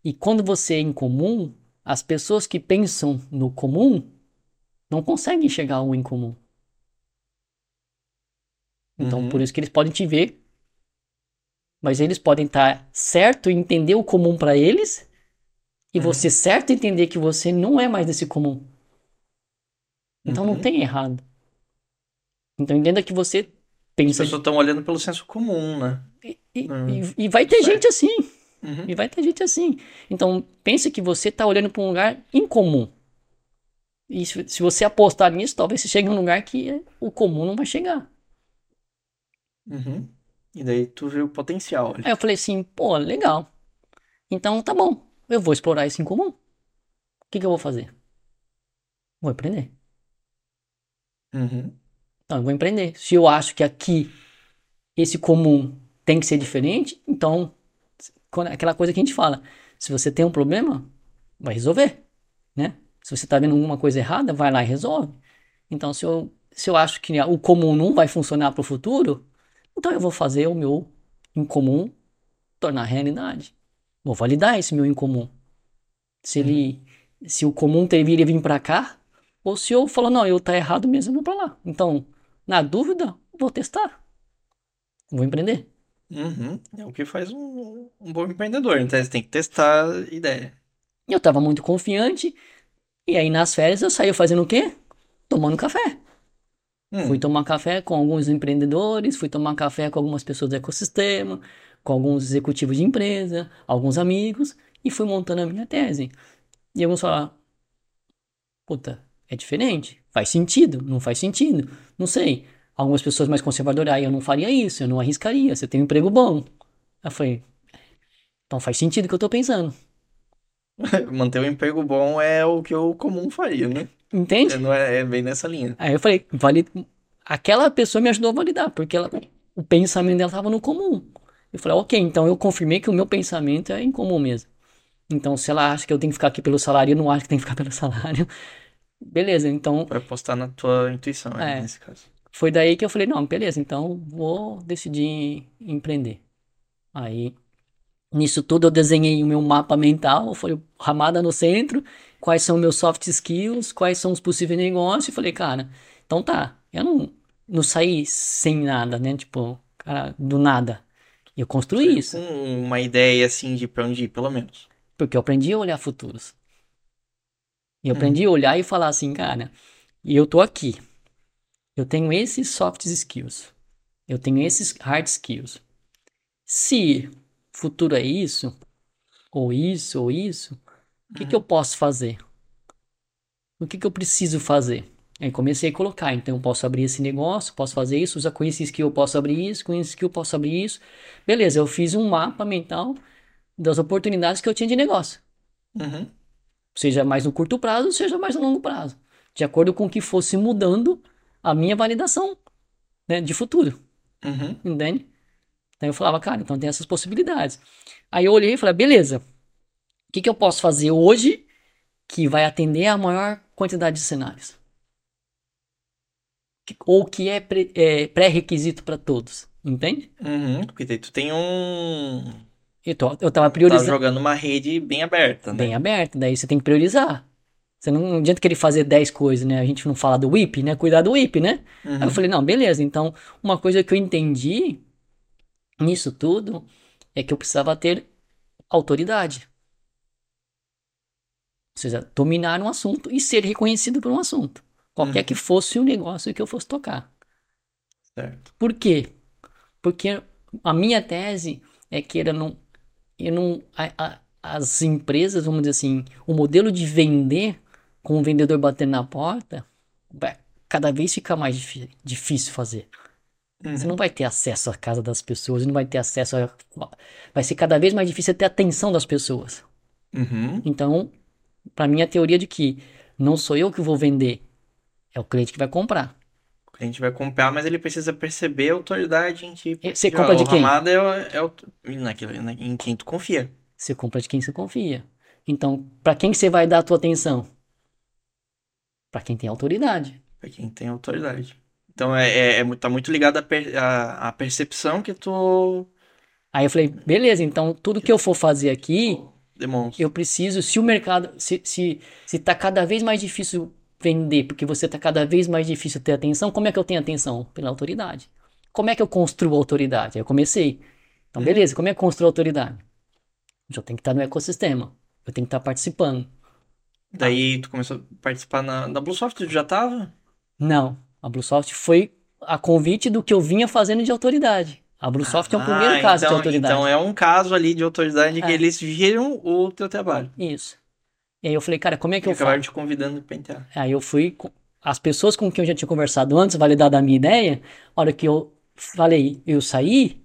E quando você é incomum, as pessoas que pensam no comum não conseguem chegar ao incomum. Então, uhum. por isso que eles podem te ver, mas eles podem estar certo em entender o comum para eles, e uhum. você certo entender que você não é mais desse comum. Então, uhum. não tem errado. Então, entenda que você pensa.
As pessoas estão olhando pelo senso comum, né?
E, e, uhum. e, e vai ter certo. gente assim. Uhum. E vai ter gente assim. Então, pense que você está olhando para um lugar incomum. E se, se, você apostar nisso, talvez você chegue em um lugar que o comum não vai chegar.
Uhum. E daí tu vê o potencial.
Ali. Aí eu falei assim, pô, legal. Então tá bom, eu vou explorar esse incomum. O que, que eu vou fazer? Vou empreender.
Uhum.
Então eu vou empreender. Se eu acho que aqui esse comum tem que ser diferente, então aquela coisa que a gente fala, se você tem um problema, vai resolver, né? Se você está vendo alguma coisa errada, vai lá e resolve. Então, se eu, se eu acho que o comum não vai funcionar para o futuro, então eu vou fazer o meu incomum tornar realidade. Vou validar esse meu incomum. Se ele, se o comum deveria vir para cá, ou se eu falo, não, eu tá errado mesmo, eu vou para lá. Então, na dúvida, vou testar. Vou empreender.
Uhum. É o que faz um, um bom empreendedor. Então você tem que testar a ideia.
Eu tava muito confiante. E aí nas férias eu saí fazendo o quê? Tomando café. Hum. Fui tomar café com alguns empreendedores, fui tomar café com algumas pessoas do ecossistema, com alguns executivos de empresa, alguns amigos, e fui montando a minha tese. E alguns falaram, puta, é diferente, faz sentido, não faz sentido, não sei. Algumas pessoas mais conservadoras, ah, eu não faria isso, eu não arriscaria, você tem um emprego bom. Eu falei, então faz sentido o que eu tô pensando.
Manter um emprego bom é o que eu comum faria, né?
Entende?
É, não é, é bem nessa linha.
Aí eu falei, vale... aquela pessoa me ajudou a validar, porque ela... o pensamento dela estava no comum. Eu falei, ok, então eu confirmei que o meu pensamento é incomum mesmo. Então, se ela acha que eu tenho que ficar aqui pelo salário, eu não acho que tem que ficar pelo salário. Beleza, então.
Vai apostar na tua intuição,
é, nesse caso. Foi daí que eu falei, não, beleza, então vou decidir empreender. Aí, nisso tudo, eu desenhei o meu mapa mental, foi ramada no centro, quais são meus soft skills, quais são os possíveis negócios, e falei, cara, então tá, eu não, não saí sem nada, né? Tipo, cara, do nada. Eu construí Foi isso.
Uma ideia assim de pra onde ir, pelo menos.
Porque eu aprendi a olhar futuros. E eu hum. aprendi a olhar e falar assim, cara, eu tô aqui. Eu tenho esses soft skills. Eu tenho esses hard skills. Se futuro é isso, ou isso, ou isso, o que, uhum. que eu posso fazer? O que, que eu preciso fazer? Aí comecei a colocar, então eu posso abrir esse negócio, posso fazer isso, usa com esse skill eu posso abrir isso, com esse skill eu posso abrir isso. Beleza, eu fiz um mapa mental das oportunidades que eu tinha de negócio.
Uhum.
Seja mais no curto prazo, seja mais no longo prazo. De acordo com o que fosse mudando a minha validação né, de futuro.
Uhum.
Entende? Então eu falava, cara, então tem essas possibilidades. Aí eu olhei e falei, beleza, o que, que eu posso fazer hoje que vai atender a maior quantidade de cenários? Ou que é, é pré-requisito para todos, entende?
Uhum, porque daí tu tem um...
Eu, tô, eu tava priorizando...
Tá jogando uma rede bem aberta, né?
Bem aberta, daí você tem que priorizar. Você não, não adianta querer fazer 10 coisas, né? A gente não fala do WIP, né? Cuidar do WIP, né? Uhum. Aí eu falei, não, beleza. Então, uma coisa que eu entendi nisso tudo é que eu precisava ter autoridade. Ou seja, dominar um assunto e ser reconhecido por um assunto. Qualquer uhum. que fosse o negócio que eu fosse tocar.
Certo.
Por quê? Porque a minha tese é que eu não, eu não a, a, as empresas, vamos dizer assim, o modelo de vender com o vendedor batendo na porta, vai cada vez fica mais difícil fazer. Uhum. Você não vai ter acesso à casa das pessoas, não vai ter acesso a. Vai ser cada vez mais difícil ter atenção das pessoas.
Uhum.
Então, para mim, a teoria de que não sou eu que vou vender, é o cliente que vai comprar.
O cliente vai comprar, mas ele precisa perceber a autoridade em ti.
Você compra de quem?
Ramada é, é, naquilo, em quem tu confia.
Você compra de quem você confia. Então, para quem que você vai dar a tua atenção? Para quem tem autoridade.
Para quem tem autoridade. Então é, é, é, tá muito ligado à, per, à, à, percepção que tu.
Aí eu falei, beleza, então tudo que eu for fazer aqui,
Demonstra.
eu preciso, se o mercado, se, se, se tá cada vez mais difícil vender, porque você tá cada vez mais difícil ter atenção, como é que eu tenho atenção? Pela autoridade. Como é que eu construo autoridade? Aí eu comecei. Então, uhum. beleza, como é que eu construo autoridade? Eu tenho que estar no ecossistema. Eu tenho que estar participando.
Daí tu começou a participar na, na Bluesoft, tu já tava?
Não. A Bluesoft foi a convite do que eu vinha fazendo de autoridade. A Bluesoft ah, é o primeiro caso
então,
de autoridade.
Então é um caso ali de autoridade é. que eles viram o teu trabalho.
Isso. E aí eu falei, cara, como é que e eu
faço? te convidando pra entrar.
Aí eu fui... As pessoas com quem eu já tinha conversado antes, validado a minha ideia, a hora que eu falei, eu saí,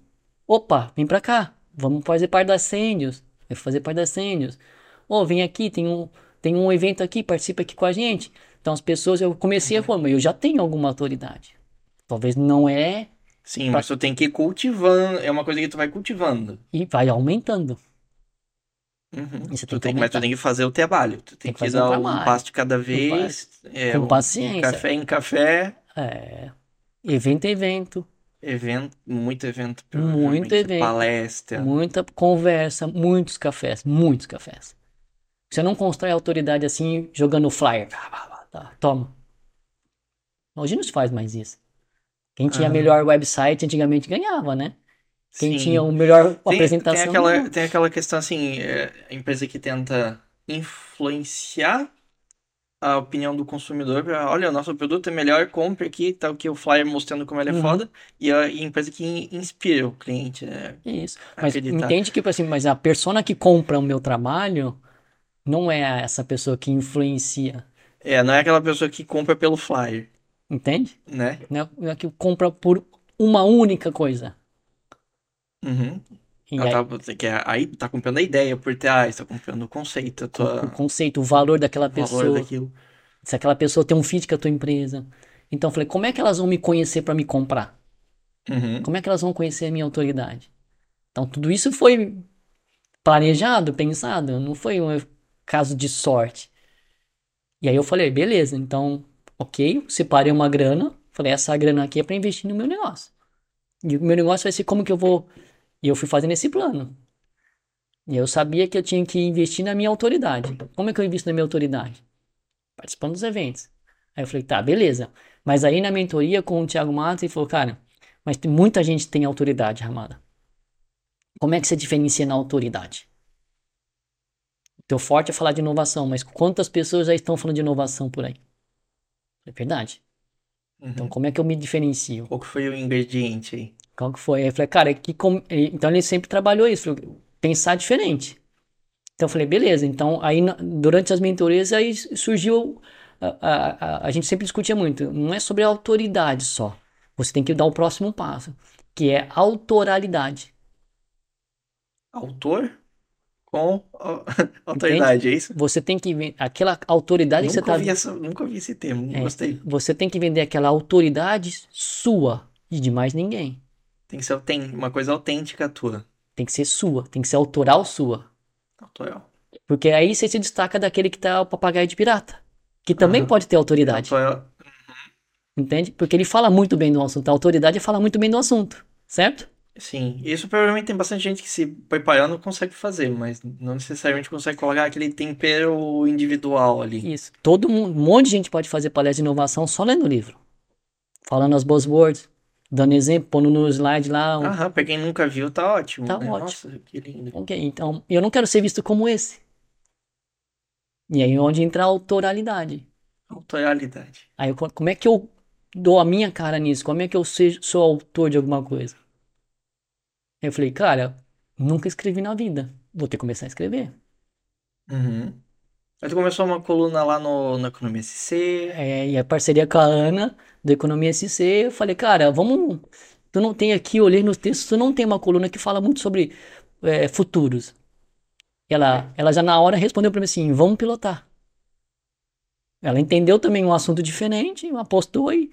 opa, vem pra cá, vamos fazer parte das Sênios. Eu fazer parte das Sênios. Ô, oh, vem aqui, tem um, tem um evento aqui, participa aqui com a gente. Então as pessoas, eu comecei a falar, eu já tenho alguma autoridade. Talvez não é.
Sim, pra... mas tu tem que ir cultivando, é uma coisa que tu vai cultivando.
E vai aumentando.
Uhum. Tu tem, mas tu tem que fazer o trabalho. Tu tem, tem que, que dar um passo de cada vez.
É, com paciência.
Café em café.
É. Evento em evento.
Evento, muito evento.
Muito evento.
Palestra.
Muita conversa, muitos cafés, muitos cafés. Você não constrói autoridade assim jogando flyer. Tá, toma. Hoje não se faz mais isso. Quem tinha ah. melhor website antigamente ganhava, né? Quem Sim. tinha o melhor
tem,
apresentação.
Tem aquela, tem aquela questão assim, é, a empresa que tenta influenciar a opinião do consumidor para, olha, o nosso produto é melhor, compre aqui, tá que o flyer mostrando como ele é uhum. foda, e a, e a, empresa que inspira o cliente, né?
Isso. Mas entende que, tipo assim, mas a persona que compra o meu trabalho não é essa pessoa que influencia.
É, não é aquela pessoa que compra pelo flyer.
Entende?
Né?
Não é, é que compra por uma única coisa.
Uhum. E aí, tá, que é, aí tá comprando a ideia por trás, tá comprando o conceito. Tua...
O conceito, o valor daquela
o
pessoa.
Valor daquilo.
Se aquela pessoa tem um fit com a tua empresa. Então eu falei, como é que elas vão me conhecer para me comprar?
Uhum.
Como é que elas vão conhecer a minha autoridade? Então tudo isso foi planejado, pensado, não foi um caso de sorte. E aí eu falei, beleza, então, ok, separei uma grana, falei, essa grana aqui é para investir no meu negócio. E o meu negócio vai ser como que eu vou. E eu fui fazendo esse plano. E eu sabia que eu tinha que investir na minha autoridade. Como é que eu invisto na minha autoridade? Participando dos eventos. Aí eu falei, tá, beleza. Mas aí na mentoria com o Thiago Matos, ele falou, cara, mas muita gente tem autoridade, Ramada. Como é que você diferencia na autoridade? Teu forte é falar de inovação, mas quantas pessoas já estão falando de inovação por aí? É verdade. Então, uhum. Então, como é que eu me diferencio?
Qual que foi o ingrediente aí?
Qual que foi? Aí eu falei, cara, que com... então ele sempre trabalhou isso, pensar diferente. Então eu falei, beleza. Então, aí durante as mentorias, aí surgiu. A, a, a, a gente sempre discutia muito. Não é sobre autoridade só. Você tem que dar o próximo passo, que é autoralidade.
Autor? Com autoridade, Entende? é isso?
Você tem que vender aquela autoridade
nunca
que você
está. Essa, nunca ouvi esse termo, é, gostei.
Você tem que vender aquela autoridade sua e de mais ninguém.
Tem que ser uma coisa autêntica tua.
Tem que ser sua, tem que ser autoral sua.
Autoral.
Porque aí você se destaca daquele que tá o papagaio de pirata. Que também uhum. pode ter autoridade. Autoral. Entende? Porque ele fala muito bem do assunto. A autoridade fala muito bem do assunto. Certo?
Sim, isso provavelmente tem bastante gente que se preparando consegue fazer, mas não necessariamente consegue colocar aquele tempero individual ali.
Isso. Todo mundo, um monte de gente pode fazer palestra de inovação só lendo o livro. Falando as buzzwords, dando exemplo, pondo no slide lá.
Um... Aham, pra quem nunca viu, tá ótimo.
Tá
né?
ótimo.
Nossa, que lindo.
Ok, então, eu não quero ser visto como esse. E aí onde entra a autoralidade.
Autoralidade.
Aí como é que eu dou a minha cara nisso? Como é que eu sou autor de alguma coisa? Eu falei, cara, nunca escrevi na vida. Vou ter que começar a escrever.
Uhum. Aí tu começou uma coluna lá no, no Economia SC.
É, e a parceria com a Ana, do Economia SC, eu falei, cara, vamos. Tu não tem aqui, olhei nos textos, tu não tem uma coluna que fala muito sobre é, futuros. Ela, ela já na hora respondeu para mim assim: vamos pilotar. Ela entendeu também um assunto diferente, apostou e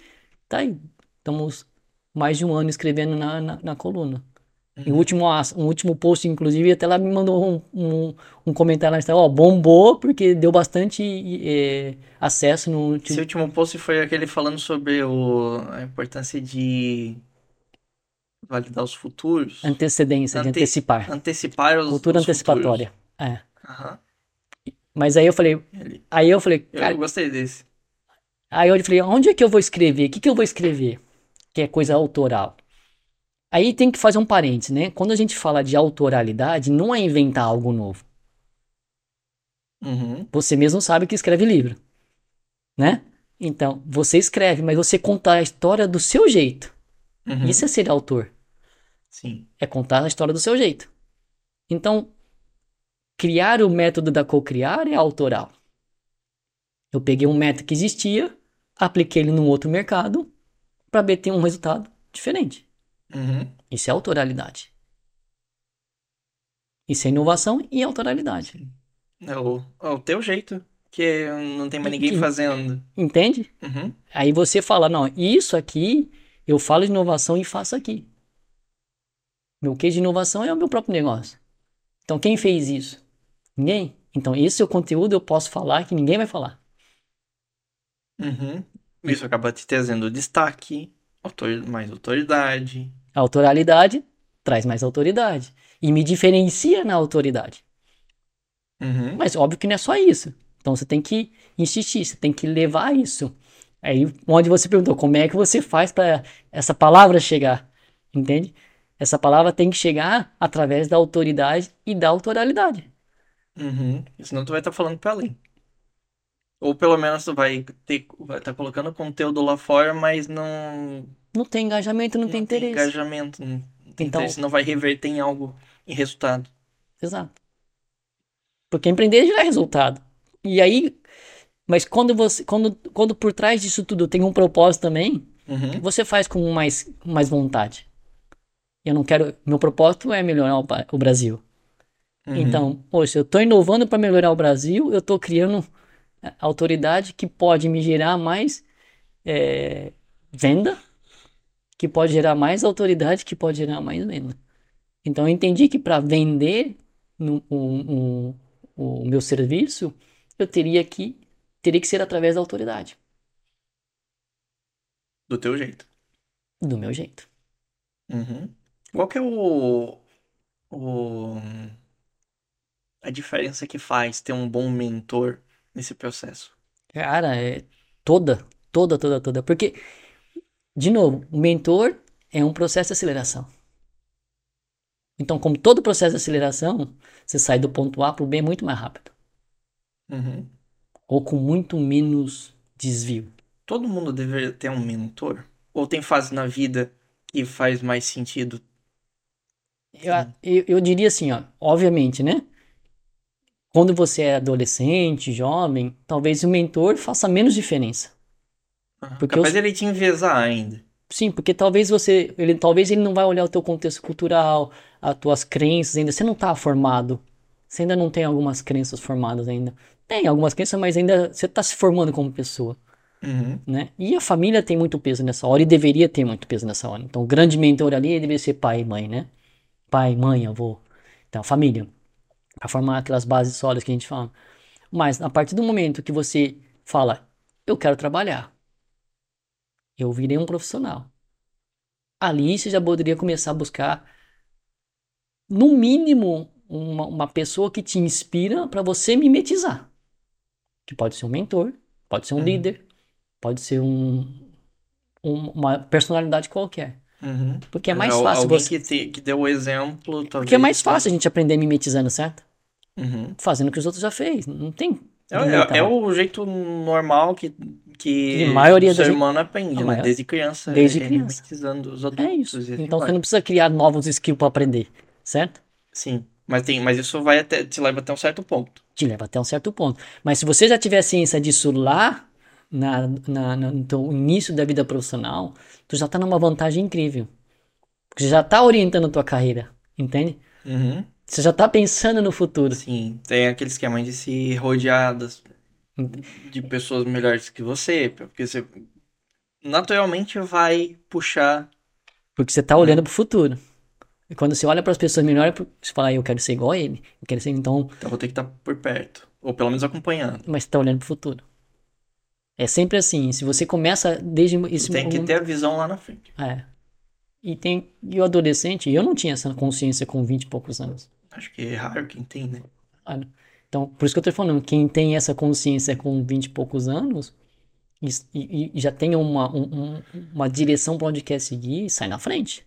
tá aí. Estamos mais de um ano escrevendo na, na, na coluna. Uhum. O último, um último post, inclusive, até ela me mandou um, um, um comentário lá, ó, bombou porque deu bastante é, acesso no...
Esse último post foi aquele falando sobre o, a importância de validar os futuros.
Antecedência, Ante de antecipar.
Antecipar os
Cultura
os
antecipatória.
Futuros. É. Uhum.
Mas aí eu falei. Aí eu falei.
Cara, eu gostei desse.
Aí eu falei, onde é que eu vou escrever? O que, que eu vou escrever? Que é coisa autoral. Aí tem que fazer um parênteses, né? Quando a gente fala de autoralidade, não é inventar algo novo.
Uhum.
Você mesmo sabe que escreve livro, né? Então, você escreve, mas você conta a história do seu jeito. Uhum. Isso é ser autor.
Sim.
É contar a história do seu jeito. Então, criar o método da co-criar é autoral. Eu peguei um método que existia, apliquei ele num outro mercado para ter um resultado diferente.
Uhum.
Isso é autoralidade. Isso é inovação e autoralidade.
É o, é o teu jeito, que não tem mais ninguém que, fazendo.
Entende?
Uhum.
Aí você fala, não, isso aqui, eu falo de inovação e faço aqui. Meu quê de inovação é o meu próprio negócio. Então quem fez isso? Ninguém. Então esse é o conteúdo eu posso falar que ninguém vai falar.
Uhum. Isso acaba te trazendo destaque, autor... mais autoridade.
Autoralidade traz mais autoridade. E me diferencia na autoridade.
Uhum.
Mas óbvio que não é só isso. Então você tem que insistir, você tem que levar isso. Aí, onde você perguntou, como é que você faz para essa palavra chegar? Entende? Essa palavra tem que chegar através da autoridade e da autoralidade.
Uhum. Senão tu vai estar tá falando para além. Ou pelo menos tu vai estar tá colocando conteúdo lá fora, mas não.
Não tem engajamento, não, não tem, tem interesse.
engajamento, não tem então, interesse, não vai reverter em algo, em resultado.
Exato. Porque empreender já é resultado. E aí, mas quando você, quando, quando por trás disso tudo tem um propósito também,
uhum.
você faz com mais, mais vontade. Eu não quero. Meu propósito é melhorar o, o Brasil. Uhum. Então, poxa, eu estou inovando para melhorar o Brasil, eu estou criando autoridade que pode me gerar mais é, venda, que pode gerar mais autoridade, que pode gerar mais venda. Então, eu entendi que para vender no, um, um, o meu serviço, eu teria que teria que ser através da autoridade.
Do teu jeito.
Do meu jeito.
Uhum. Qual que é o, o a diferença que faz ter um bom mentor nesse processo?
Cara, é toda, toda, toda, toda. Porque, de novo, o mentor é um processo de aceleração. Então, como todo processo de aceleração, você sai do ponto A para o B muito mais rápido.
Uhum.
Ou com muito menos desvio.
Todo mundo deveria ter um mentor? Ou tem fase na vida que faz mais sentido
eu, eu, eu, diria assim, ó, obviamente, né? Quando você é adolescente, jovem, talvez o mentor faça menos diferença.
Porque capaz ele te envezar ainda.
Sim, porque talvez você, ele, talvez ele não vai olhar o teu contexto cultural, as tuas crenças ainda. Você não está formado. Você ainda não tem algumas crenças formadas ainda. Tem algumas crenças, mas ainda você está se formando como pessoa.
Uhum.
Né? E a família tem muito peso nessa hora e deveria ter muito peso nessa hora. Então, o grande mentor ali deveria ser pai e mãe, né? pai, mãe, avô, então família, para formar aquelas bases sólidas que a gente fala. Mas a partir do momento que você fala, eu quero trabalhar, eu virei um profissional, ali você já poderia começar a buscar, no mínimo, uma, uma pessoa que te inspira para você mimetizar. Que pode ser um mentor, pode ser um uhum. líder, pode ser um, um, uma personalidade qualquer.
Uhum.
Porque é mais fácil
Alguém
você.
Que, te, que deu o exemplo, talvez.
Porque é mais fácil a gente aprender mimetizando, certo?
Uhum.
Fazendo o que os outros já fez. Não tem.
É, é, é o jeito normal que, que
maioria
o ser humano aprende, né? Desde criança.
Desde criança.
Mimetizando os adultos.
É isso. Então você não precisa criar novos skills para aprender, certo?
Sim. Mas, tem, mas isso vai até, te leva até um certo ponto.
Te leva até um certo ponto. Mas se você já tiver ciência disso lá, na, na, no início da vida profissional, tu já tá numa vantagem incrível. Porque você já tá orientando a tua carreira, entende?
Uhum.
Você já tá pensando no futuro.
Sim, tem aquele esquema de se rodear das, de pessoas melhores que você, porque você naturalmente vai puxar.
Porque você tá olhando pro futuro. E quando você olha para as pessoas melhores, você fala, ah, eu quero ser igual a ele. Eu quero ser, então.
Então vou ter que estar tá por perto. Ou pelo menos acompanhando.
Mas você tá olhando pro futuro. É sempre assim. Se você começa desde esse
Tem que ter a visão lá na frente.
É. E tem. E o adolescente, eu não tinha essa consciência com 20 e poucos anos.
Acho que é raro quem tem, né?
Então, por isso que eu tô falando, quem tem essa consciência com 20 e poucos anos e, e, e já tem uma, um, uma direção para onde quer seguir, sai na frente.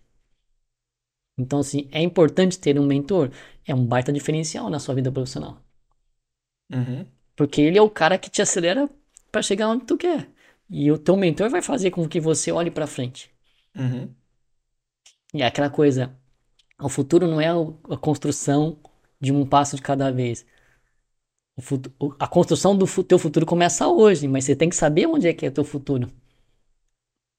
Então, assim, é importante ter um mentor? É um baita diferencial na sua vida profissional.
Uhum.
Porque ele é o cara que te acelera para chegar onde tu quer. E o teu mentor vai fazer com que você olhe para frente.
Uhum.
E é aquela coisa, o futuro não é a construção de um passo de cada vez. A construção do teu futuro começa hoje, mas você tem que saber onde é que é o teu futuro.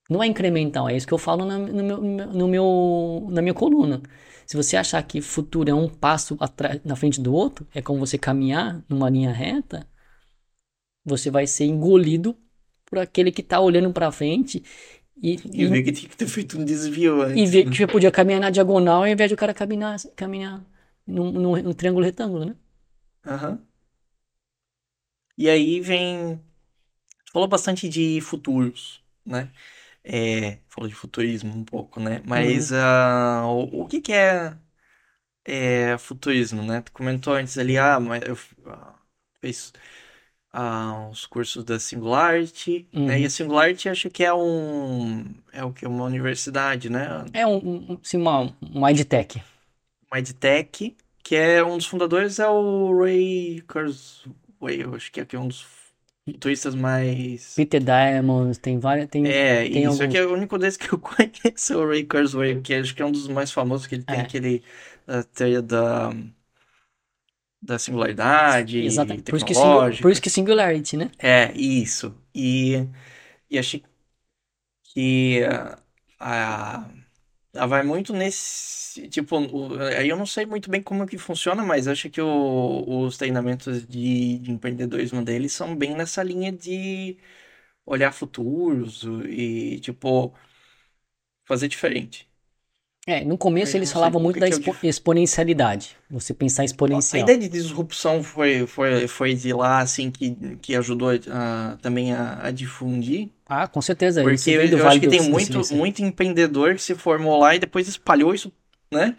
Não é incremental, é isso que eu falo na, no meu, no meu, na minha coluna. Se você achar que futuro é um passo atrás, na frente do outro, é como você caminhar numa linha reta, você vai ser engolido por aquele que está olhando para frente e,
e, e ver que tinha que ter feito um desvio antes.
E ver que você podia caminhar na diagonal ao invés de o cara caminhar, caminhar num, num, num triângulo retângulo, né?
Aham. Uhum. E aí vem. Falou bastante de futuros, né? É, falou de futurismo um pouco, né? Mas uhum. uh, o, o que, que é, é futurismo, né? Tu comentou antes ali, ah, mas eu uh, fez uh, os cursos da Singularity, uhum. né? E a uhum. Singularity acho que é um é o que uma universidade, né?
É um, um sim, uma, uma EdTech.
Uma EdTech, que é um dos fundadores é o Ray Kurzweil eu acho que aqui é um dos futuristas mais.
Peter Diamond, tem várias. Tem,
é,
tem
isso alguns... aqui é o único desses que eu conheço, o Ray Kurzweil, que acho que é um dos mais famosos, que ele tem é. aquele. a teoria da. da singularidade. Exatamente.
Por isso, que por isso que singularity, né?
É, isso. E. E achei que. a, a vai muito nesse tipo, aí eu não sei muito bem como que funciona, mas acho que o, os treinamentos de, de empreendedorismo deles são bem nessa linha de olhar futuros e, tipo, fazer diferente.
É, no começo eles falavam muito da expo eu... exponencialidade. Você pensar exponencial.
A ideia de disrupção foi, foi, foi de lá, assim, que, que ajudou a, também a, a, difundir.
Ah, com certeza.
Porque eu, eu acho que tem muito, muito empreendedor que se formou lá e depois espalhou isso né?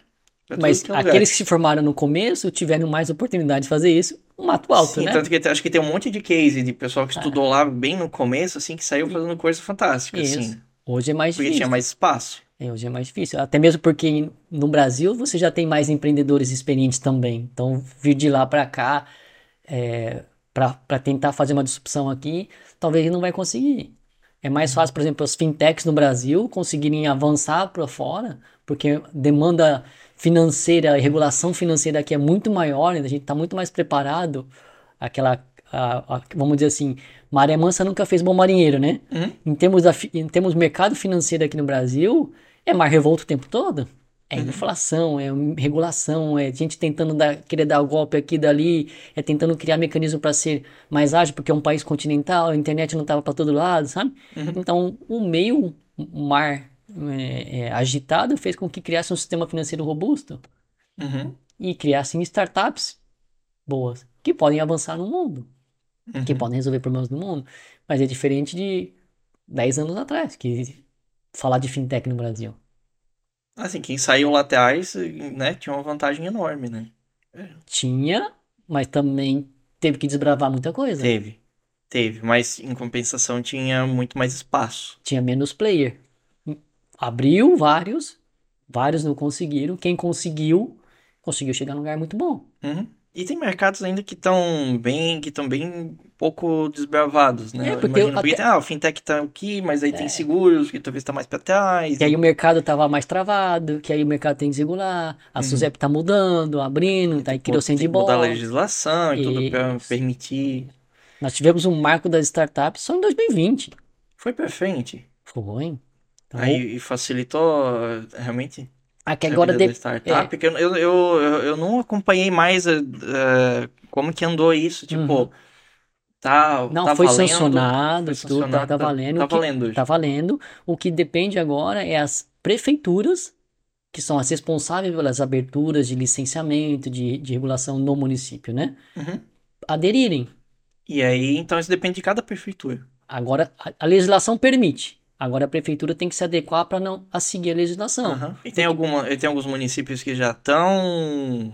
Mas aqueles que se formaram no começo tiveram mais oportunidade de fazer isso um mato alto, Sim, né?
tanto que acho que tem um monte de case de pessoal que ah. estudou lá bem no começo, assim, que saiu fazendo coisa fantástica, isso. assim.
Hoje é mais
porque
difícil.
Porque tinha mais espaço.
É, hoje é mais difícil. Até mesmo porque no Brasil você já tem mais empreendedores experientes também. Então, vir de lá para cá é, para tentar fazer uma disrupção aqui, talvez não vai conseguir. É mais fácil, por exemplo, as fintechs no Brasil conseguirem avançar para fora, porque demanda financeira e regulação financeira aqui é muito maior, né? a gente está muito mais preparado. Aquela, a, a, vamos dizer assim, maré mansa nunca fez bom marinheiro, né?
Uhum.
Em, termos da, em termos mercado financeiro aqui no Brasil, é mais revolto o tempo todo. É uhum. inflação, é regulação, é gente tentando dar, querer dar o golpe aqui e dali, é tentando criar mecanismo para ser mais ágil, porque é um país continental, a internet não estava para todo lado, sabe?
Uhum.
Então, o meio mar é, é, agitado fez com que criasse um sistema financeiro robusto
uhum.
e criassem startups boas, que podem avançar no mundo, que
uhum.
podem resolver problemas do mundo. Mas é diferente de 10 anos atrás, que falar de fintech no Brasil.
Assim, quem saiu lá atrás, né, tinha uma vantagem enorme, né?
Tinha, mas também teve que desbravar muita coisa.
Teve, teve, mas em compensação tinha muito mais espaço.
Tinha menos player. Abriu vários, vários não conseguiram. Quem conseguiu, conseguiu chegar num lugar muito bom.
Uhum. E tem mercados ainda que estão bem, que estão bem pouco desbravados, né?
É, porque,
Imagino, até... ah, o fintech tá aqui, mas aí é. tem seguros, que talvez tá mais para trás.
Que e... aí o mercado tava mais travado, que aí o mercado tem que desregular, a uhum. SUSEP tá mudando, abrindo, tá aí criou de bola.
mudar a legislação e, e tudo para permitir.
Nós tivemos um marco das startups só em 2020.
Foi frente.
Foi.
Então... Aí facilitou realmente
Aqui agora
de... startup, é. porque eu, eu, eu, eu, não acompanhei mais uh, como que andou isso, tipo, uhum. tá
Não,
tá
foi
valendo,
sancionado,
foi
sancionado, tudo, tá, tá valendo.
Tá, valendo
Tá valendo. O que depende agora é as prefeituras, que são as responsáveis pelas aberturas de licenciamento, de, de regulação no município, né?
Uhum.
Aderirem.
E aí, então isso depende de cada prefeitura.
Agora, a, a legislação permite. Agora a prefeitura tem que se adequar para não a seguir a legislação.
Uhum. E tem, alguma, e tem alguns municípios que já estão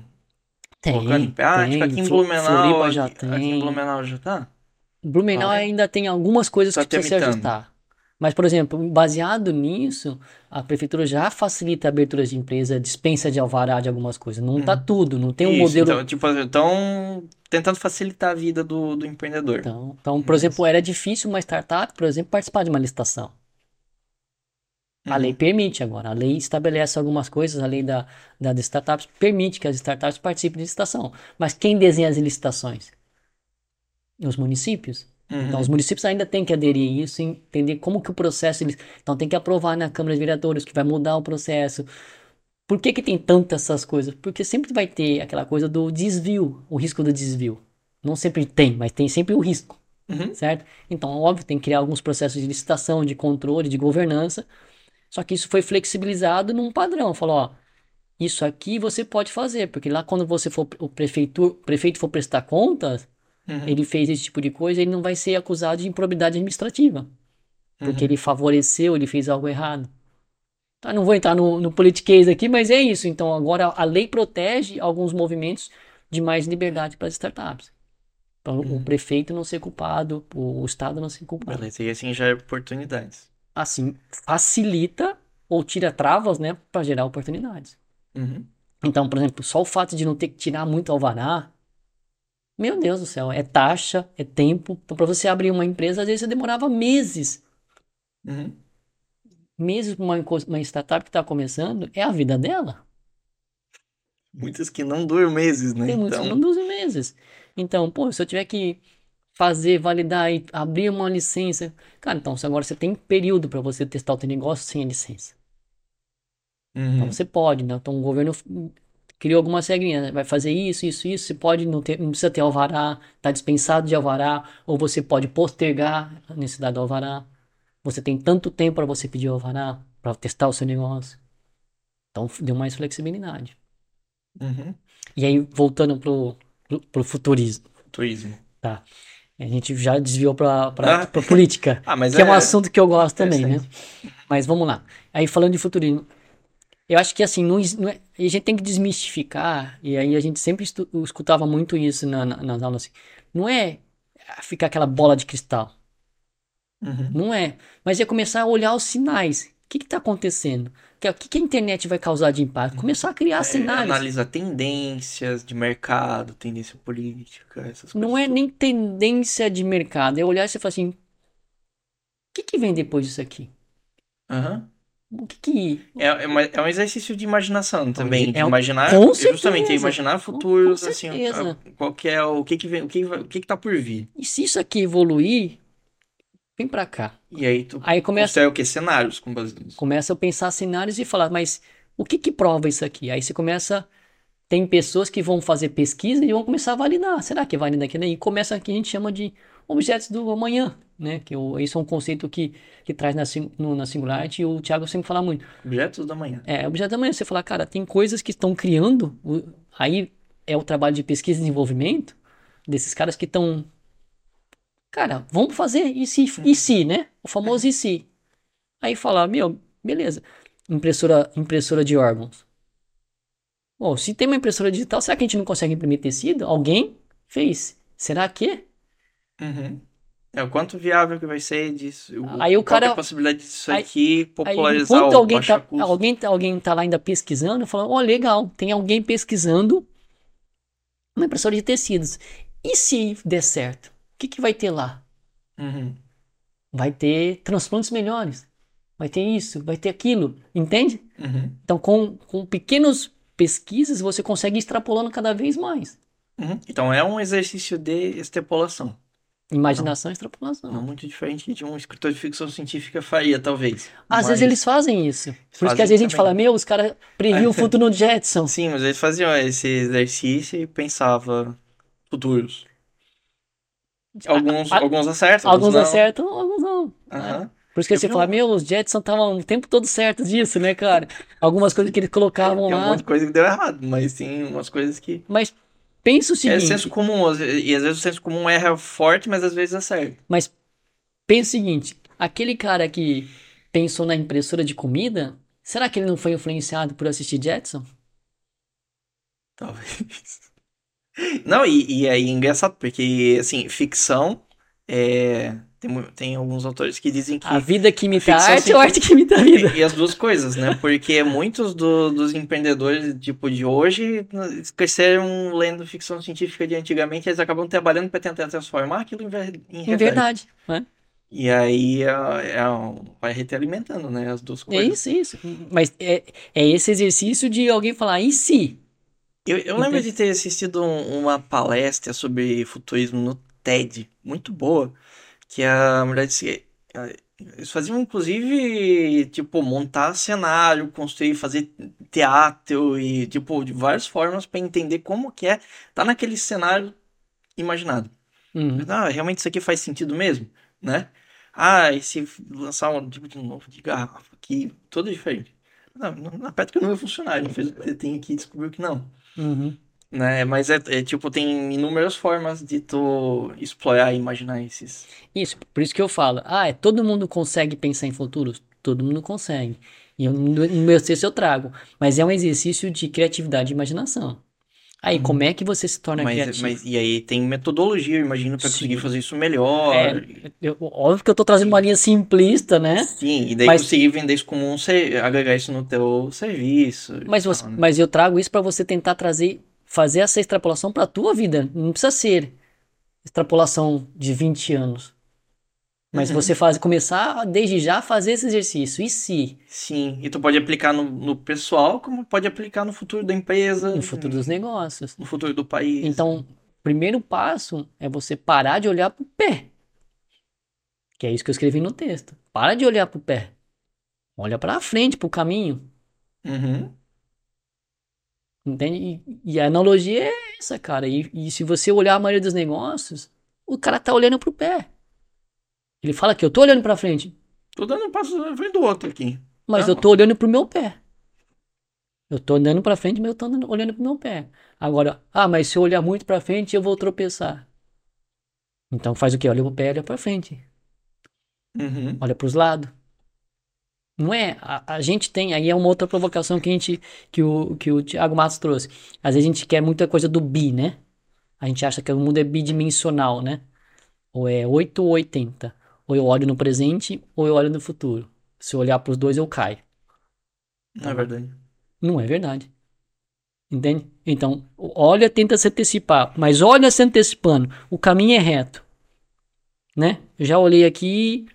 colocando em prática? Aqui em Blumenau, aqui, já tem. aqui em Blumenau já tá?
Blumenau ah, ainda tem algumas coisas tá que precisa se ajustar. Mas, por exemplo, baseado nisso, a prefeitura já facilita a abertura de empresa, dispensa de alvará de algumas coisas. Não está hum. tudo, não tem um Isso, modelo.
Então, tipo, estão tentando facilitar a vida do, do empreendedor.
Então, então, por exemplo, era difícil uma startup, por exemplo, participar de uma licitação. A lei uhum. permite agora, a lei estabelece algumas coisas, a lei da, da de startups permite que as startups participem de licitação. Mas quem desenha as licitações? Os municípios. Uhum. Então, os municípios ainda têm que aderir a isso, entender como que o processo... Eles... Então, tem que aprovar na Câmara de Vereadores, que vai mudar o processo. Por que que tem tantas essas coisas? Porque sempre vai ter aquela coisa do desvio, o risco do desvio. Não sempre tem, mas tem sempre o risco,
uhum.
certo? Então, óbvio, tem que criar alguns processos de licitação, de controle, de governança, só que isso foi flexibilizado num padrão. Falou, ó, isso aqui você pode fazer, porque lá quando você for o prefeitur, prefeito for prestar contas, uhum. ele fez esse tipo de coisa, ele não vai ser acusado de improbidade administrativa. Porque uhum. ele favoreceu, ele fez algo errado. Tá, não vou entrar no, no politiquês aqui, mas é isso. Então agora a lei protege alguns movimentos de mais liberdade para as startups. Então uhum. o prefeito não ser culpado, o Estado não ser culpado.
Beleza, e assim já é oportunidades
assim, facilita ou tira travas, né, para gerar oportunidades.
Uhum.
Então, por exemplo, só o fato de não ter que tirar muito alvará, meu Deus do céu, é taxa, é tempo. Então, para você abrir uma empresa, às vezes você demorava meses.
Uhum.
Meses para uma, uma startup que está começando, é a vida dela.
Muitas que não duram meses, né?
Tem muitas então... que não duram meses. Então, pô, se eu tiver que fazer, validar e abrir uma licença. Cara, então agora você tem período para você testar o teu negócio sem a licença.
Uhum.
Então você pode, né? Então o governo criou algumas regrinhas, né? vai fazer isso, isso, isso, você pode não ter, não precisa ter alvará, tá dispensado de alvará, ou você pode postergar a necessidade do alvará. Você tem tanto tempo para você pedir alvará, para testar o seu negócio. Então deu mais flexibilidade.
Uhum.
E aí, voltando pro, pro, pro futurismo.
Futurismo.
Tá. A gente já desviou para ah. política,
ah,
que é, é, um assunto que eu gosto também, né? Mas vamos lá. Aí falando de futurismo, eu acho que assim, não, não é, a gente tem que desmistificar, e aí a gente sempre estu, escutava muito isso na, na, nas aulas, assim, não é ficar aquela bola de cristal.
Uhum.
Não é. Mas é começar a olhar os sinais. O que está acontecendo? O que, que a internet vai causar de impacto? Começar a criar é, cenários.
Analisar tendências de mercado, tendência política, essas coisas.
Não é nem tendência de mercado. É olhar e você falar assim: o que, que vem depois disso aqui?
Aham.
Uhum. O que que...
É, é, uma, é, um exercício de imaginação também. De
é
imaginar.
Com certeza,
justamente, imaginar futuros, assim. Qual que é o que que vem, o que, o que que tá por vir.
E se isso aqui evoluir, vem para cá.
E aí tu
aí começa
o que cenários com base nisso.
Começa a pensar cenários e falar, mas o que que prova isso aqui? Aí você começa tem pessoas que vão fazer pesquisa e vão começar a validar. Será que é valida aqui? E começa o que a gente chama de objetos do amanhã, né? Que o, isso é um conceito que, que traz na, no, na Singularity e o Thiago sempre fala muito.
Objetos do amanhã.
É, objetos do amanhã. Você fala, cara, tem coisas que estão criando, aí é o trabalho de pesquisa e desenvolvimento desses caras que estão Cara, vamos fazer e se, e se, né? O famoso e se. Aí falar, meu, beleza. Impressora, impressora de órgãos. Bom, se tem uma impressora digital, será que a gente não consegue imprimir tecido? Alguém fez. Será que?
Uhum. É o quanto viável que vai ser disso.
Aí o cara,
é a possibilidade disso aí, aqui popularizar
aí, o alguém tá, alguém, tá, alguém tá lá ainda pesquisando, falando, ó, oh, legal, tem alguém pesquisando uma impressora de tecidos. E se der certo? Que, que vai ter lá?
Uhum.
Vai ter transplantes melhores. Vai ter isso, vai ter aquilo. Entende?
Uhum.
Então, com, com pequenas pesquisas, você consegue ir extrapolando cada vez mais.
Uhum. Então, é um exercício de extrapolação.
Imaginação não, e extrapolação.
Não muito diferente de um escritor de ficção científica faria, talvez.
Às mas... vezes eles fazem isso. Por isso que às vezes a gente fala, meu, os caras previam o futuro no Jetson.
Sim, mas eles faziam esse exercício e pensavam futuros. Alguns, a, alguns acertam.
Alguns, alguns acertam, alguns não. Uhum. Por isso que você fala, meu, os Jetson estavam o tempo todo certos disso, né, cara? Algumas coisas que eles colocavam
tem
lá.
Tem um monte de coisa que deu errado, mas tem umas coisas que.
Mas pensa o é seguinte.
É senso comum, e às vezes o senso comum erra forte, mas às vezes acerta.
Mas pensa o seguinte: aquele cara que pensou na impressora de comida, será que ele não foi influenciado por assistir Jetson?
Talvez. Não, e, e aí é engraçado, porque, assim, ficção é tem, tem alguns autores que dizem que.
A vida que imita a arte ou a arte que imita a vida?
E, e as duas coisas, né? Porque muitos do, dos empreendedores, tipo, de hoje, cresceram lendo ficção científica de antigamente, eles acabam trabalhando para tentar transformar aquilo em, em,
em verdade. Né?
E aí é, é, vai retroalimentando, né? As duas coisas.
É isso, isso. Mas é, é esse exercício de alguém falar, em si?
Eu, eu lembro de ter assistido um, uma palestra sobre futurismo no TED, muito boa que a mulher disse. Eles faziam, inclusive, tipo, montar cenário, construir, fazer teatro e, tipo, de várias formas para entender como que é estar tá naquele cenário imaginado. Uhum. Ah, realmente isso aqui faz sentido mesmo, né? Ah, e se lançar um tipo de novo de garrafa aqui, todo diferente. Não, na Petra não vai funcionar, ele fez o que tem aqui e descobriu que não.
Uhum
né? Mas é, é, tipo, tem inúmeras formas de tu explorar e imaginar esses.
Isso, por isso que eu falo, ah, é, todo mundo consegue pensar em futuros? Todo mundo consegue. E eu, no meu texto eu trago. Mas é um exercício de criatividade e imaginação. Aí, hum. como é que você se torna
mas,
criativo?
Mas, e aí tem metodologia, eu imagino, para conseguir fazer isso melhor. É,
eu, óbvio que eu tô trazendo uma linha simplista, né?
Sim, e daí mas, conseguir vender isso como um agregar isso no teu serviço.
Mas, você, tal, né? mas eu trago isso para você tentar trazer fazer essa extrapolação para tua vida. Não precisa ser extrapolação de 20 anos. Mas uhum. você faz, começar desde já a fazer esse exercício. E se?
Sim, e tu pode aplicar no, no pessoal, como pode aplicar no futuro da empresa.
No futuro dos negócios.
No futuro do país.
Então, o primeiro passo é você parar de olhar para o pé. Que é isso que eu escrevi no texto. Para de olhar para o pé. Olha para frente, para o caminho.
Uhum.
Entende? E, e, a analogia é essa, cara. E, e, se você olhar a maioria dos negócios, o cara tá olhando pro pé. Ele fala que eu tô olhando pra frente.
Tô dando um passo na frente do outro aqui.
Mas tá eu tô olhando pro meu pé. Eu tô andando pra frente, mas eu tô olhando pro meu pé. Agora, ah, mas se eu olhar muito pra frente, eu vou tropeçar. Então faz o quê? Olha pro pé, olha pra frente.
Uhum.
Olha pros lados. Não é? A, a, gente tem, aí é uma outra provocação que a gente, que o, que o Thiago Matos trouxe. Às vezes a gente quer muita coisa do bi, né? A gente acha que o mundo é bidimensional, né? Ou é 8 ou 80. Ou eu olho no presente, ou eu olho no futuro. Se eu olhar para os dois, eu caio.
Não é verdade.
Não é verdade. Entende? Então, olha, tenta se antecipar. Mas olha se antecipando. O caminho é reto. Né? Eu já olhei aqui,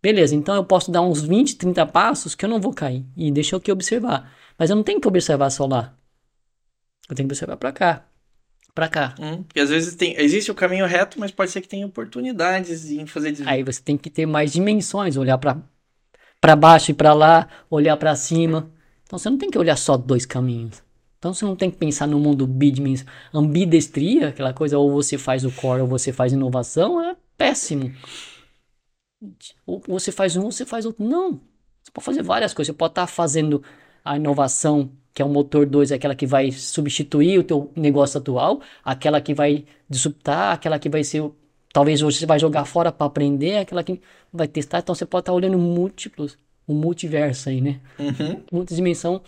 Beleza, então eu posso dar uns 20, 30 passos que eu não vou cair. E deixa eu aqui observar. Mas eu não tenho que observar só lá. Eu tenho que observar para cá. Para cá.
Hum, porque às vezes tem, existe o caminho reto, mas pode ser que tenha oportunidades em fazer
desvio. Aí você tem que ter mais dimensões, olhar para para baixo e para lá, olhar para cima. Então você não tem que olhar só dois caminhos. Então você não tem que pensar no mundo bidimensional. Ambidestria, aquela coisa, ou você faz o core ou você faz inovação, é péssimo. Ou você faz um ou você faz outro. Não. Você pode fazer várias coisas. Você pode estar fazendo a inovação, que é o motor 2, aquela que vai substituir o teu negócio atual, aquela que vai disruptar, aquela que vai ser. Talvez você vai jogar fora para aprender, aquela que vai testar. Então você pode estar olhando múltiplos, o multiverso aí, né?
Uhum.
Muita dimensão.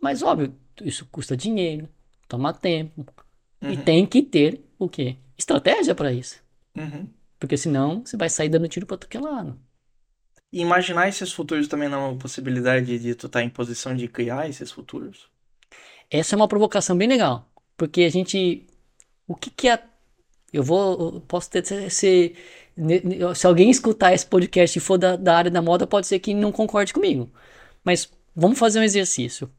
Mas óbvio, isso custa dinheiro, toma tempo. Uhum. E tem que ter o quê? Estratégia para isso.
Uhum.
Porque senão você vai sair dando tiro todo que é lado.
E imaginar esses futuros também não é uma possibilidade de tu estar tá em posição de criar esses futuros?
Essa é uma provocação bem legal. Porque a gente. O que, que é. Eu vou. Eu posso ter. Se, se, alguém escutar esse podcast e for da, da área da moda, pode ser que não concorde comigo. Mas vamos fazer um exercício.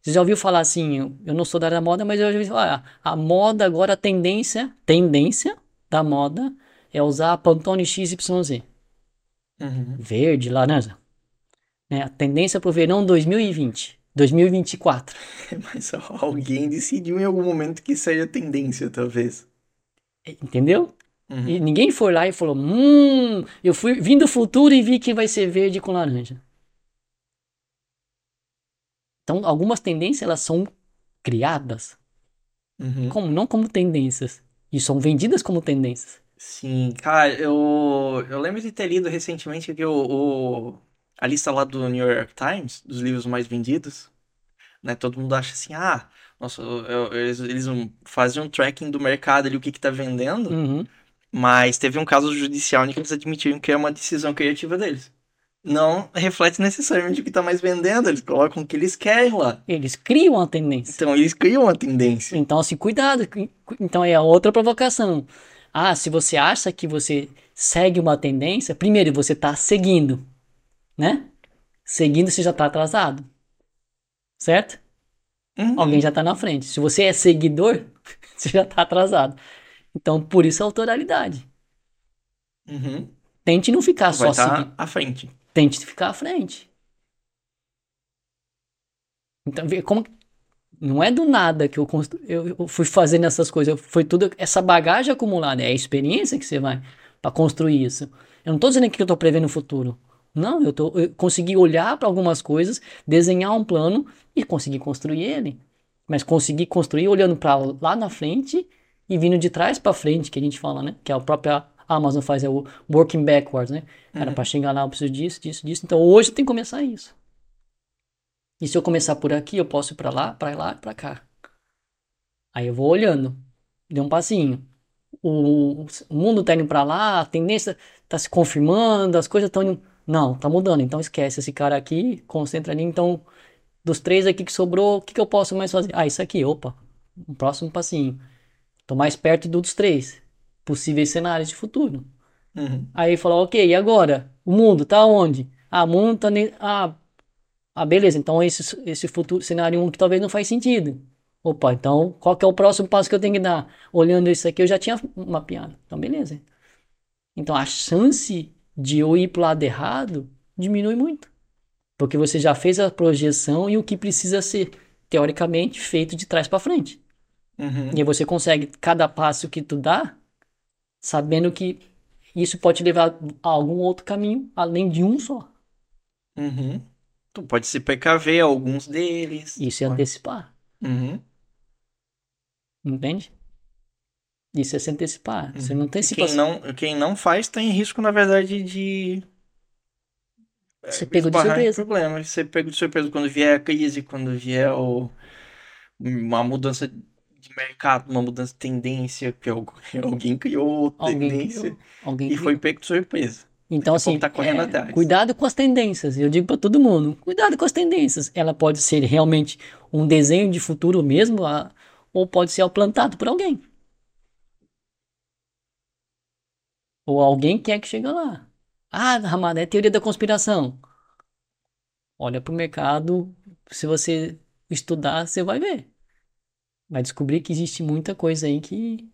Você já ouviu falar assim? Eu não sou da área da moda, mas eu já ouvi falar. Ah, a moda agora, a tendência. Tendência da moda é usar Pantone XYZ. Uhum. Verde, laranja. Né? A tendência para o verão 2020. 2024.
Mas alguém decidiu em algum momento que é tendência, talvez.
Entendeu? Uhum. E ninguém foi lá e falou: Hum, eu fui vim do futuro e vi que vai ser verde com laranja. Então, algumas tendências elas são criadas, uhum. como, não como tendências, e são vendidas como tendências.
Sim, cara, eu, eu lembro de ter lido recentemente que o, o, a lista lá do New York Times, dos livros mais vendidos, né? Todo mundo acha assim, ah, nossa, eu, eles, eles fazem um tracking do mercado ali, o que que tá vendendo, uhum. mas teve um caso judicial em que eles admitiram que é uma decisão criativa deles. Não reflete necessariamente o que tá mais vendendo, eles colocam o que eles querem lá.
Eles criam a tendência.
Então, eles criam a tendência.
Então, assim, cuidado. Então, é a outra provocação. Ah, se você acha que você segue uma tendência, primeiro você está seguindo, né? Seguindo você já está atrasado, certo? Uhum. Alguém já está na frente. Se você é seguidor, você já está atrasado. Então, por isso a autoralidade. Uhum. Tente não ficar Vai só
tá à frente.
Tente ficar à frente. Então, como não é do nada que eu, eu, eu fui fazendo essas coisas. Foi tudo essa bagagem acumulada. É a experiência que você vai para construir isso. Eu não estou dizendo que eu estou prevendo o futuro. Não, eu, tô, eu consegui olhar para algumas coisas, desenhar um plano e conseguir construir ele. Mas conseguir construir olhando para lá na frente e vindo de trás para frente, que a gente fala, né? Que a própria Amazon faz, é o working backwards, né? Cara, uhum. para chegar lá eu preciso disso, disso, disso. Então hoje tem que começar isso. E se eu começar por aqui, eu posso ir para lá, para lá, para cá. Aí eu vou olhando, dei um passinho. O, o mundo tá indo para lá, a tendência tá se confirmando, as coisas estão indo... Não, tá mudando. Então esquece esse cara aqui, concentra ali. Então, dos três aqui que sobrou, o que, que eu posso mais fazer? Ah, isso aqui, opa, um próximo passinho. Tô mais perto dos três possíveis cenários de futuro. Uhum. Aí falou, ok, e agora? O mundo tá onde? Ah, o mundo tá. Ne... Ah, ah, beleza, então esse, esse futuro cenário 1 que talvez não faz sentido. Opa, então qual que é o próximo passo que eu tenho que dar? Olhando isso aqui, eu já tinha mapeado. Então, beleza. Então a chance de eu ir para o lado errado diminui muito. Porque você já fez a projeção e o que precisa ser, teoricamente, feito de trás para frente. Uhum. E você consegue, cada passo que tu dá, sabendo que isso pode levar a algum outro caminho, além de um só.
Uhum. Tu pode se precaver alguns deles.
Isso é antecipar. Uhum. Entende? Isso é se antecipar. Uhum. Você não antecipa.
Quem não, quem não faz tem risco, na verdade, de.
Você é, pegou de surpresa.
problema. Você pega de surpresa quando vier a crise, quando vier o... uma mudança de mercado, uma mudança de tendência, que alguém criou alguém tendência criou. Alguém e criou. foi pego de surpresa.
Então, assim, tá é, cuidado com as tendências. Eu digo para todo mundo, cuidado com as tendências. Ela pode ser realmente um desenho de futuro mesmo, a, ou pode ser plantado por alguém. Ou alguém quer que chegue lá. Ah, Ramada, é teoria da conspiração. Olha para o mercado, se você estudar, você vai ver. Vai descobrir que existe muita coisa aí que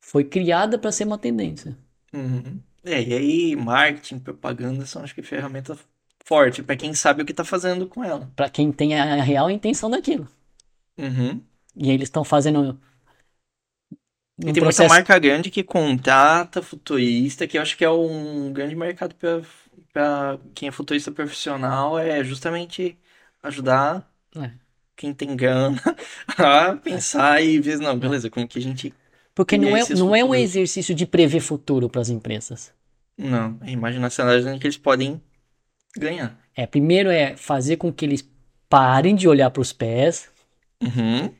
foi criada para ser uma tendência.
Uhum. É, e aí marketing, propaganda são acho que ferramenta forte para quem sabe o que tá fazendo com ela.
Para quem tem a real intenção daquilo. Uhum. E eles estão fazendo
e tem processo... muita marca grande que contrata futurista, que eu acho que é um grande mercado para quem é futurista profissional, é justamente ajudar é. quem tem grana a pensar é. e ver, não, beleza, como que a gente
porque não é, não é um exercício de prever futuro para as empresas.
Não, é imaginar cenários em que eles podem ganhar.
É, primeiro é fazer com que eles parem de olhar para os pés uhum.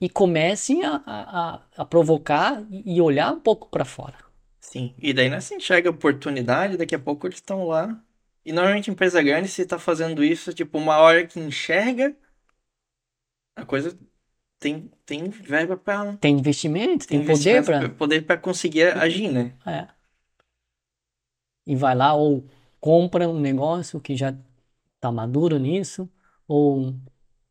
e comecem a, a, a, provocar e olhar um pouco para fora.
Sim, e daí não se enxerga oportunidade, daqui a pouco eles estão lá. E normalmente empresa grande, se está fazendo isso, tipo, uma hora que enxerga, a coisa tem, tem verba para.
Tem investimento, tem, tem poder para.
Poder para conseguir agir, né? É.
E vai lá ou compra um negócio que já tá maduro nisso, ou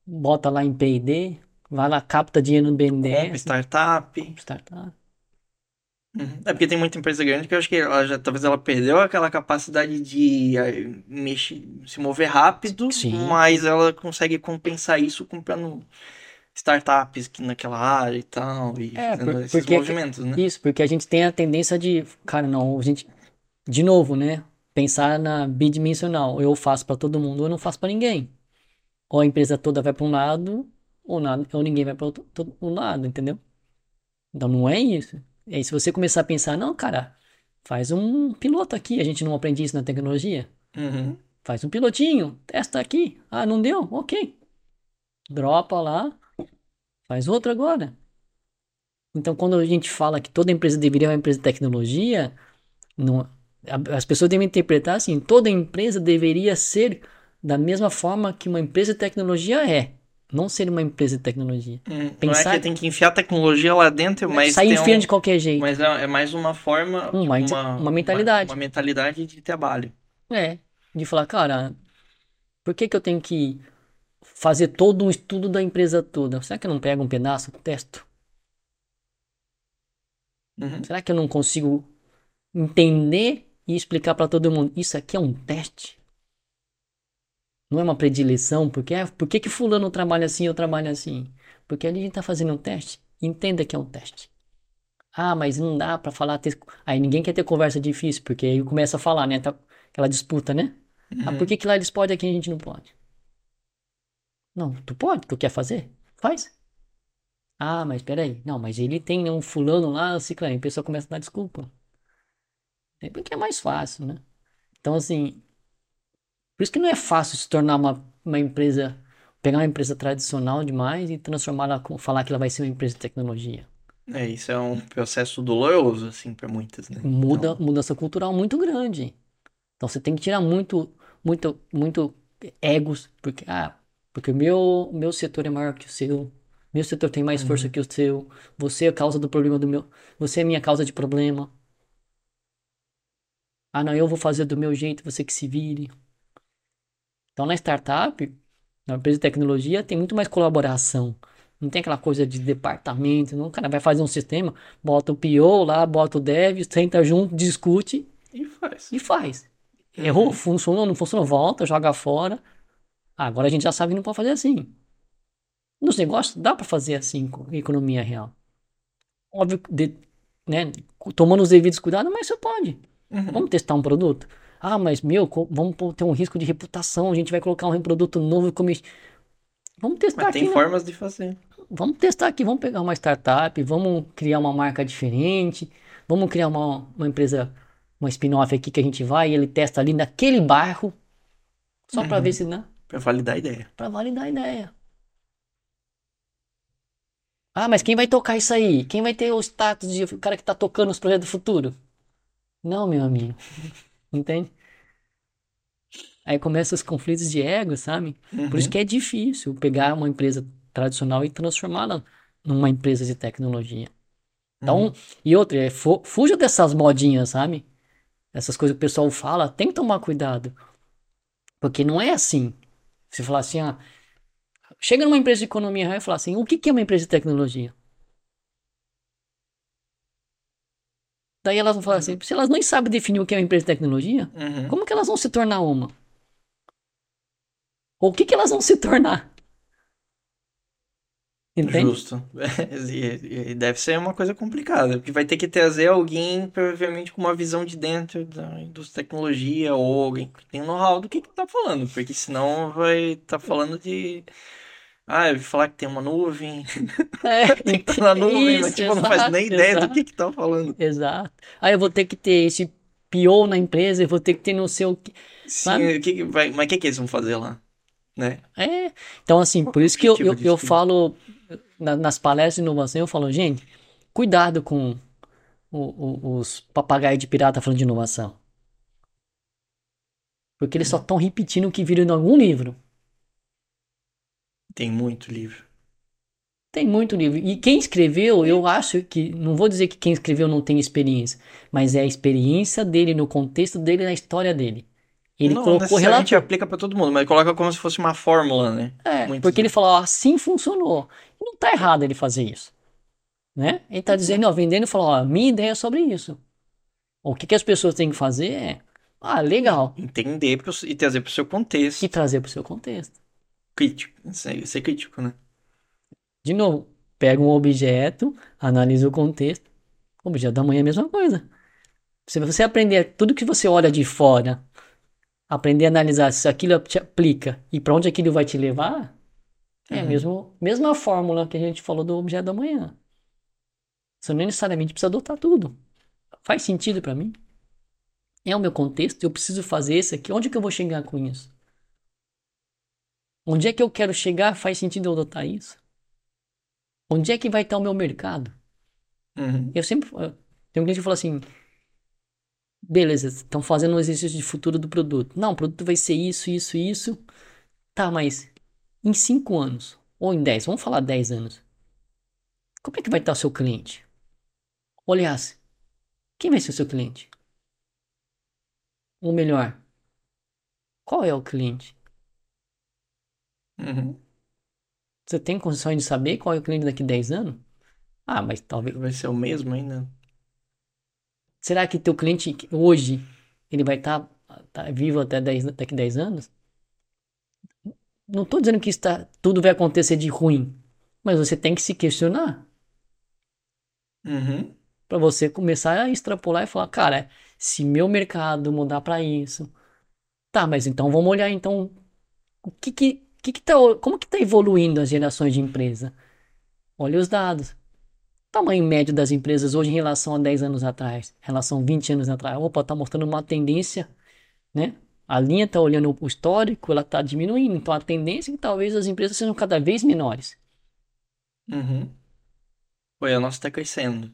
bota lá em PD, vai lá, capta dinheiro no BNDES.
Compra startup.
Startup.
Uhum. É porque tem muita empresa grande que eu acho que ela já, talvez ela perdeu aquela capacidade de eh, mexer, se mover rápido, Sim. mas ela consegue compensar isso comprando startups naquela área e tal, e
é, por, esses porque, movimentos, né? Isso, porque a gente tem a tendência de, cara, não, a gente, de novo, né, pensar na bidimensional, eu faço para todo mundo, ou eu não faço para ninguém. Ou a empresa toda vai para um lado, ou, nada, ou ninguém vai para outro, outro lado, entendeu? Então não é isso. E aí, se você começar a pensar, não, cara, faz um piloto aqui, a gente não aprende isso na tecnologia.
Uhum.
Faz um pilotinho, testa aqui. Ah, não deu? Ok. Dropa lá, faz outro agora. Então, quando a gente fala que toda empresa deveria ser uma empresa de tecnologia, não, as pessoas devem interpretar assim: toda empresa deveria ser da mesma forma que uma empresa de tecnologia é não ser uma empresa de tecnologia.
Hum, Pensar... Não é que tem que enfiar tecnologia lá dentro, mas.
Sair enfiando um... de qualquer jeito.
Mas é, é mais uma forma.
Uma, uma, uma mentalidade.
Uma, uma, mentalidade de trabalho.
É. De falar, cara, por que, que eu tenho que fazer todo um estudo da empresa toda? Será que eu não pego um pedaço, testo?
Uhum.
Será que eu não consigo entender e explicar para todo mundo? Isso aqui é um teste. Não é uma predileção, porque é, por que, que fulano trabalha assim e eu trabalho assim? Porque ali a gente está fazendo um teste. Entenda que é um teste. Ah, mas não dá para falar. Ter... Aí ninguém quer ter conversa difícil, porque aí começa a falar, né? Tá aquela disputa, né? Uhum. Ah, por que, que lá eles podem e aqui a gente não pode? Não, tu pode, tu quer fazer? Faz. Ah, mas peraí. Não, mas ele tem um fulano lá, ciclano. A pessoa começa a dar desculpa. É porque é mais fácil, né? Então, assim, por isso que não é fácil se tornar uma, uma empresa, pegar uma empresa tradicional demais e transformá-la, falar que ela vai ser uma empresa de tecnologia.
É, isso é um processo doloroso, assim, para muitas, né?
Muda, então... Mudança cultural muito grande. Então você tem que tirar muito, muito, muito egos, porque, ah, porque o meu, meu setor é maior que o seu, meu setor tem mais uhum. força que o seu, você é a causa do problema do meu, você é minha causa de problema. Ah, não, eu vou fazer do meu jeito, você que se vire. Então, na startup, na empresa de tecnologia, tem muito mais colaboração. Não tem aquela coisa de departamento. Não. O cara vai fazer um sistema, bota o PO lá, bota o dev, senta junto, discute.
E faz.
E faz. Errou, funcionou, não funcionou, volta, joga fora. Agora a gente já sabe que não pode fazer assim. Nos negócios dá para fazer assim com economia real. Óbvio, de, né, tomando os devidos cuidados, mas você pode. Uhum. Vamos testar um produto? Ah, mas meu, vamos ter um risco de reputação, a gente vai colocar um produto novo como Vamos testar mas
aqui. Tem
né?
formas de fazer.
Vamos testar aqui, vamos pegar uma startup, vamos criar uma marca diferente, vamos criar uma, uma empresa, uma spin-off aqui que a gente vai e ele testa ali naquele bairro, só uhum. para ver se, né?
Para validar a ideia.
Para validar a ideia. Ah, mas quem vai tocar isso aí? Quem vai ter o status de o cara que tá tocando os projetos do futuro? Não, meu amigo. Entende? Aí começam os conflitos de ego, sabe? Uhum. Por isso uhum. que é difícil pegar uma empresa tradicional e transformá-la numa empresa de tecnologia. Então, uhum. e outra, é, fuja dessas modinhas, sabe? Essas coisas que o pessoal fala, tem que tomar cuidado. Porque não é assim. Você falar assim, ah, chega numa empresa de economia real e fala assim, o que, que é uma empresa de tecnologia? Daí elas vão falar assim, se elas nem sabem definir o que é uma empresa de tecnologia,
uhum.
como que elas vão se tornar uma? Ou o que, que elas vão se tornar?
Entende? Justo. e deve ser uma coisa complicada, porque vai ter que trazer alguém, provavelmente, com uma visão de dentro da indústria de tecnologia, ou alguém que tem know-how do que, que tá falando, porque senão vai estar tá falando de ah, eu vi falar que tem uma nuvem.
É,
tem que estar na nuvem, isso, mas tipo, exato, não faz nem ideia exato. do que que tá falando.
Exato. Aí eu vou ter que ter esse PO na empresa, eu vou ter que ter não sei o que.
Sim, que, vai, mas o que, que eles vão fazer lá? Né?
É. Então, assim, por isso que eu, eu, eu falo na, nas palestras de inovação, eu falo, gente, cuidado com o, o, os papagaios de pirata falando de inovação. Porque eles só estão repetindo o que viram em algum livro.
Tem muito livro.
Tem muito livro. E quem escreveu, eu acho que. Não vou dizer que quem escreveu não tem experiência, mas é a experiência dele, no contexto dele, na história dele. Ele
não, colocou relato. aplica para todo mundo, mas coloca como se fosse uma fórmula, né?
É, porque ele falou, assim funcionou. Não tá errado ele fazer isso. Né? Ele está dizendo, ó, vendendo e falou, ó, minha ideia é sobre isso. O que, que as pessoas têm que fazer é, ah, legal.
Entender pro, e trazer para o seu contexto.
E trazer para o seu contexto.
Crítico. Isso é crítico, né?
De novo, pega um objeto, analisa o contexto. O objeto da manhã é a mesma coisa. Se você aprender tudo que você olha de fora, aprender a analisar se aquilo te aplica e para onde aquilo vai te levar, é a uhum. mesmo, mesma fórmula que a gente falou do objeto da manhã. Você não necessariamente precisa adotar tudo. Faz sentido para mim? É o meu contexto? Eu preciso fazer isso aqui? Onde que eu vou chegar com isso? Onde é que eu quero chegar? Faz sentido eu adotar isso? Onde é que vai estar o meu mercado?
Uhum.
Eu sempre. Tem um cliente que fala assim: beleza, estão fazendo um exercício de futuro do produto. Não, o produto vai ser isso, isso, isso. Tá, mas em 5 anos, ou em 10, vamos falar 10 anos. Como é que vai estar o seu cliente? Aliás, quem vai ser o seu cliente? Ou melhor, qual é o cliente?
Uhum.
Você tem condições de saber qual é o cliente daqui a 10 anos? Ah, mas talvez.
Vai ser o mesmo ainda.
Será que teu cliente hoje ele vai estar tá, tá vivo até 10, daqui a 10 anos? Não estou dizendo que está, tudo vai acontecer de ruim, mas você tem que se questionar.
Uhum.
Para você começar a extrapolar e falar, cara, se meu mercado mudar para isso, tá, mas então vamos olhar então o que que que que tá, como que está evoluindo as gerações de empresa? Olha os dados. Tamanho médio das empresas hoje em relação a 10 anos atrás, em relação a 20 anos atrás. Opa, está mostrando uma tendência, né? A linha está olhando o histórico, ela está diminuindo. Então a tendência é que talvez as empresas sejam cada vez menores.
Uhum. Oi, a nossa está crescendo.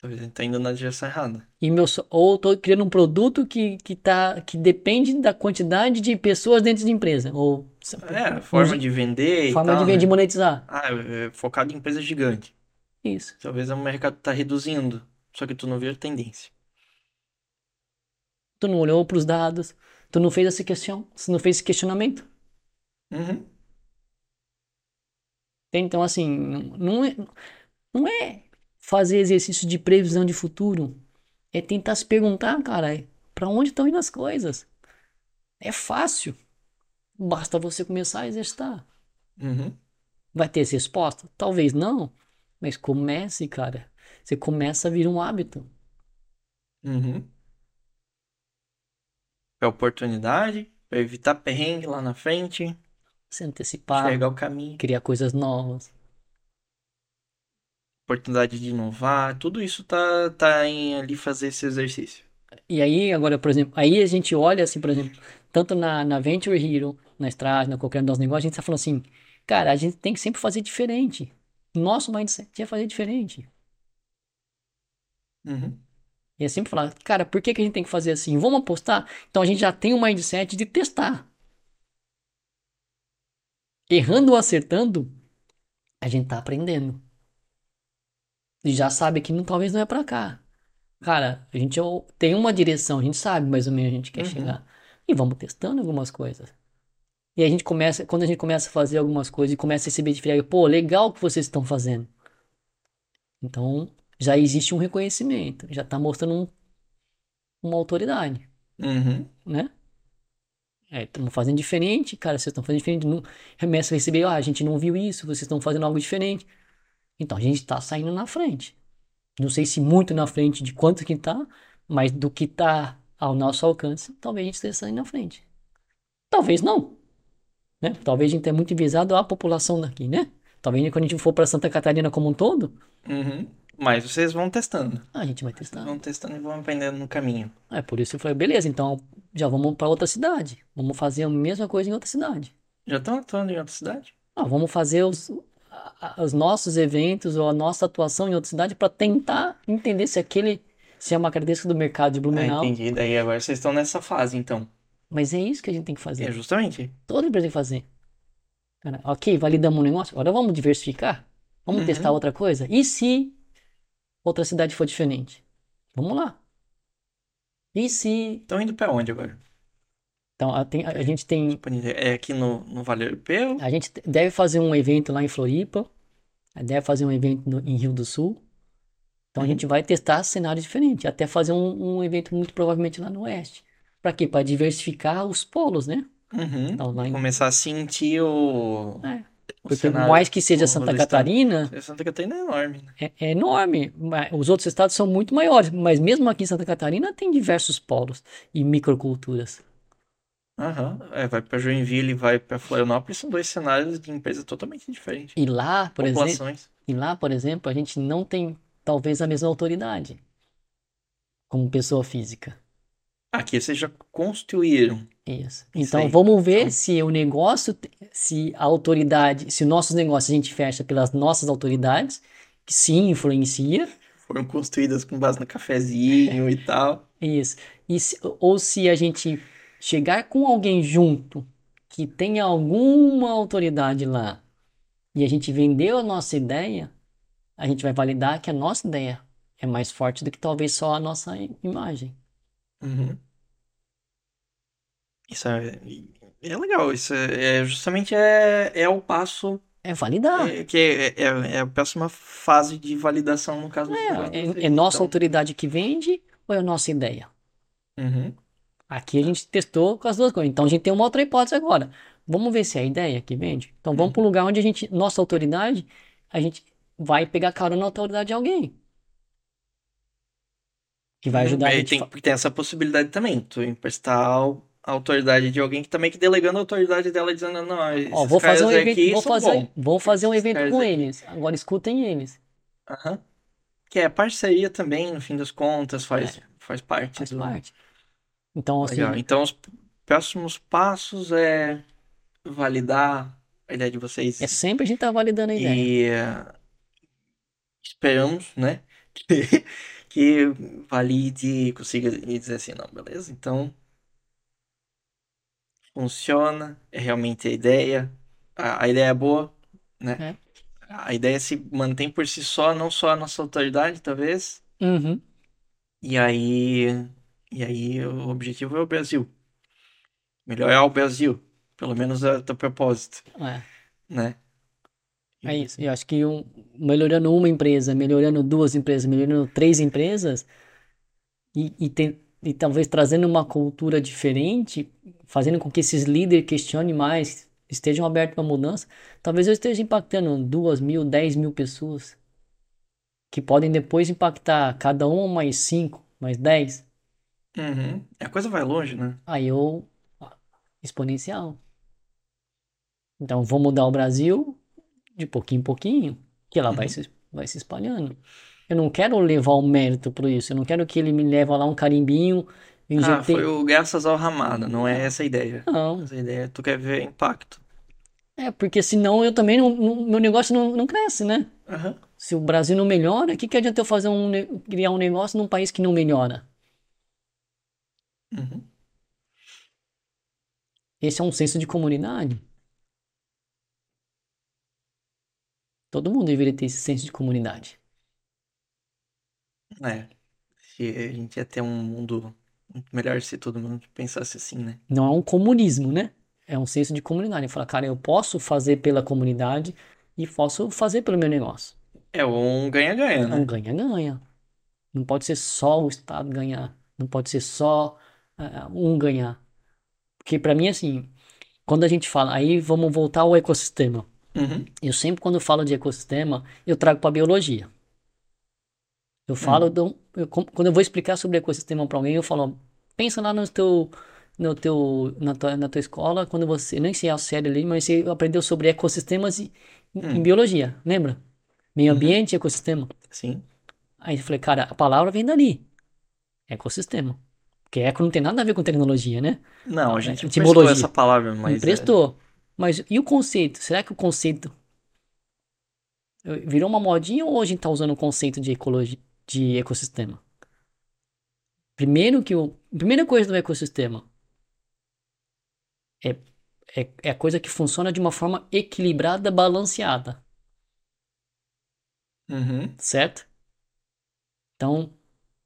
Talvez a gente tá indo na direção errada.
E meu, ou estou criando um produto que, que, tá, que depende da quantidade de pessoas dentro de empresa. Ou,
é, forma de vender
Forma
tal,
de vender,
né?
monetizar.
Ah, é, é focado em empresa gigante.
Isso.
Talvez o mercado está reduzindo, só que tu não vê a tendência.
Tu não olhou para os dados, tu não fez essa questão, você não fez esse questionamento.
Uhum.
Então, assim, não é, não é fazer exercício de previsão de futuro. É tentar se perguntar, cara, para onde estão indo as coisas. É fácil. Basta você começar a exercitar.
Uhum.
Vai ter essa resposta? Talvez não. Mas comece, cara. Você começa a vir um hábito.
Uhum. É oportunidade para evitar perrengue lá na frente.
Se antecipar.
Enxergar o caminho.
Criar coisas novas
oportunidade de inovar, tudo isso tá, tá em ali fazer esse exercício.
E aí, agora, por exemplo, aí a gente olha assim, por exemplo, tanto na, na Venture Hero, na Estrada, na qualquer um dos negócios, a gente tá falando assim, cara, a gente tem que sempre fazer diferente. Nosso mindset é fazer diferente.
Uhum.
E é sempre falar, cara, por que, que a gente tem que fazer assim? Vamos apostar? Então a gente já tem um mindset de testar. Errando ou acertando, a gente tá aprendendo e já sabe que não, talvez não é para cá. Cara, a gente tem uma direção, a gente sabe mais ou menos a gente quer uhum. chegar. E vamos testando algumas coisas. E a gente começa, quando a gente começa a fazer algumas coisas e começa a receber de feedback, pô, legal o que vocês estão fazendo. Então, já existe um reconhecimento, já tá mostrando um, uma autoridade.
Uhum.
Né? É, estamos fazendo diferente, cara, vocês estão fazendo diferente. Não, começa a receber, ah, a gente não viu isso, vocês estão fazendo algo diferente. Então a gente está saindo na frente. Não sei se muito na frente de quanto que está, mas do que está ao nosso alcance, talvez a gente esteja saindo na frente. Talvez não. Né? Talvez a gente tenha muito visado a população daqui, né? Talvez quando a gente for para Santa Catarina como um todo.
Uhum. Mas vocês vão testando.
a gente vai testar.
Vão testando e vão aprendendo no caminho.
É por isso que eu falei, beleza, então já vamos para outra cidade. Vamos fazer a mesma coisa em outra cidade.
Já estão atuando em outra cidade?
Ah, vamos fazer os, os nossos eventos ou a nossa atuação em outra cidade para tentar entender se aquele se é uma característica do mercado de Blumenau.
Ah, entendi. Daí agora vocês estão nessa fase, então.
Mas é isso que a gente tem que fazer.
É justamente.
Toda empresa tem que fazer. Cara, ok, validamos um negócio, agora vamos diversificar. Vamos uhum. testar outra coisa. E se outra cidade for diferente? Vamos lá. E se.
Estão indo para onde agora?
Então, a, tem, a, gente tem.
É aqui no, no Vale Europeu?
A gente deve fazer um evento lá em Floripa. A é fazer um evento no, em Rio do Sul. Então uhum. a gente vai testar cenários diferentes, até fazer um, um evento muito provavelmente lá no Oeste. Para quê? Para diversificar os polos, né?
Uhum. Então, em... Começar a sentir o.
É. Porque por mais que seja Santa Catarina.
Santa Catarina é enorme. Né?
É, é, enorme. Os outros estados são muito maiores, mas mesmo aqui em Santa Catarina tem diversos polos e microculturas.
Aham. É, vai para Joinville e vai para Florianópolis, são dois cenários de empresa totalmente diferentes.
E lá, por exemplo. E lá, por exemplo, a gente não tem talvez a mesma autoridade como pessoa física.
Aqui vocês já construíram.
Isso. Então vamos ver então... se o negócio, se a autoridade, se nossos negócios a gente fecha pelas nossas autoridades, que sim influencia.
Foram construídas com base no cafezinho e tal.
Isso. E se, ou se a gente chegar com alguém junto que tenha alguma autoridade lá e a gente vendeu a nossa ideia, a gente vai validar que a nossa ideia é mais forte do que talvez só a nossa imagem.
Uhum. Isso é, é legal, isso é, é justamente é, é o passo
é validar.
É, que é, é, é, a próxima fase de validação no caso
é, do é, é nossa então... autoridade que vende ou é a nossa ideia?
Uhum.
Aqui a gente testou com as duas coisas. Então a gente tem uma outra hipótese agora. Vamos ver se é a ideia que vende. Então vamos uhum. para um lugar onde a gente, nossa autoridade, a gente vai pegar carona na autoridade de alguém. Que vai ajudar
a gente. Tem, tem essa possibilidade também. Tu emprestar a autoridade de alguém que também que delegando a autoridade dela dizendo não,
Ó, vou fazer um evento, vou fazer, vou fazer um evento com aqui. eles. Agora escutem eles.
Aham. Que é parceria também, no fim das contas, faz, é. faz parte.
Faz do... parte. Então, assim. Legal.
Então, os próximos passos é validar a ideia de vocês.
É sempre a gente tá validando a ideia.
E uh, esperamos, né? Que, que valide e consiga dizer assim, não, beleza? Então, funciona, é realmente a ideia, a, a ideia é boa, né? É. A ideia se mantém por si só, não só a nossa autoridade, talvez.
Uhum.
E aí, e aí o objetivo é o Brasil. Melhorar o Brasil, pelo menos é o teu propósito.
É.
Né?
É isso. Eu acho que um, melhorando uma empresa, melhorando duas empresas, melhorando três empresas, e, e, tem, e talvez trazendo uma cultura diferente, fazendo com que esses líderes questionem mais, estejam abertos para mudança, talvez eu esteja impactando duas mil, dez mil pessoas, que podem depois impactar cada uma mais cinco, mais dez.
Uhum. A coisa vai longe, né?
Aí eu. exponencial. Então, vou mudar o Brasil de pouquinho em pouquinho, que ela uhum. vai, se, vai se espalhando. Eu não quero levar o mérito por isso. Eu não quero que ele me leve lá um carimbinho.
Ah, foi o graças ao Ramada, não é essa a ideia.
Não.
Essa ideia tu quer ver impacto.
É, porque senão eu também não, não meu negócio não, não cresce, né?
Uhum.
Se o Brasil não melhora, o que, que adianta eu fazer um, criar um negócio num país que não melhora?
Uhum.
Esse é um senso de comunidade. Todo mundo deveria ter esse senso de comunidade.
É. Se a gente ia ter um mundo muito melhor se todo mundo pensasse assim, né?
Não é um comunismo, né? É um senso de comunidade. Falar, cara, eu posso fazer pela comunidade e posso fazer pelo meu negócio.
É um ganha-ganha, né?
É um ganha-ganha. Não pode ser só o Estado ganhar. Não pode ser só uh, um ganhar. Porque para mim, assim, quando a gente fala, aí vamos voltar ao ecossistema.
Uhum.
Eu sempre, quando falo de ecossistema, eu trago para biologia. Eu falo, uhum. do, eu, quando eu vou explicar sobre ecossistema para alguém, eu falo, pensa lá no teu, no teu, na tua, na tua escola, quando você, nem sei a série ali, mas você aprendeu sobre ecossistemas em, uhum. em biologia, lembra? Meio uhum. ambiente e ecossistema.
Sim.
Aí eu falei, cara, a palavra vem dali. Ecossistema. Porque eco não tem nada a ver com tecnologia, né?
Não, a gente etimologia. essa palavra, mas.
Emprestou. É... Mas e o conceito? Será que o conceito virou uma modinha ou a gente está usando o conceito de ecologia, de ecossistema? Primeiro que o primeira coisa do ecossistema é, é, é a coisa que funciona de uma forma equilibrada, balanceada.
Uhum.
Certo? Então,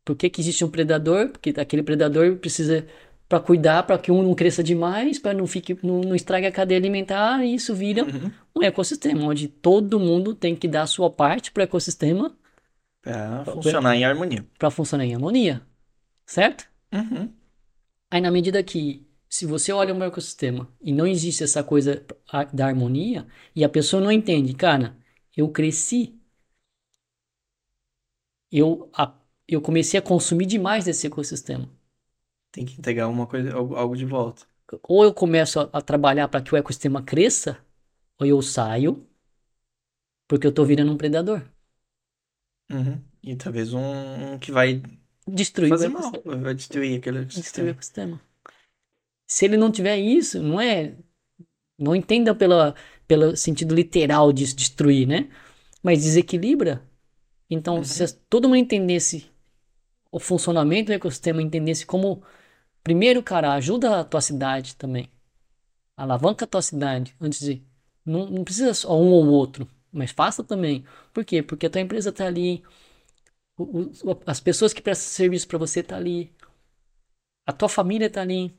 por que, que existe um predador? Porque aquele predador precisa para cuidar para que um não cresça demais, para não fique não, não, estrague a cadeia alimentar, e isso vira uhum. um ecossistema onde todo mundo tem que dar a sua parte para o ecossistema
para funcionar pra, em harmonia.
Para funcionar em harmonia, certo?
Uhum.
Aí na medida que se você olha o ecossistema e não existe essa coisa da harmonia e a pessoa não entende, cara, eu cresci, eu a, eu comecei a consumir demais desse ecossistema
tem que entregar uma coisa, algo, algo de volta.
Ou eu começo a, a trabalhar para que o ecossistema cresça, ou eu saio, porque eu estou virando um predador.
Uhum. E talvez um, que vai
destruir
fazer mal, vai destruir aquele ecossistema.
Destruir o ecossistema. Se ele não tiver isso, não é. Não entenda pela, pelo sentido literal de destruir, né? Mas desequilibra. Então, uhum. se todo mundo entendesse o funcionamento do ecossistema, entendesse como Primeiro, cara, ajuda a tua cidade também. Alavanca a tua cidade antes de. Não, não precisa só um ou outro, mas faça também. Por quê? Porque a tua empresa está ali. O, o, as pessoas que prestam serviço para você tá ali. A tua família tá ali.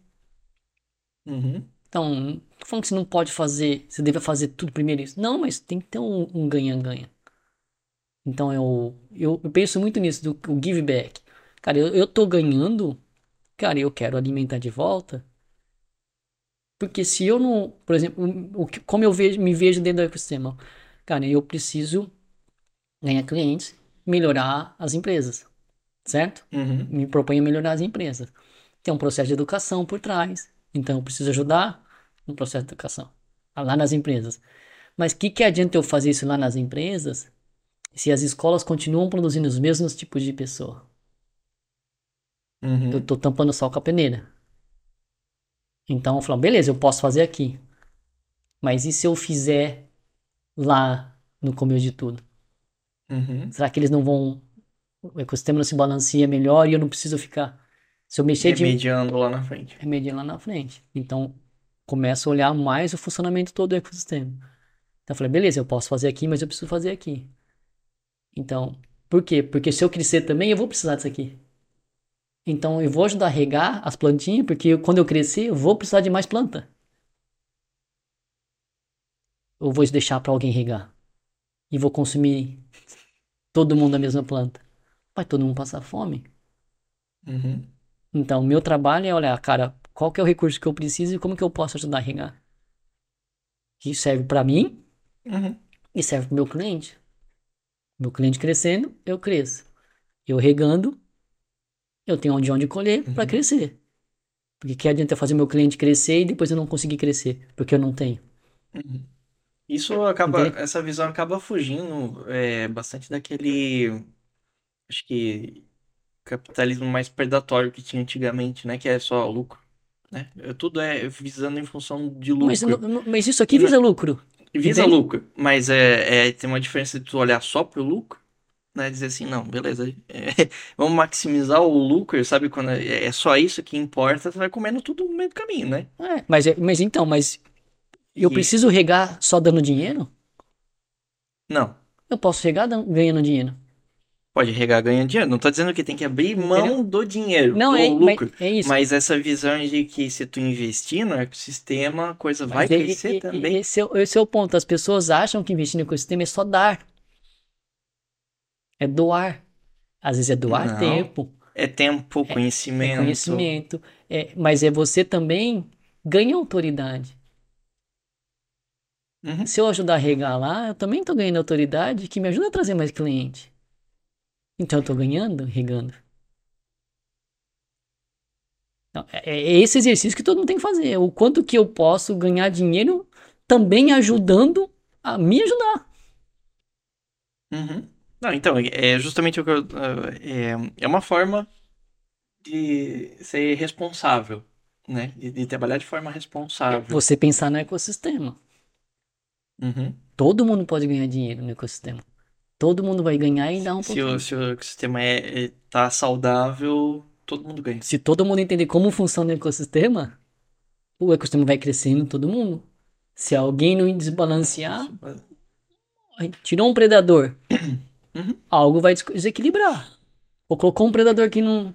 Uhum.
Então, tô falando que você não pode fazer, você deve fazer tudo primeiro isso. Não, mas tem que ter um ganha-ganha. Um então, eu, eu, eu, penso muito nisso, do o give back. Cara, eu, eu tô ganhando cara, eu quero alimentar de volta. Porque se eu não, por exemplo, o, como eu vejo, me vejo dentro do ecossistema, cara, eu preciso ganhar clientes, melhorar as empresas, certo?
Uhum.
Me proponho a melhorar as empresas. Tem um processo de educação por trás, então eu preciso ajudar no processo de educação lá nas empresas. Mas o que, que adianta eu fazer isso lá nas empresas se as escolas continuam produzindo os mesmos tipos de pessoa?
Uhum.
Eu tô tampando só com a peneira. Então eu falo, beleza, eu posso fazer aqui. Mas e se eu fizer lá no começo de tudo?
Uhum.
Será que eles não vão. O ecossistema não se balanceia melhor e eu não preciso ficar. Se eu mexer
Remediando de... lá na frente.
Remediando lá na frente. Então começo a olhar mais o funcionamento todo do ecossistema. Então eu falei, beleza, eu posso fazer aqui, mas eu preciso fazer aqui. Então, por quê? Porque se eu crescer também, eu vou precisar disso aqui. Então eu vou ajudar a regar as plantinhas, porque quando eu crescer, eu vou precisar de mais planta. Ou vou deixar para alguém regar? E vou consumir todo mundo a mesma planta. Vai todo mundo passar fome.
Uhum.
Então, meu trabalho é olhar, cara, qual que é o recurso que eu preciso e como que eu posso ajudar a regar. Que serve para mim
uhum.
e serve para meu cliente. Meu cliente crescendo, eu cresço. Eu regando, eu tenho de onde colher uhum. para crescer. Porque que adianta fazer meu cliente crescer e depois eu não conseguir crescer, porque eu não tenho.
Uhum. Isso acaba, Entende? essa visão acaba fugindo é, bastante daquele, acho que capitalismo mais predatório que tinha antigamente, né? Que é só lucro, né? Tudo é visando em função de lucro.
Mas, mas isso aqui visa lucro.
Visa Entende? lucro, mas é, é, tem uma diferença de tu olhar só pro lucro né, dizer assim, não, beleza, é, vamos maximizar o lucro, sabe? Quando é, é, só isso que importa, você vai comendo tudo no meio do caminho, né?
É, mas, é, mas então, mas eu e... preciso regar só dando dinheiro?
Não.
Eu posso regar ganhando dinheiro.
Pode regar ganhando dinheiro. Não tô dizendo que tem que abrir mão do dinheiro,
não,
do
é,
lucro.
Mas, é isso.
Mas essa visão de que se tu investir no ecossistema, a coisa mas vai crescer também.
Esse é, esse é o ponto. As pessoas acham que investir no ecossistema é só dar. É doar. Às vezes é doar Não, tempo.
É tempo, conhecimento. É,
é conhecimento. É, mas é você também ganha autoridade.
Uhum.
Se eu ajudar a regar lá, eu também estou ganhando autoridade que me ajuda a trazer mais cliente. Então eu estou ganhando, regando. Então, é, é esse exercício que todo mundo tem que fazer. O quanto que eu posso ganhar dinheiro também ajudando a me ajudar.
Uhum. Não, então, é justamente o que eu. É, é uma forma de ser responsável, né? De, de trabalhar de forma responsável.
Você pensar no ecossistema.
Uhum.
Todo mundo pode ganhar dinheiro no ecossistema. Todo mundo vai ganhar e dar um
se pouquinho. O, se o ecossistema é, é, tá saudável, todo mundo ganha.
Se todo mundo entender como funciona o ecossistema, o ecossistema vai crescendo todo mundo. Se alguém não desbalancear, tirou um predador.
Uhum.
Algo vai desequilibrar. Ou colocou um predador que não,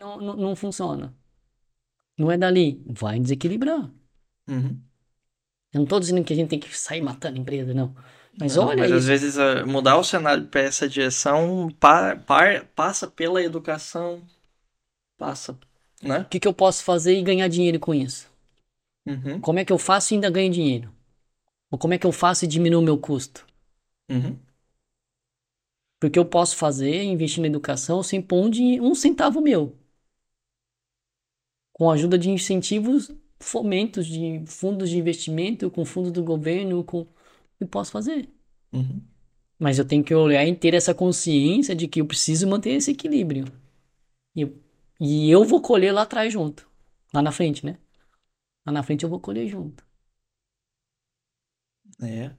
não, não, não funciona. Não é dali. Vai desequilibrar. Uhum. Eu não tô dizendo que a gente tem que sair matando a empresa, não. Mas não, olha
mas
isso.
às vezes mudar o cenário para essa direção pa, pa, passa pela educação, passa, né?
O que, que eu posso fazer e ganhar dinheiro com isso? Uhum. Como é que eu faço e ainda ganho dinheiro? Ou como é que eu faço e diminuo o meu custo? Uhum. Porque eu posso fazer, investir na educação sem pôr um, um centavo meu. Com a ajuda de incentivos, fomentos de fundos de investimento, com fundos do governo, com... eu posso fazer. Uhum. Mas eu tenho que olhar e ter essa consciência de que eu preciso manter esse equilíbrio. E eu, e eu vou colher lá atrás junto. Lá na frente, né? Lá na frente eu vou colher junto.
É.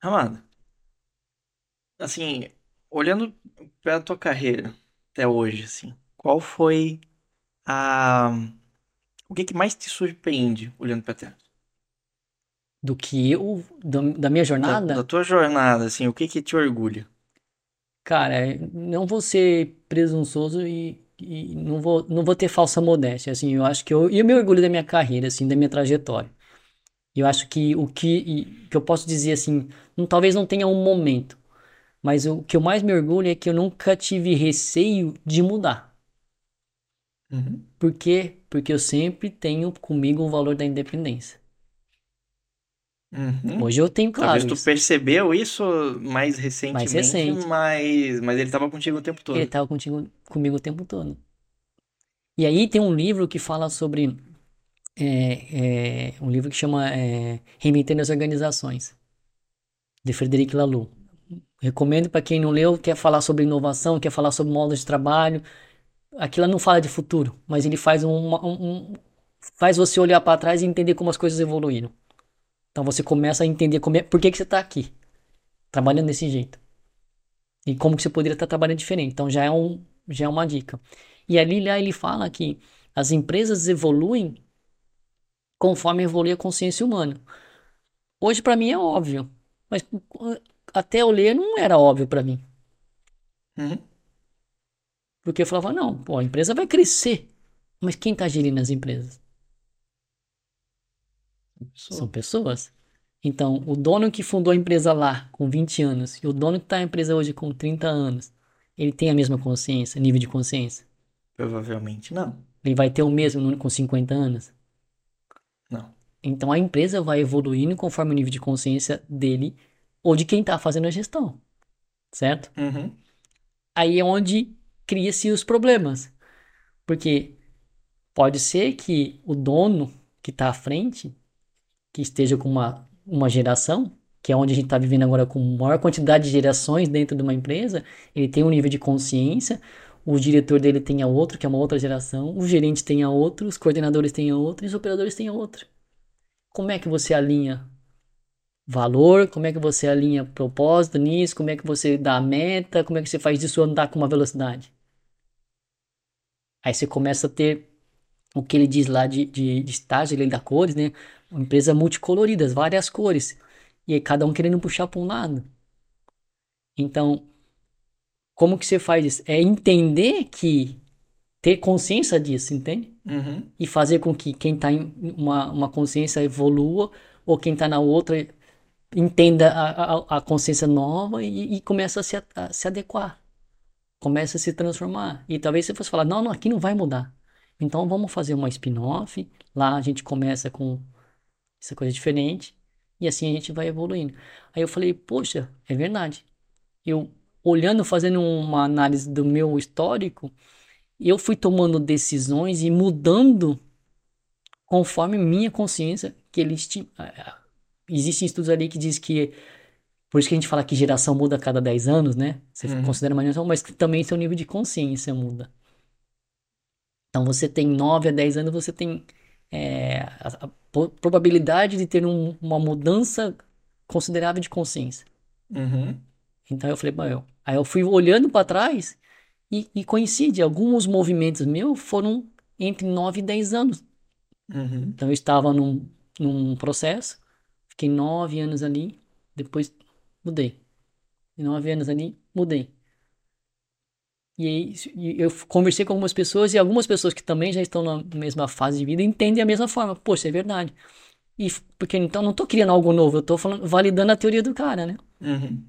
Amado, assim, olhando para a tua carreira até hoje, assim, qual foi a o que, que mais te surpreende olhando para trás?
Do que eu, do, da minha jornada?
Da, da, tua jornada, assim, o que que te orgulha?
Cara, não vou ser presunçoso e, e não, vou, não vou ter falsa modéstia, assim, eu acho que eu, eu me orgulho da minha carreira, assim, da minha trajetória. Eu acho que o que, que eu posso dizer, assim, não, talvez não tenha um momento, mas o que eu mais me orgulho é que eu nunca tive receio de mudar. Uhum. Por quê? Porque eu sempre tenho comigo o valor da independência. Uhum. Hoje eu tenho claro.
Talvez tu percebeu isso mais recentemente, mais recente. mas, mas ele estava contigo o tempo todo.
Ele estava contigo, comigo o tempo todo. E aí tem um livro que fala sobre. É, é, um livro que chama é, Reinventando as Organizações, de Frederic Laloux. Recomendo para quem não leu, quer falar sobre inovação, quer falar sobre modos de trabalho. Aquilo não fala de futuro, mas ele faz um, um, faz você olhar para trás e entender como as coisas evoluíram. Então você começa a entender como é, por que, que você está aqui, trabalhando desse jeito. E como que você poderia estar tá trabalhando diferente. Então já é, um, já é uma dica. E ali lá ele fala que as empresas evoluem conforme evolui a consciência humana. Hoje para mim é óbvio, mas até eu ler não era óbvio para mim. Uhum. Porque eu falava, não, pô, a empresa vai crescer. Mas quem está gerindo as empresas? São pessoas. Então, o dono que fundou a empresa lá com 20 anos e o dono que está na empresa hoje com 30 anos, ele tem a mesma consciência, nível de consciência?
Provavelmente não.
Ele vai ter o mesmo com 50 anos?
Não.
Então a empresa vai evoluindo conforme o nível de consciência dele ou de quem está fazendo a gestão. Certo? Uhum. Aí é onde cria-se os problemas. Porque pode ser que o dono que está à frente que esteja com uma, uma geração, que é onde a gente está vivendo agora com maior quantidade de gerações dentro de uma empresa, ele tem um nível de consciência, o diretor dele tenha outro, que é uma outra geração, o gerente tenha outro, os coordenadores tenham outro e os operadores tenham outro. Como é que você alinha valor, como é que você alinha propósito nisso, como é que você dá a meta, como é que você faz isso andar com uma velocidade? Aí você começa a ter o que ele diz lá de, de, de estágio, ele dá cores, né? Uma empresa multicolorida, várias cores. E aí cada um querendo puxar para um lado. Então, como que você faz isso? É entender que ter consciência disso, entende? Uhum. E fazer com que quem está em uma, uma consciência evolua ou quem está na outra entenda a, a, a consciência nova e, e começa a se, a se adequar. Começa a se transformar. E talvez você fosse falar, não, não, aqui não vai mudar. Então vamos fazer uma spin-off. Lá a gente começa com essa coisa diferente. E assim a gente vai evoluindo. Aí eu falei, poxa, é verdade. Eu, olhando, fazendo uma análise do meu histórico, eu fui tomando decisões e mudando conforme minha consciência que eles tinham. Existem estudos ali que diz que por isso que a gente fala que geração muda a cada 10 anos, né? Você uhum. considera uma geração, mas que também seu nível de consciência muda. Então você tem 9 a 10 anos, você tem é, a, a, probabilidade de ter um, uma mudança considerável de consciência. Uhum. Então eu falei, eu. Aí eu fui olhando para trás e, e coincide, alguns movimentos meus foram entre 9 e 10 anos. Uhum. Então eu estava num, num processo, fiquei 9 anos ali, depois mudei. 9 anos ali, mudei. E, e eu conversei com algumas pessoas e algumas pessoas que também já estão na mesma fase de vida entendem a mesma forma. Poxa, é verdade. E porque então não tô criando algo novo, eu tô falando, validando a teoria do cara, né?
Uhum.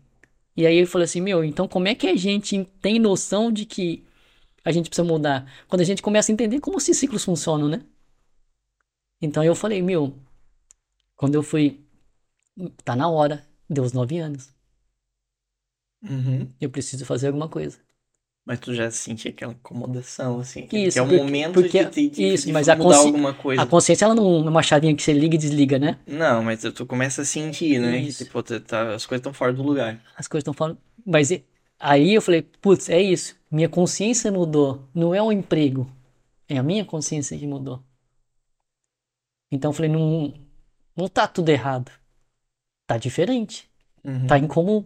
E aí eu falei assim, meu, então como é que a gente tem noção de que a gente precisa mudar? Quando a gente começa a entender como esses ciclos funcionam, né? Então eu falei, meu, quando eu fui, tá na hora, deu os nove anos.
Uhum.
Eu preciso fazer alguma coisa.
Mas tu já sentia aquela incomodação, assim, que,
isso,
que é o
porque,
momento
porque,
de, de,
isso,
de
mas
mudar
consci...
alguma coisa.
A consciência, ela não é uma chavinha que você liga e desliga, né?
Não, mas tu começa a sentir, né?
Isso.
Tipo, tá, as coisas estão fora do lugar.
As coisas estão fora... Mas aí eu falei, putz, é isso. Minha consciência mudou. Não é o emprego. É a minha consciência que mudou. Então eu falei, não, não tá tudo errado. Tá diferente.
Uhum.
Tá incomum.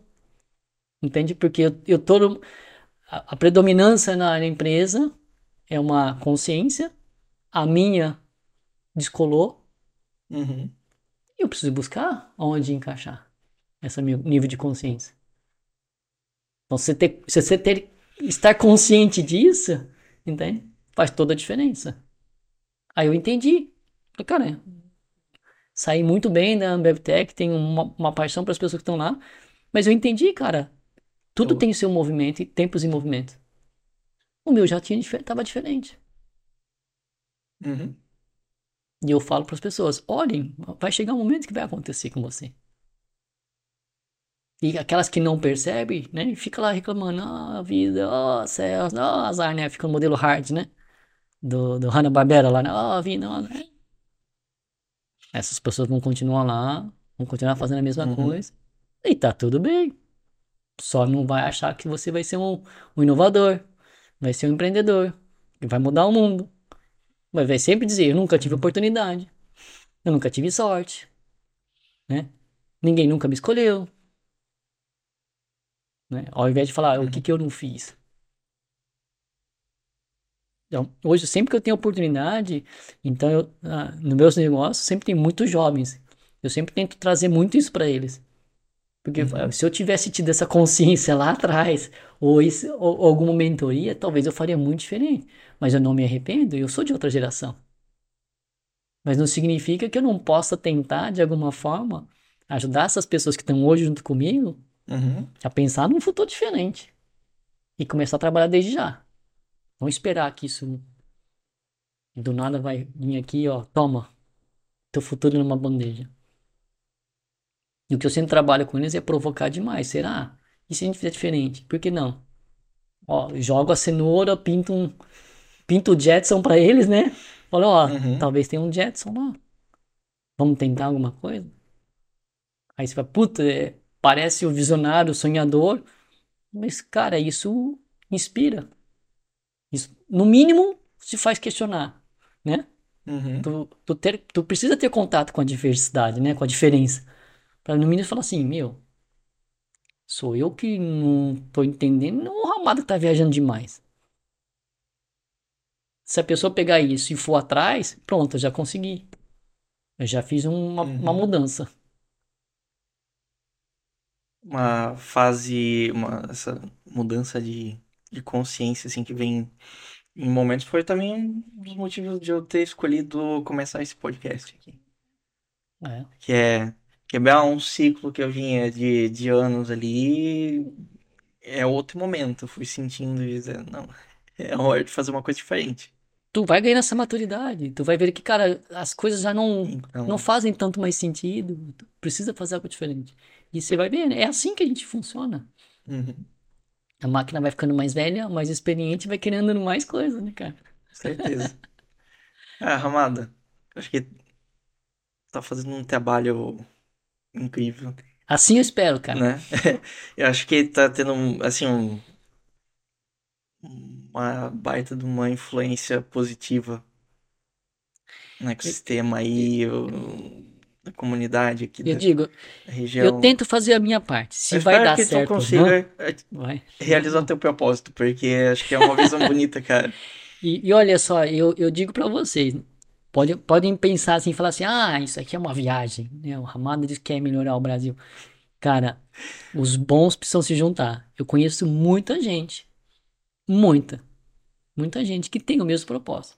Entende? Porque eu, eu tô... No a, predominância na empresa é uma consciência, a minha descolou,
uhum.
e eu preciso buscar onde encaixar esse meu nível de consciência. Então, você ter, se você ter, estar consciente disso, entende? Faz toda a diferença. Aí eu entendi. Cara, saí muito bem da AmbevTech, tenho uma, uma paixão para as pessoas que estão lá, mas eu entendi, cara, tudo eu... tem seu movimento e tempos em movimento. O meu já tinha estava diferente.
Uhum.
E eu falo para as pessoas: olhem, vai chegar um momento que vai acontecer com você. E aquelas que não percebem, né? Fica lá reclamando: ah, a vida, ó, oh, céu, ó, oh, azar, né? Fica no modelo hard, né? Do, do Hanna-Barbera lá, né? Ó, oh, vida, ó, né? Essas pessoas vão continuar lá, vão continuar fazendo a mesma uhum. coisa. E tá tudo bem. Só não vai achar que você vai ser um, um inovador, vai ser um empreendedor, que vai mudar o mundo. Mas vai sempre dizer, eu nunca tive oportunidade, eu nunca tive sorte, né? Ninguém nunca me escolheu. Né? Ao invés de falar, o que, que eu não fiz? Então, hoje, sempre que eu tenho oportunidade, então, eu, ah, nos meus negócios, sempre tem muitos jovens. Eu sempre tento trazer muito isso para eles. Porque uhum. se eu tivesse tido essa consciência lá atrás, ou, isso, ou, alguma mentoria, talvez eu faria muito diferente. Mas eu não me arrependo, eu sou de outra geração. Mas não significa que eu não possa tentar, de alguma forma, ajudar essas pessoas que estão hoje junto comigo
uhum.
a pensar num futuro diferente. E começar a trabalhar desde já. Não esperar que isso do nada vai vir aqui, ó, toma, teu futuro numa bandeja. E o que eu sempre trabalho com eles é provocar demais. Será? E se a gente fizer diferente? Por que não? Ó, jogo a cenoura, pinto um. Pinto o Jetson pra eles, né? Fala, ó, uhum. talvez tenha um Jetson lá. Vamos tentar alguma coisa? Aí você fala, puta, é, parece o visionário, o sonhador. Mas, cara, isso inspira. No mínimo, se faz questionar, né?
Uhum.
Tu, tu, ter, tu precisa ter contato com a diversidade, né? Com a diferença. Pra no mínimo falar assim, meu, sou eu que não tô entendendo, não o Ramado que tá viajando demais. Se a pessoa pegar isso e for atrás, pronto, eu já consegui. Eu já fiz uma, uhum. uma mudança.
Uma fase, uma, essa mudança de, de consciência, assim, que vem em momentos, foi também um dos motivos de eu ter escolhido começar esse podcast aqui.
É.
Que é quebrar um ciclo que eu vinha de, de anos ali é outro momento. Eu fui sentindo e dizendo, não, é hora de fazer uma coisa diferente.
Tu vai ganhar essa maturidade, tu vai ver que, cara, as coisas já não, então... não fazem tanto mais sentido, tu precisa fazer algo diferente. E você vai ver, né? é assim que a gente funciona.
Uhum.
A máquina vai ficando mais velha, mais experiente, vai querendo mais coisa, né, cara?
Certeza. ah, Ramada, acho que tá fazendo um trabalho incrível.
Assim eu espero, cara.
Né? eu acho que tá tendo, assim, um, uma baita de uma influência positiva no ecossistema aí, na comunidade aqui
eu
da,
digo,
da região.
Eu tento fazer a minha parte. Se eu vai dar que certo, tu
consiga vai. realizar teu propósito, porque acho que é uma visão bonita, cara.
E, e, olha só, eu, eu digo para vocês, Pode, podem pensar assim, falar assim, ah, isso aqui é uma viagem, né? O Ramada diz que quer melhorar o Brasil. Cara, os bons precisam se juntar. Eu conheço muita gente, Muita. Muita gente que tem o mesmo propósito.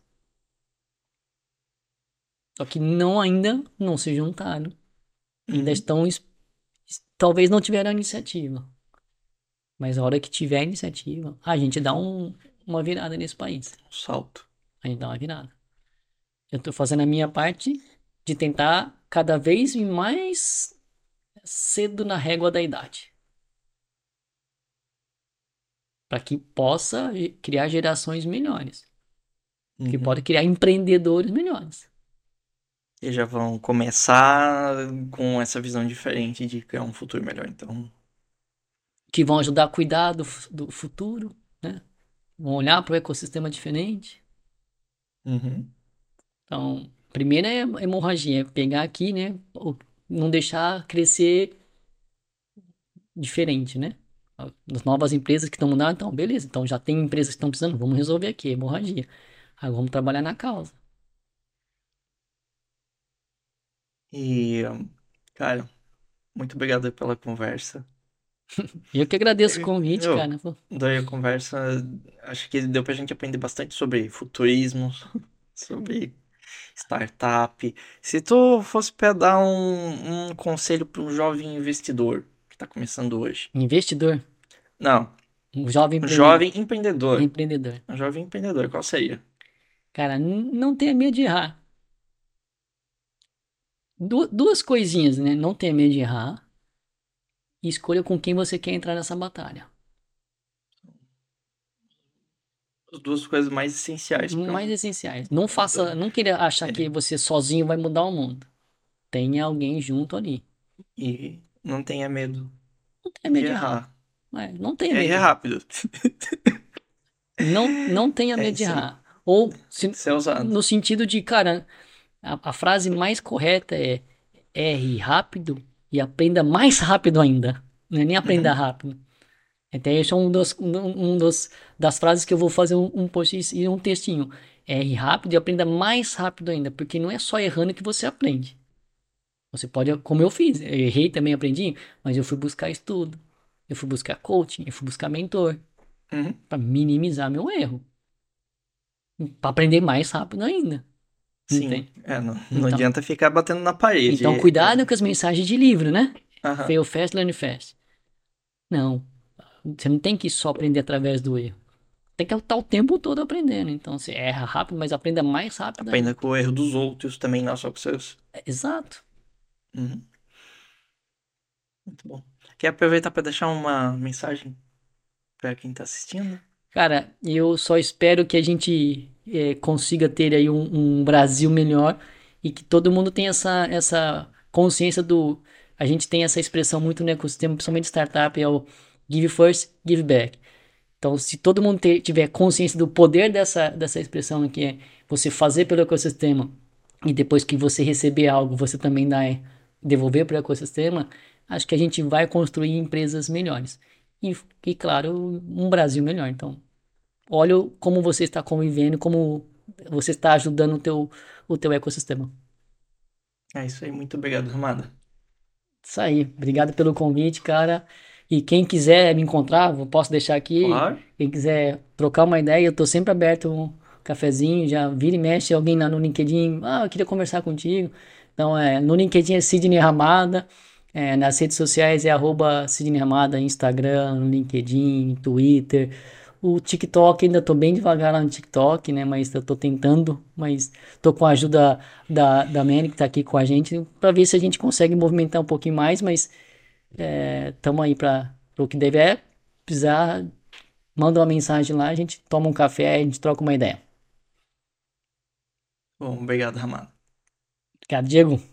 Só que não ainda não se juntaram. Ainda uhum. estão. Talvez não tiveram a iniciativa. Mas a hora que tiver a iniciativa, a gente dá um, uma virada nesse país.
Um salto.
A gente dá uma virada. Eu tô fazendo a minha parte de tentar cada vez mais cedo na régua da idade. Para que possa criar gerações melhores. Uhum. Que pode criar empreendedores melhores.
E já vão começar com essa visão diferente de criar um futuro melhor, então.
Que vão ajudar a cuidar do, do futuro, né? Vão olhar para o ecossistema diferente.
Uhum.
Então, primeira é hemorragia, é pegar aqui, né? Não deixar crescer diferente, né? As novas empresas que estão mudando, então, beleza. Então já tem empresas que estão precisando, vamos resolver aqui, hemorragia. Agora vamos trabalhar na causa.
E, cara, muito obrigado pela conversa.
Eu que agradeço o convite, eu, cara.
Daí a conversa, acho que deu pra gente aprender bastante sobre futurismo, sobre startup. Se tu fosse para dar um, um conselho para um jovem investidor que tá começando hoje.
Investidor?
Não.
Um jovem
empreendedor. Um jovem empreendedor.
Empreendedor.
Um jovem empreendedor, qual seria?
Cara, não tenha medo de errar duas coisinhas, né? Não tenha medo de errar e escolha com quem você quer entrar nessa batalha.
As duas coisas mais essenciais.
Mais essenciais. Não faça, não queira achar que você sozinho vai mudar o mundo. Tenha alguém junto ali.
E não tenha medo.
Não tenha medo de, de errar. errar. É, não tenha
medo. É rápido.
não, não tenha é medo é, de errar. Ou se, no sentido de, cara, a, a frase mais correta é erre rápido e aprenda mais rápido ainda. Não é nem aprenda uhum. rápido. Então, esse é um dos, um dos das frases que eu vou fazer um, um post e um textinho. Erre rápido e aprenda mais rápido ainda, porque não é só errando que você aprende. Você pode, como eu fiz, eu errei também, aprendi, mas eu fui buscar estudo, eu fui buscar coaching, eu fui buscar mentor,
uhum.
para minimizar meu erro, para aprender mais rápido ainda.
Sim, é, não, não então, adianta ficar batendo na parede.
Então, cuidado com as mensagens de livro, né? Uhum. Fail fast, learn fast. Não, você não tem que só aprender através do erro. Tem que estar o tempo todo aprendendo. Então, você erra rápido, mas aprenda mais rápido.
Aprenda ainda. com o erro dos outros também, não só com seus.
É, exato.
Uhum. Muito bom. Quer aproveitar para deixar uma mensagem para quem está assistindo?
Cara, eu só espero que a gente é, consiga ter aí um, um, Brasil melhor e que todo mundo tenha essa, essa consciência do. A gente tem essa expressão muito no ecossistema, principalmente startup, é o give first, give back. Então, se todo mundo ter, tiver consciência do poder dessa, dessa expressão, que é você fazer pelo ecossistema e depois que você receber algo, você também dá, é, devolver para o ecossistema, acho que a gente vai construir empresas melhores e, e claro, um Brasil melhor. Então, olha como você está convivendo, como você está ajudando o teu, o teu ecossistema.
É isso aí, muito obrigado, Ramada.
Isso aí, obrigado pelo convite, cara. E quem quiser me encontrar, posso deixar aqui.
Claro.
Quem quiser trocar uma ideia, eu estou sempre aberto um cafezinho, já vira e mexe alguém lá no LinkedIn, ah, eu queria conversar contigo. Então, é, no LinkedIn é Sidney Ramada. É, nas redes sociais é arroba Sidney Ramada, Instagram, LinkedIn, Twitter. O TikTok, ainda tô bem devagar lá no TikTok, né? Mas eu tô tentando, mas tô com a ajuda da, da Manny, que tá aqui com a gente, para ver se a gente consegue movimentar um pouquinho mais, mas é, tamo aí para o que deve é. Precisar, manda uma mensagem lá, a gente toma um café, a gente troca uma ideia.
Bom, obrigado, Ramado.
Obrigado, Diego.